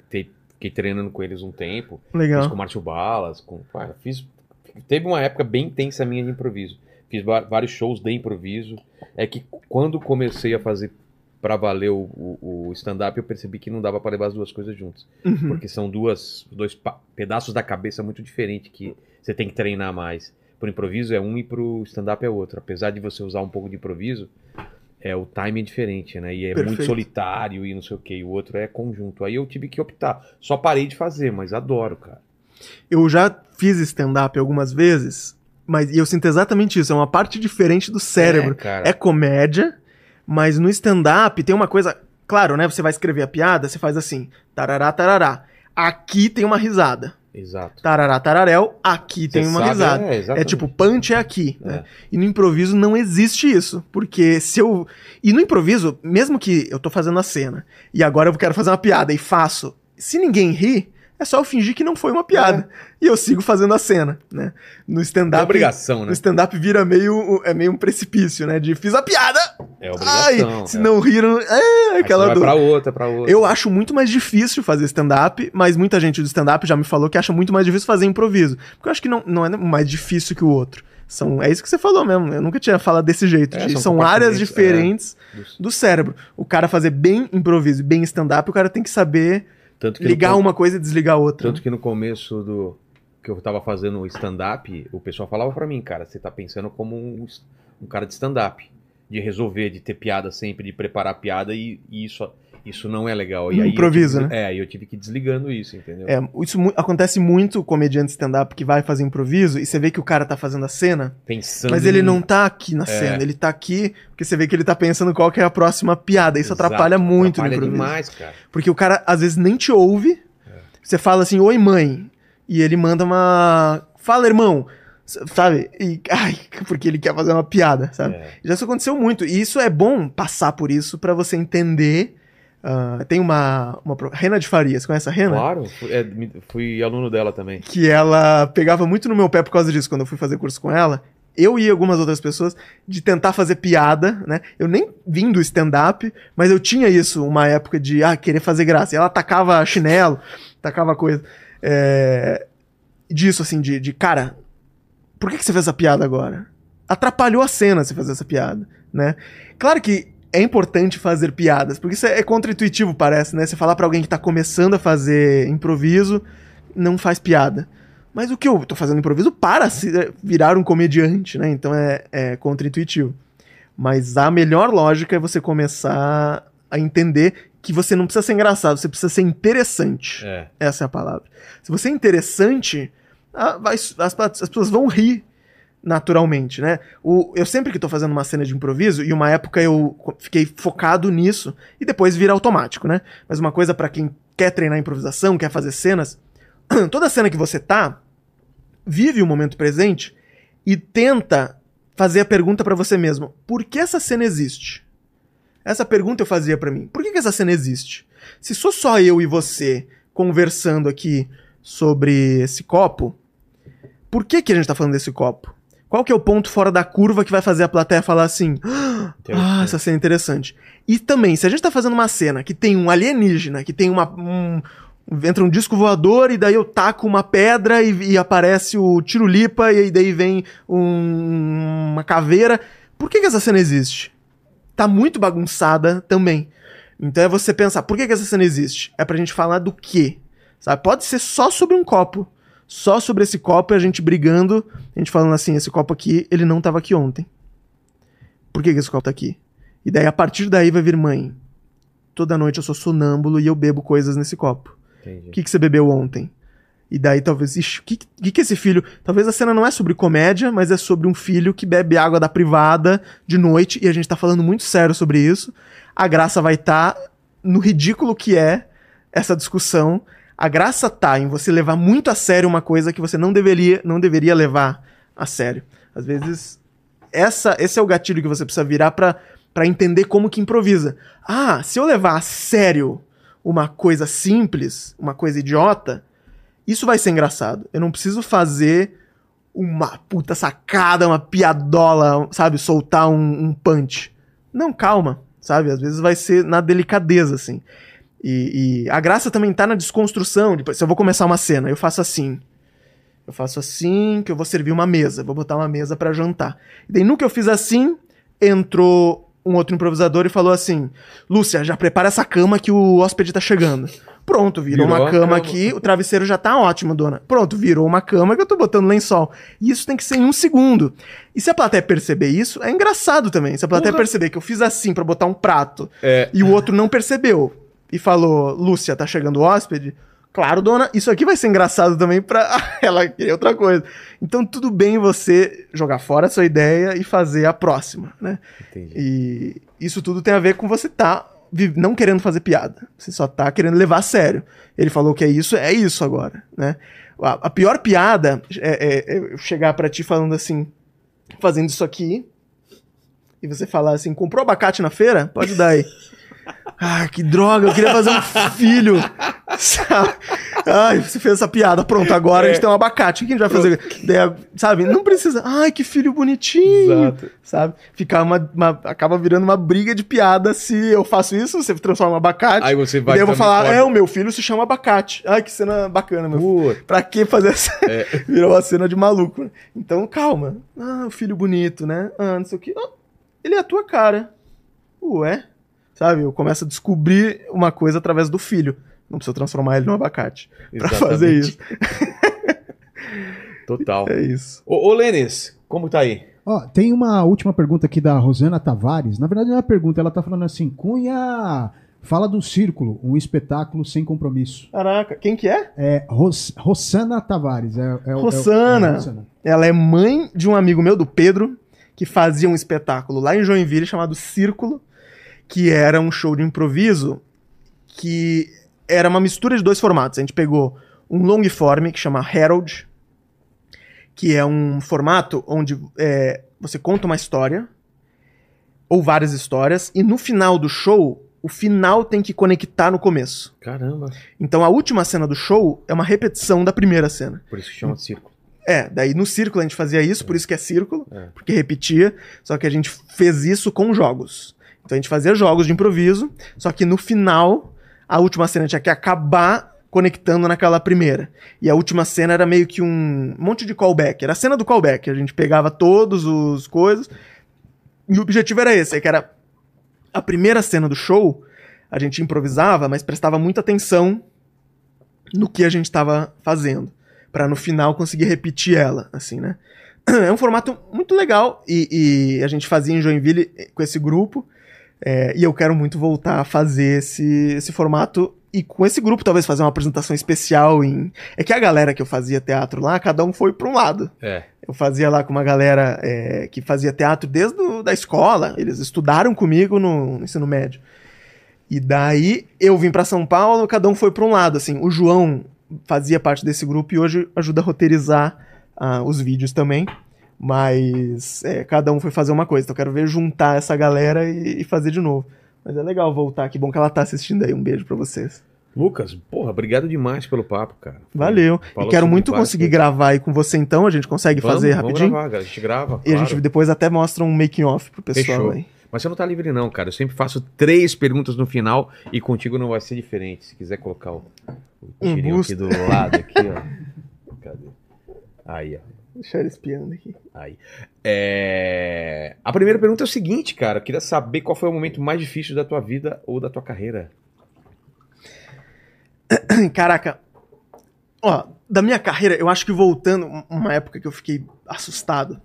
fiquei, treinando com eles um tempo. Fiz Legal. com o Márcio Balas, com. Cara, fiz. Teve uma época bem intensa minha de improviso. Fiz vários shows de improviso. É que quando comecei a fazer pra valer o, o- o stand-up, eu percebi que não dava pra levar as duas coisas juntas. Uhum. Porque são duas, dois pedaços da cabeça muito diferentes que você tem que treinar mais. Pro improviso é um e pro stand-up é outro. Apesar de você usar um pouco de improviso, é o time é diferente, né? E é muito Perfeito. solitário e não sei o que. O outro é conjunto. Aí eu tive que optar. Só parei de fazer, mas adoro, cara. Eu já fiz stand-up algumas vezes, mas e eu sinto exatamente isso. É uma parte diferente do cérebro. É, cara. É comédia, mas no stand-up tem uma coisa. Claro, né? Você vai escrever a piada, você faz assim: tarará, tarará. Aqui tem uma risada. Exato. Tarará, tararéu, aqui tem uma sabe, risada. É, É tipo, punch é aqui. É. né? E no improviso não existe isso. Porque se eu. E no improviso, mesmo que eu tô fazendo a cena e agora eu quero fazer uma piada e faço, se ninguém ri, é só eu fingir que não foi uma piada. E eu sigo fazendo a cena, né? No É stand-up. obrigação, né? No stand-up vira meio, é meio um precipício, né? De fiz a piada! É Ai! obrigação. Se é. não riram, é Aí aquela você vai dor. pra outra, pra outra. Eu acho muito mais difícil fazer stand-up, mas muita gente do stand-up já me falou que acha muito mais difícil fazer improviso. Porque eu acho que não, não é mais difícil que o outro. São, é isso que você falou mesmo. Eu nunca tinha falado desse jeito. É, são são áreas compartimentos, diferentes Dos- do cérebro. O cara fazer bem improviso e bem stand-up, o cara tem que saber ligar no, uma coisa e desligar outra. Tanto que no começo do que eu tava fazendo o stand-up, o pessoal falava pra mim, cara, você tá pensando como um, um cara de stand-up. De resolver, de ter piada sempre, de preparar piada e, e isso, isso não é legal. E aí improviso, tive- né? É, eu tive que ir desligando isso, entendeu? É, isso mu- acontece muito com comediante stand-up que vai fazer improviso e você vê que o cara tá fazendo a cena, Pensando mas ele não tá aqui na É. cena, ele tá aqui porque você vê que ele tá pensando qual que é a próxima piada. Isso Exato, atrapalha muito atrapalha no improviso. demais, cara. Porque o cara às vezes nem te ouve. É. Você fala assim, oi mãe. E ele manda uma. Fala, irmão. Sabe? E. Ai, [laughs] porque ele quer fazer uma piada, sabe? É. Já isso aconteceu muito. E isso é bom passar por isso pra você entender. Ah, tem uma, uma. Rena de Farias, conhece a Rena? Claro, fui, é, fui aluno dela também. Que ela pegava muito no meu pé por causa disso, quando eu fui fazer curso com ela. Eu e algumas outras pessoas, de tentar fazer piada, né? Eu nem vim do stand-up, mas eu tinha isso, uma época de, ah, querer fazer graça. E ela tacava chinelo, tacava coisa. É, Disso, assim, de, de, cara, por que, que você fez essa piada agora? Atrapalhou a cena você fazer essa piada, né? Claro que é importante fazer piadas, porque isso é, é contra-intuitivo, parece, né? Você falar pra alguém que tá começando a fazer improviso, não faz piada. Mas o que eu tô fazendo improviso para se virar um comediante, né? Então é, é contra-intuitivo. Mas a melhor lógica é você começar a entender que você não precisa ser engraçado, você precisa ser interessante. É. Essa é a palavra. Se você é interessante, ah, vai- as, as pessoas vão rir naturalmente, né? O, eu sempre que tô fazendo uma cena de improviso, e uma época eu fiquei focado nisso, e depois vira automático, né? Mas uma coisa pra quem quer treinar improvisação, quer fazer cenas, [clears throat] toda cena que você tá, vive o momento presente e tenta fazer a pergunta pra você mesmo: por que essa cena existe? Essa pergunta eu fazia pra mim. Por que, que essa cena existe? Se sou só eu e você conversando aqui sobre esse copo, por que, que a gente tá falando desse copo? Qual que é o ponto fora da curva que vai fazer a plateia falar assim: Ah, essa cena é interessante. E também, se a gente tá fazendo uma cena que tem um alienígena, que tem uma. Um, entra um disco voador e daí eu taco uma pedra e, e aparece o tirulipa e daí vem um- uma caveira. Por que, que essa cena existe? Tá muito bagunçada também. Então é você pensar, por que, que essa cena existe? É pra gente falar do quê? Sabe? Pode ser só sobre um copo. Só sobre esse copo e a gente brigando, a gente falando assim, esse copo aqui, ele não tava aqui ontem. Por que, que esse copo tá aqui? E daí, a partir daí, vai vir mãe. Toda noite eu sou sonâmbulo e eu bebo coisas nesse copo. Entendi. O que, que você bebeu ontem? E daí talvez, ixi, o que, que, que esse filho. Talvez a cena não é sobre comédia, mas é sobre um filho que bebe água da privada de noite, e a gente tá falando muito sério sobre isso. A graça vai estar no ridículo que é essa discussão. A graça tá em você levar muito a sério uma coisa que você não deveria, não deveria levar a sério. Às vezes, essa, esse é o gatilho que você precisa virar pra, pra entender como que improvisa. Ah, se eu levar a sério uma coisa simples, uma coisa idiota, isso vai ser engraçado. Eu não preciso fazer uma puta sacada, uma piadola, sabe? Soltar um, um punch. Não, calma, sabe? Às vezes vai ser na delicadeza, assim. E, e a graça também tá na desconstrução. Se eu vou começar uma cena, eu faço assim. Eu faço assim, que eu vou servir uma mesa. Vou botar uma mesa pra jantar. E daí, no que eu fiz assim, entrou um outro improvisador e falou assim: Lúcia, já prepara essa cama que o hóspede tá chegando. Pronto, virou, Virou uma cama, cama. aqui, o travesseiro já tá ótimo, dona. Pronto, virou uma cama que eu tô botando lençol. E isso tem que ser em um segundo. E se a plateia perceber isso, é engraçado também. Se a plateia Porra. perceber que eu fiz assim pra botar um prato É. e o outro não percebeu e falou, Lúcia, tá chegando o hóspede? Claro, dona, isso aqui vai ser engraçado também pra [laughs] ela querer outra coisa. Então, tudo bem você jogar fora a sua ideia e fazer a próxima, né? Entendi. E isso tudo tem a ver com você tá não querendo fazer piada. Você só tá querendo levar a sério. Ele falou que é isso, é isso agora, né? A, a pior piada é, é- é chegar pra ti falando assim, fazendo isso aqui, e você falar assim, comprou abacate na feira? Pode dar aí. [laughs] Ah, que droga, eu queria fazer um [laughs] filho. Sabe? Ai, você fez essa piada. Pronto, agora a gente tem um abacate. O que a gente vai fazer? Daí, sabe? Não precisa. Ai, que filho bonitinho. Exato. Sabe? Ficar uma, uma- Acaba virando uma briga de piada se eu faço isso, você transforma em abacate. Aí você e vai daí eu vou falar, corta. é, o meu filho se chama abacate. Ai, que cena bacana, meu filho. Pra que fazer essa. É. [laughs] Virou uma cena de maluco. né? Então, calma. Ah, o filho bonito, né? Ah, não sei o que. Ah, ele é a tua cara. Ué? Sabe? Eu começo a descobrir uma coisa através do filho. Não preciso transformar ele num abacate. Pra fazer isso. [laughs] Total. É isso. Ô, ô Lênis, como tá aí? Ó, tem uma última pergunta aqui da Rosana Tavares. Na verdade, não é uma pergunta, ela tá falando assim: Cunha, fala do Círculo, um espetáculo sem compromisso. Caraca, quem que é? É Ros Rossana Tavares. É, é, é o- Rossana. é Rossana. Ela é mãe de um amigo meu, do Pedro, que fazia um espetáculo lá em Joinville chamado Círculo, que era um show de improviso que era uma mistura de dois formatos. A gente pegou um long form que chama Herald, que é um formato onde é, você conta uma história ou várias histórias e no final do show o final tem que conectar no começo. Caramba. Então a última cena do show é uma repetição da primeira cena. Por isso que chama de círculo. É, daí no círculo a gente fazia isso, por isso que é círculo, É. porque repetia, só que a gente fez isso com jogos. Então a gente fazia jogos de improviso, só que no final, a última cena tinha que acabar conectando naquela primeira. E a última cena era meio que um monte de callback, era a cena do callback, a gente pegava todos os coisas, e o objetivo era esse, que era a primeira cena do show, a gente improvisava, mas prestava muita atenção no que a gente estava fazendo Pra no final conseguir repetir ela, assim, né? [clears throat] É um formato muito legal e, e a gente fazia em Joinville com esse grupo. É, e eu quero muito voltar a fazer esse, esse formato e com esse grupo talvez fazer uma apresentação especial em. É que a galera que eu fazia teatro lá, cada um foi para um lado. É. Eu fazia lá com uma galera é, que fazia teatro desde a da escola. Eles estudaram comigo no, no ensino médio. E daí eu vim para São Paulo, cada um foi para um lado. Assim, o João fazia parte desse grupo e hoje ajuda a roteirizar ah, os vídeos também. Mas é, cada um foi fazer uma coisa. Então eu quero ver juntar essa galera e, e fazer de novo. Mas é legal voltar. Que bom que ela tá assistindo aí. Um beijo para vocês. Lucas, porra, obrigado demais pelo papo, cara. Valeu. Falou e quero muito conseguir gravar aí com você então. A gente consegue Vamos, fazer vamos rapidinho. gravar, cara. A gente grava. E a claro. gente depois até mostra um making off pro pessoal Fechou. aí. Mas você não tá livre, não, cara. Eu sempre faço três perguntas no final e contigo não vai ser diferente. Se quiser colocar o, o Um aqui do lado, aqui, ó. [laughs] Cadê? Aí, ó. Deixa ele espiando aqui. Aí. É, A primeira pergunta é o seguinte, cara. Eu queria saber qual foi o momento mais difícil da tua vida ou da tua carreira. [clears throat] Caraca. Ó, da minha carreira, eu acho que voltando, um- uma época que eu fiquei assustado,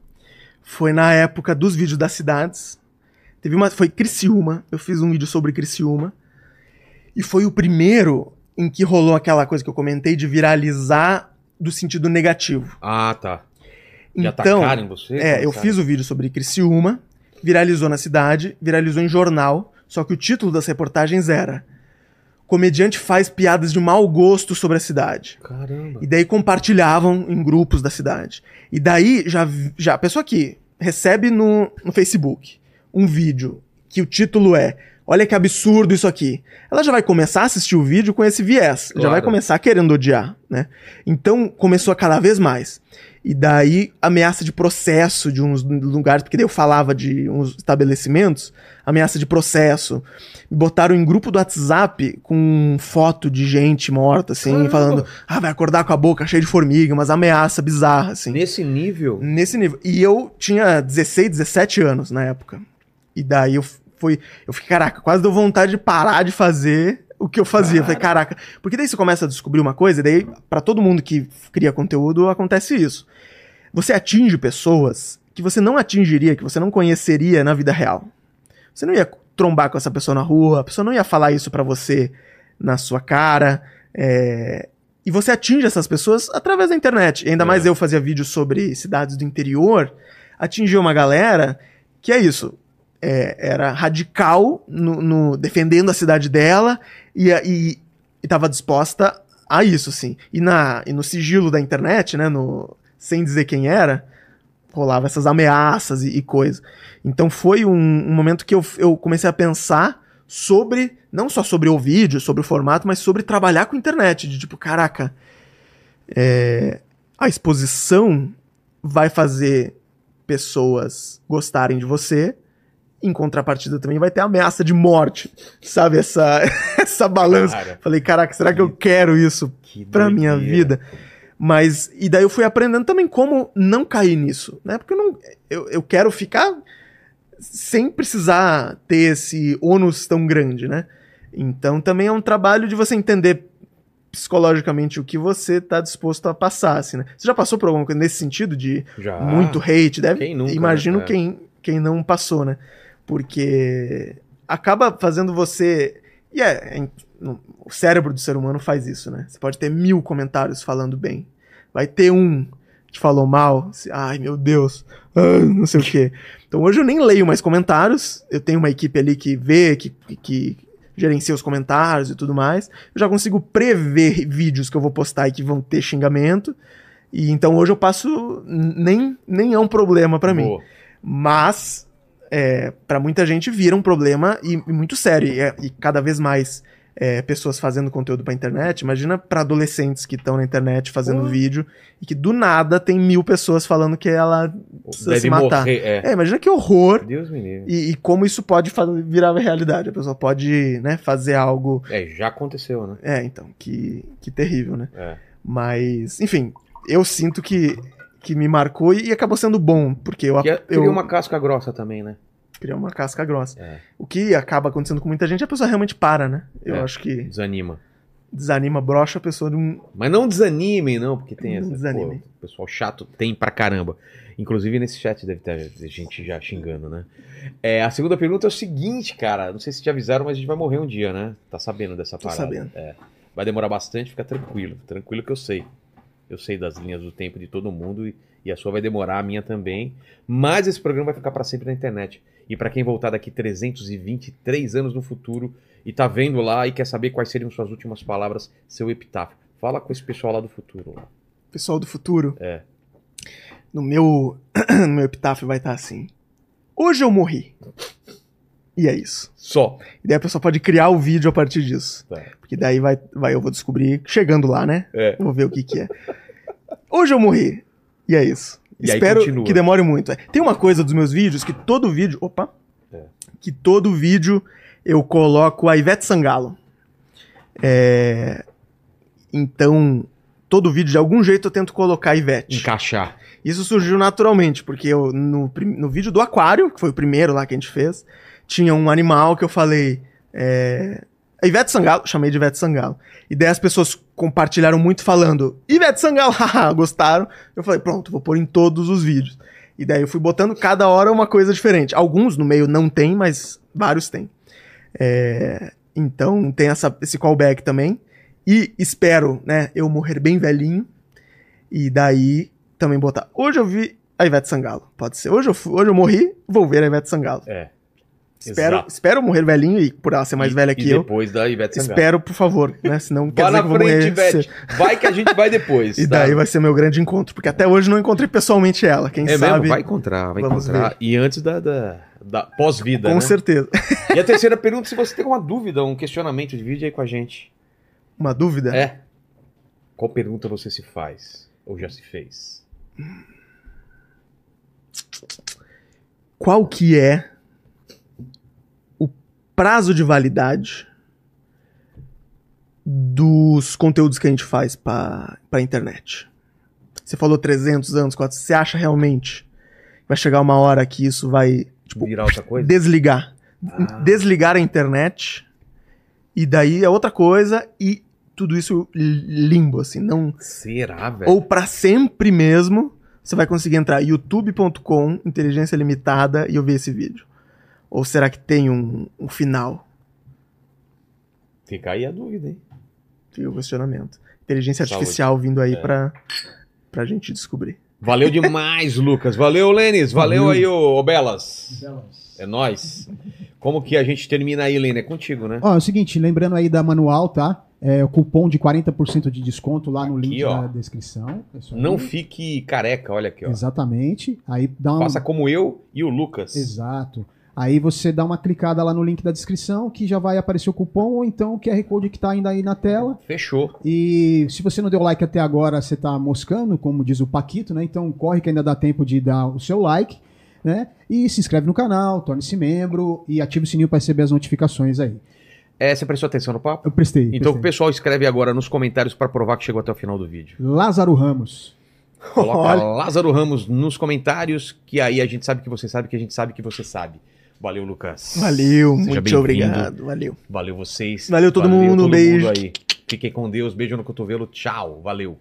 foi na época dos vídeos das cidades. Teve uma, foi Criciúma, eu fiz um vídeo sobre Criciúma. E foi o primeiro em que rolou aquela coisa que eu comentei de viralizar do sentido negativo. Ah, tá. Já Então, atacaram em você? é, eu fiz o vídeo sobre Criciúma, viralizou na cidade, viralizou em jornal, só que o título das reportagens era Comediante faz piadas de mau gosto sobre a cidade. Caramba. E daí compartilhavam em grupos da cidade. E daí já, já a pessoa que recebe no, no Facebook um vídeo que o título é Olha que absurdo isso aqui. Ela já vai começar a assistir o vídeo com esse viés. Já Claro. vai começar querendo odiar, né? Então começou a cada vez mais. E daí ameaça de processo de uns lugares, porque daí eu falava de uns estabelecimentos, ameaça de processo. Me botaram em grupo do WhatsApp com foto de gente morta, assim, Caramba. falando, ah, vai acordar com a boca cheia de formiga, umas ameaça bizarra, assim. Nesse nível. Nesse nível. E eu tinha 16, 17 anos na época. E daí eu fui. Eu fiquei, caraca, quase deu vontade de parar de fazer o que eu fazia. Eu falei, caraca. Porque daí você começa a descobrir uma coisa, e daí, pra todo mundo que cria conteúdo, acontece isso. Você atinge pessoas que você não atingiria, que você não conheceria na vida real. Você não ia trombar com essa pessoa na rua, a pessoa não ia falar isso pra você na sua cara. é, E você atinge essas pessoas através da internet. E ainda É. mais eu fazia vídeos sobre cidades do interior, atingiu uma galera que é isso. É, era radical no, no- defendendo a cidade dela e, a- e, e tava disposta a isso, assim. E, na, e no sigilo da internet, né, no, sem dizer quem era, rolava essas ameaças e, e coisa. Então foi um, um momento que eu, eu comecei a pensar sobre, não só sobre o vídeo, sobre o formato, mas sobre trabalhar com internet. De tipo, caraca, é, a exposição vai fazer pessoas gostarem de você. Em contrapartida também vai ter ameaça de morte. Sabe, essa, [laughs] essa balança. Cara, Falei, caraca, será que eu quero isso que pra minha doideira. vida? Mas, e daí eu fui aprendendo também como não cair nisso, né? Porque eu, não, eu, eu quero ficar sem precisar ter esse ônus tão grande, né? Então também é um trabalho de você entender psicologicamente o que você tá disposto a passar, assim, né? Você já passou por alguma coisa nesse sentido de Já. muito hate? Deve, Quem nunca, imagino né? Quem, quem não passou, né? Porque acaba fazendo você. E é, é- o cérebro do ser humano faz isso, né? Você pode ter mil comentários falando bem. Vai ter um que falou mal. você, Ai, meu Deus. ah, não sei o quê. Então hoje eu nem leio mais comentários. Eu tenho uma equipe ali que vê, que, que, gerencia os comentários e tudo mais. Eu já consigo prever vídeos que eu vou postar e que vão ter xingamento. E então hoje eu passo. Nem, nem é um problema pra mim. Mas, é, para muita gente, vira um problema e, e muito sério. E, é- e cada vez mais é, pessoas fazendo conteúdo pra internet. Imagina pra adolescentes que estão na internet fazendo Pô. vídeo e que do nada tem mil pessoas falando que ela precisa Deve se matar. morrer. É. É, imagina que horror. Deus me livre. E, e como isso pode virar realidade. A pessoa pode né, fazer algo. É, já aconteceu, né? É, então, que, que terrível, né? É. Mas, enfim, eu sinto que, que me marcou e, acabou sendo bom, porque eu, Que é- eu Cria uma casca grossa também, né? criei uma casca grossa. É. O que acaba acontecendo com muita gente, a pessoa realmente para, né? Eu É. acho que Desanima. desanima, brocha a pessoa de um. Mas não desanimem, não, porque tem Não essa. pô, o pessoal chato tem pra caramba. Inclusive nesse chat deve ter gente já xingando, né? É, a segunda pergunta é o seguinte, cara. Não sei se te avisaram, mas a gente vai morrer um dia, né? Tá sabendo dessa Tô parada? sabendo. É. Vai demorar bastante, fica tranquilo. Tranquilo que eu sei. Eu sei das linhas do tempo de todo mundo e, e a sua vai demorar, a minha também. Mas esse programa vai ficar pra sempre na internet. E pra quem voltar daqui 323 anos no futuro e tá vendo lá e quer saber quais seriam suas últimas palavras, seu epitáfio. Fala com esse pessoal lá do futuro. Lá. Pessoal do futuro. É. No meu, [clears throat] no meu epitáfio vai estar assim. Hoje eu morri. E é isso. Só. E daí a pessoa pode criar o vídeo a partir disso. Tá. Porque daí vai, vai, eu vou descobrir chegando lá, né? É. Vou ver o que que é. Hoje eu morri. E é isso. E Espero que demore muito. É, Tem uma coisa dos meus vídeos que todo vídeo. Opa! É. Que todo vídeo eu coloco a Ivete Sangalo. É, Então, todo vídeo, de algum jeito, eu tento colocar a Ivete. Encaixar. Isso surgiu naturalmente, porque eu, no, no vídeo do aquário, que foi o primeiro lá que a gente fez, tinha um animal que eu falei. É, a Ivete Sangalo, chamei de Ivete Sangalo. E daí as pessoas compartilharam muito falando, Ivete Sangalo, haha, [laughs] gostaram. Eu falei, pronto, vou pôr em todos os vídeos. E daí eu fui botando cada hora uma coisa diferente. Alguns no meio não tem, mas vários tem. É, então tem essa, esse callback também. E espero, né, eu morrer bem velhinho. E daí também botar. Hoje eu vi a Ivete Sangalo. Pode ser. Hoje eu, hoje eu morri, vou ver a Ivete Sangalo. É. Espero, Exato. espero morrer velhinho e por ela ser mais E- velha que eu. depois da Ivete Sangalo. Espero, por favor, né? Senão [laughs] quer dizer na que vou frente, morrer. Ivete. [laughs] Vai que a gente vai depois. E tá? daí vai ser meu grande encontro, porque até hoje não encontrei pessoalmente ela. Quem É sabe. mesmo? Vai encontrar, vai Vamos encontrar. ver. E antes da, da, da pós-vida, Com né? certeza. [laughs] E a terceira pergunta, se você tem uma dúvida, um questionamento, divide aí com a gente. Uma dúvida? É. Qual pergunta você se faz? Ou já se fez? Qual que é prazo de validade dos conteúdos que a gente faz para a internet? Você falou 300 anos, 400, você acha realmente que vai chegar uma hora que isso vai tipo, Virar outra coisa? desligar? Ah. Desligar a internet e daí é outra coisa e tudo isso limbo, assim, não Será, velho? ou pra sempre mesmo, você vai conseguir entrar youtube.com, inteligência limitada, e eu ver esse vídeo. Ou será que tem um, um final? Fica aí a dúvida, hein? Fica o questionamento. Inteligência Saúde. artificial vindo aí É. pra, pra gente descobrir. Valeu demais, [laughs] Lucas. Valeu, Lênis. Valeu, Valeu. aí, ô, ô Belas. É nóis. Como que a gente termina aí, Lênin? É contigo, né? Ó, é o seguinte, lembrando aí da manual, tá? É o cupom de 40% de desconto lá no Aqui, link ó. da descrição. É. Não fique careca, olha aqui, ó. Exatamente. Aí dá uma... Faça como eu e o Lucas. Exato. Aí você dá uma clicada lá no link da descrição que já vai aparecer o cupom ou então o QR Code que tá ainda aí na tela. Fechou. E se você não deu like até agora, você tá moscando, como diz o Paquito, né? Então corre que ainda dá tempo de dar o seu like, né? E se inscreve no canal, torne-se membro e ative o sininho para receber as notificações aí. É, você prestou atenção no papo? Eu prestei. Então o prestei. pessoal escreve agora nos comentários pra provar que chegou até o final do vídeo. Lázaro Ramos. Coloca [laughs] Olha. Lázaro Ramos nos comentários, que aí a gente sabe que você sabe que a gente sabe que você sabe. Valeu, Lucas. Valeu, Seja muito obrigado. Valeu. Valeu vocês. Valeu todo mundo, um beijo. aí. Fiquem com Deus, beijo no cotovelo, tchau, valeu.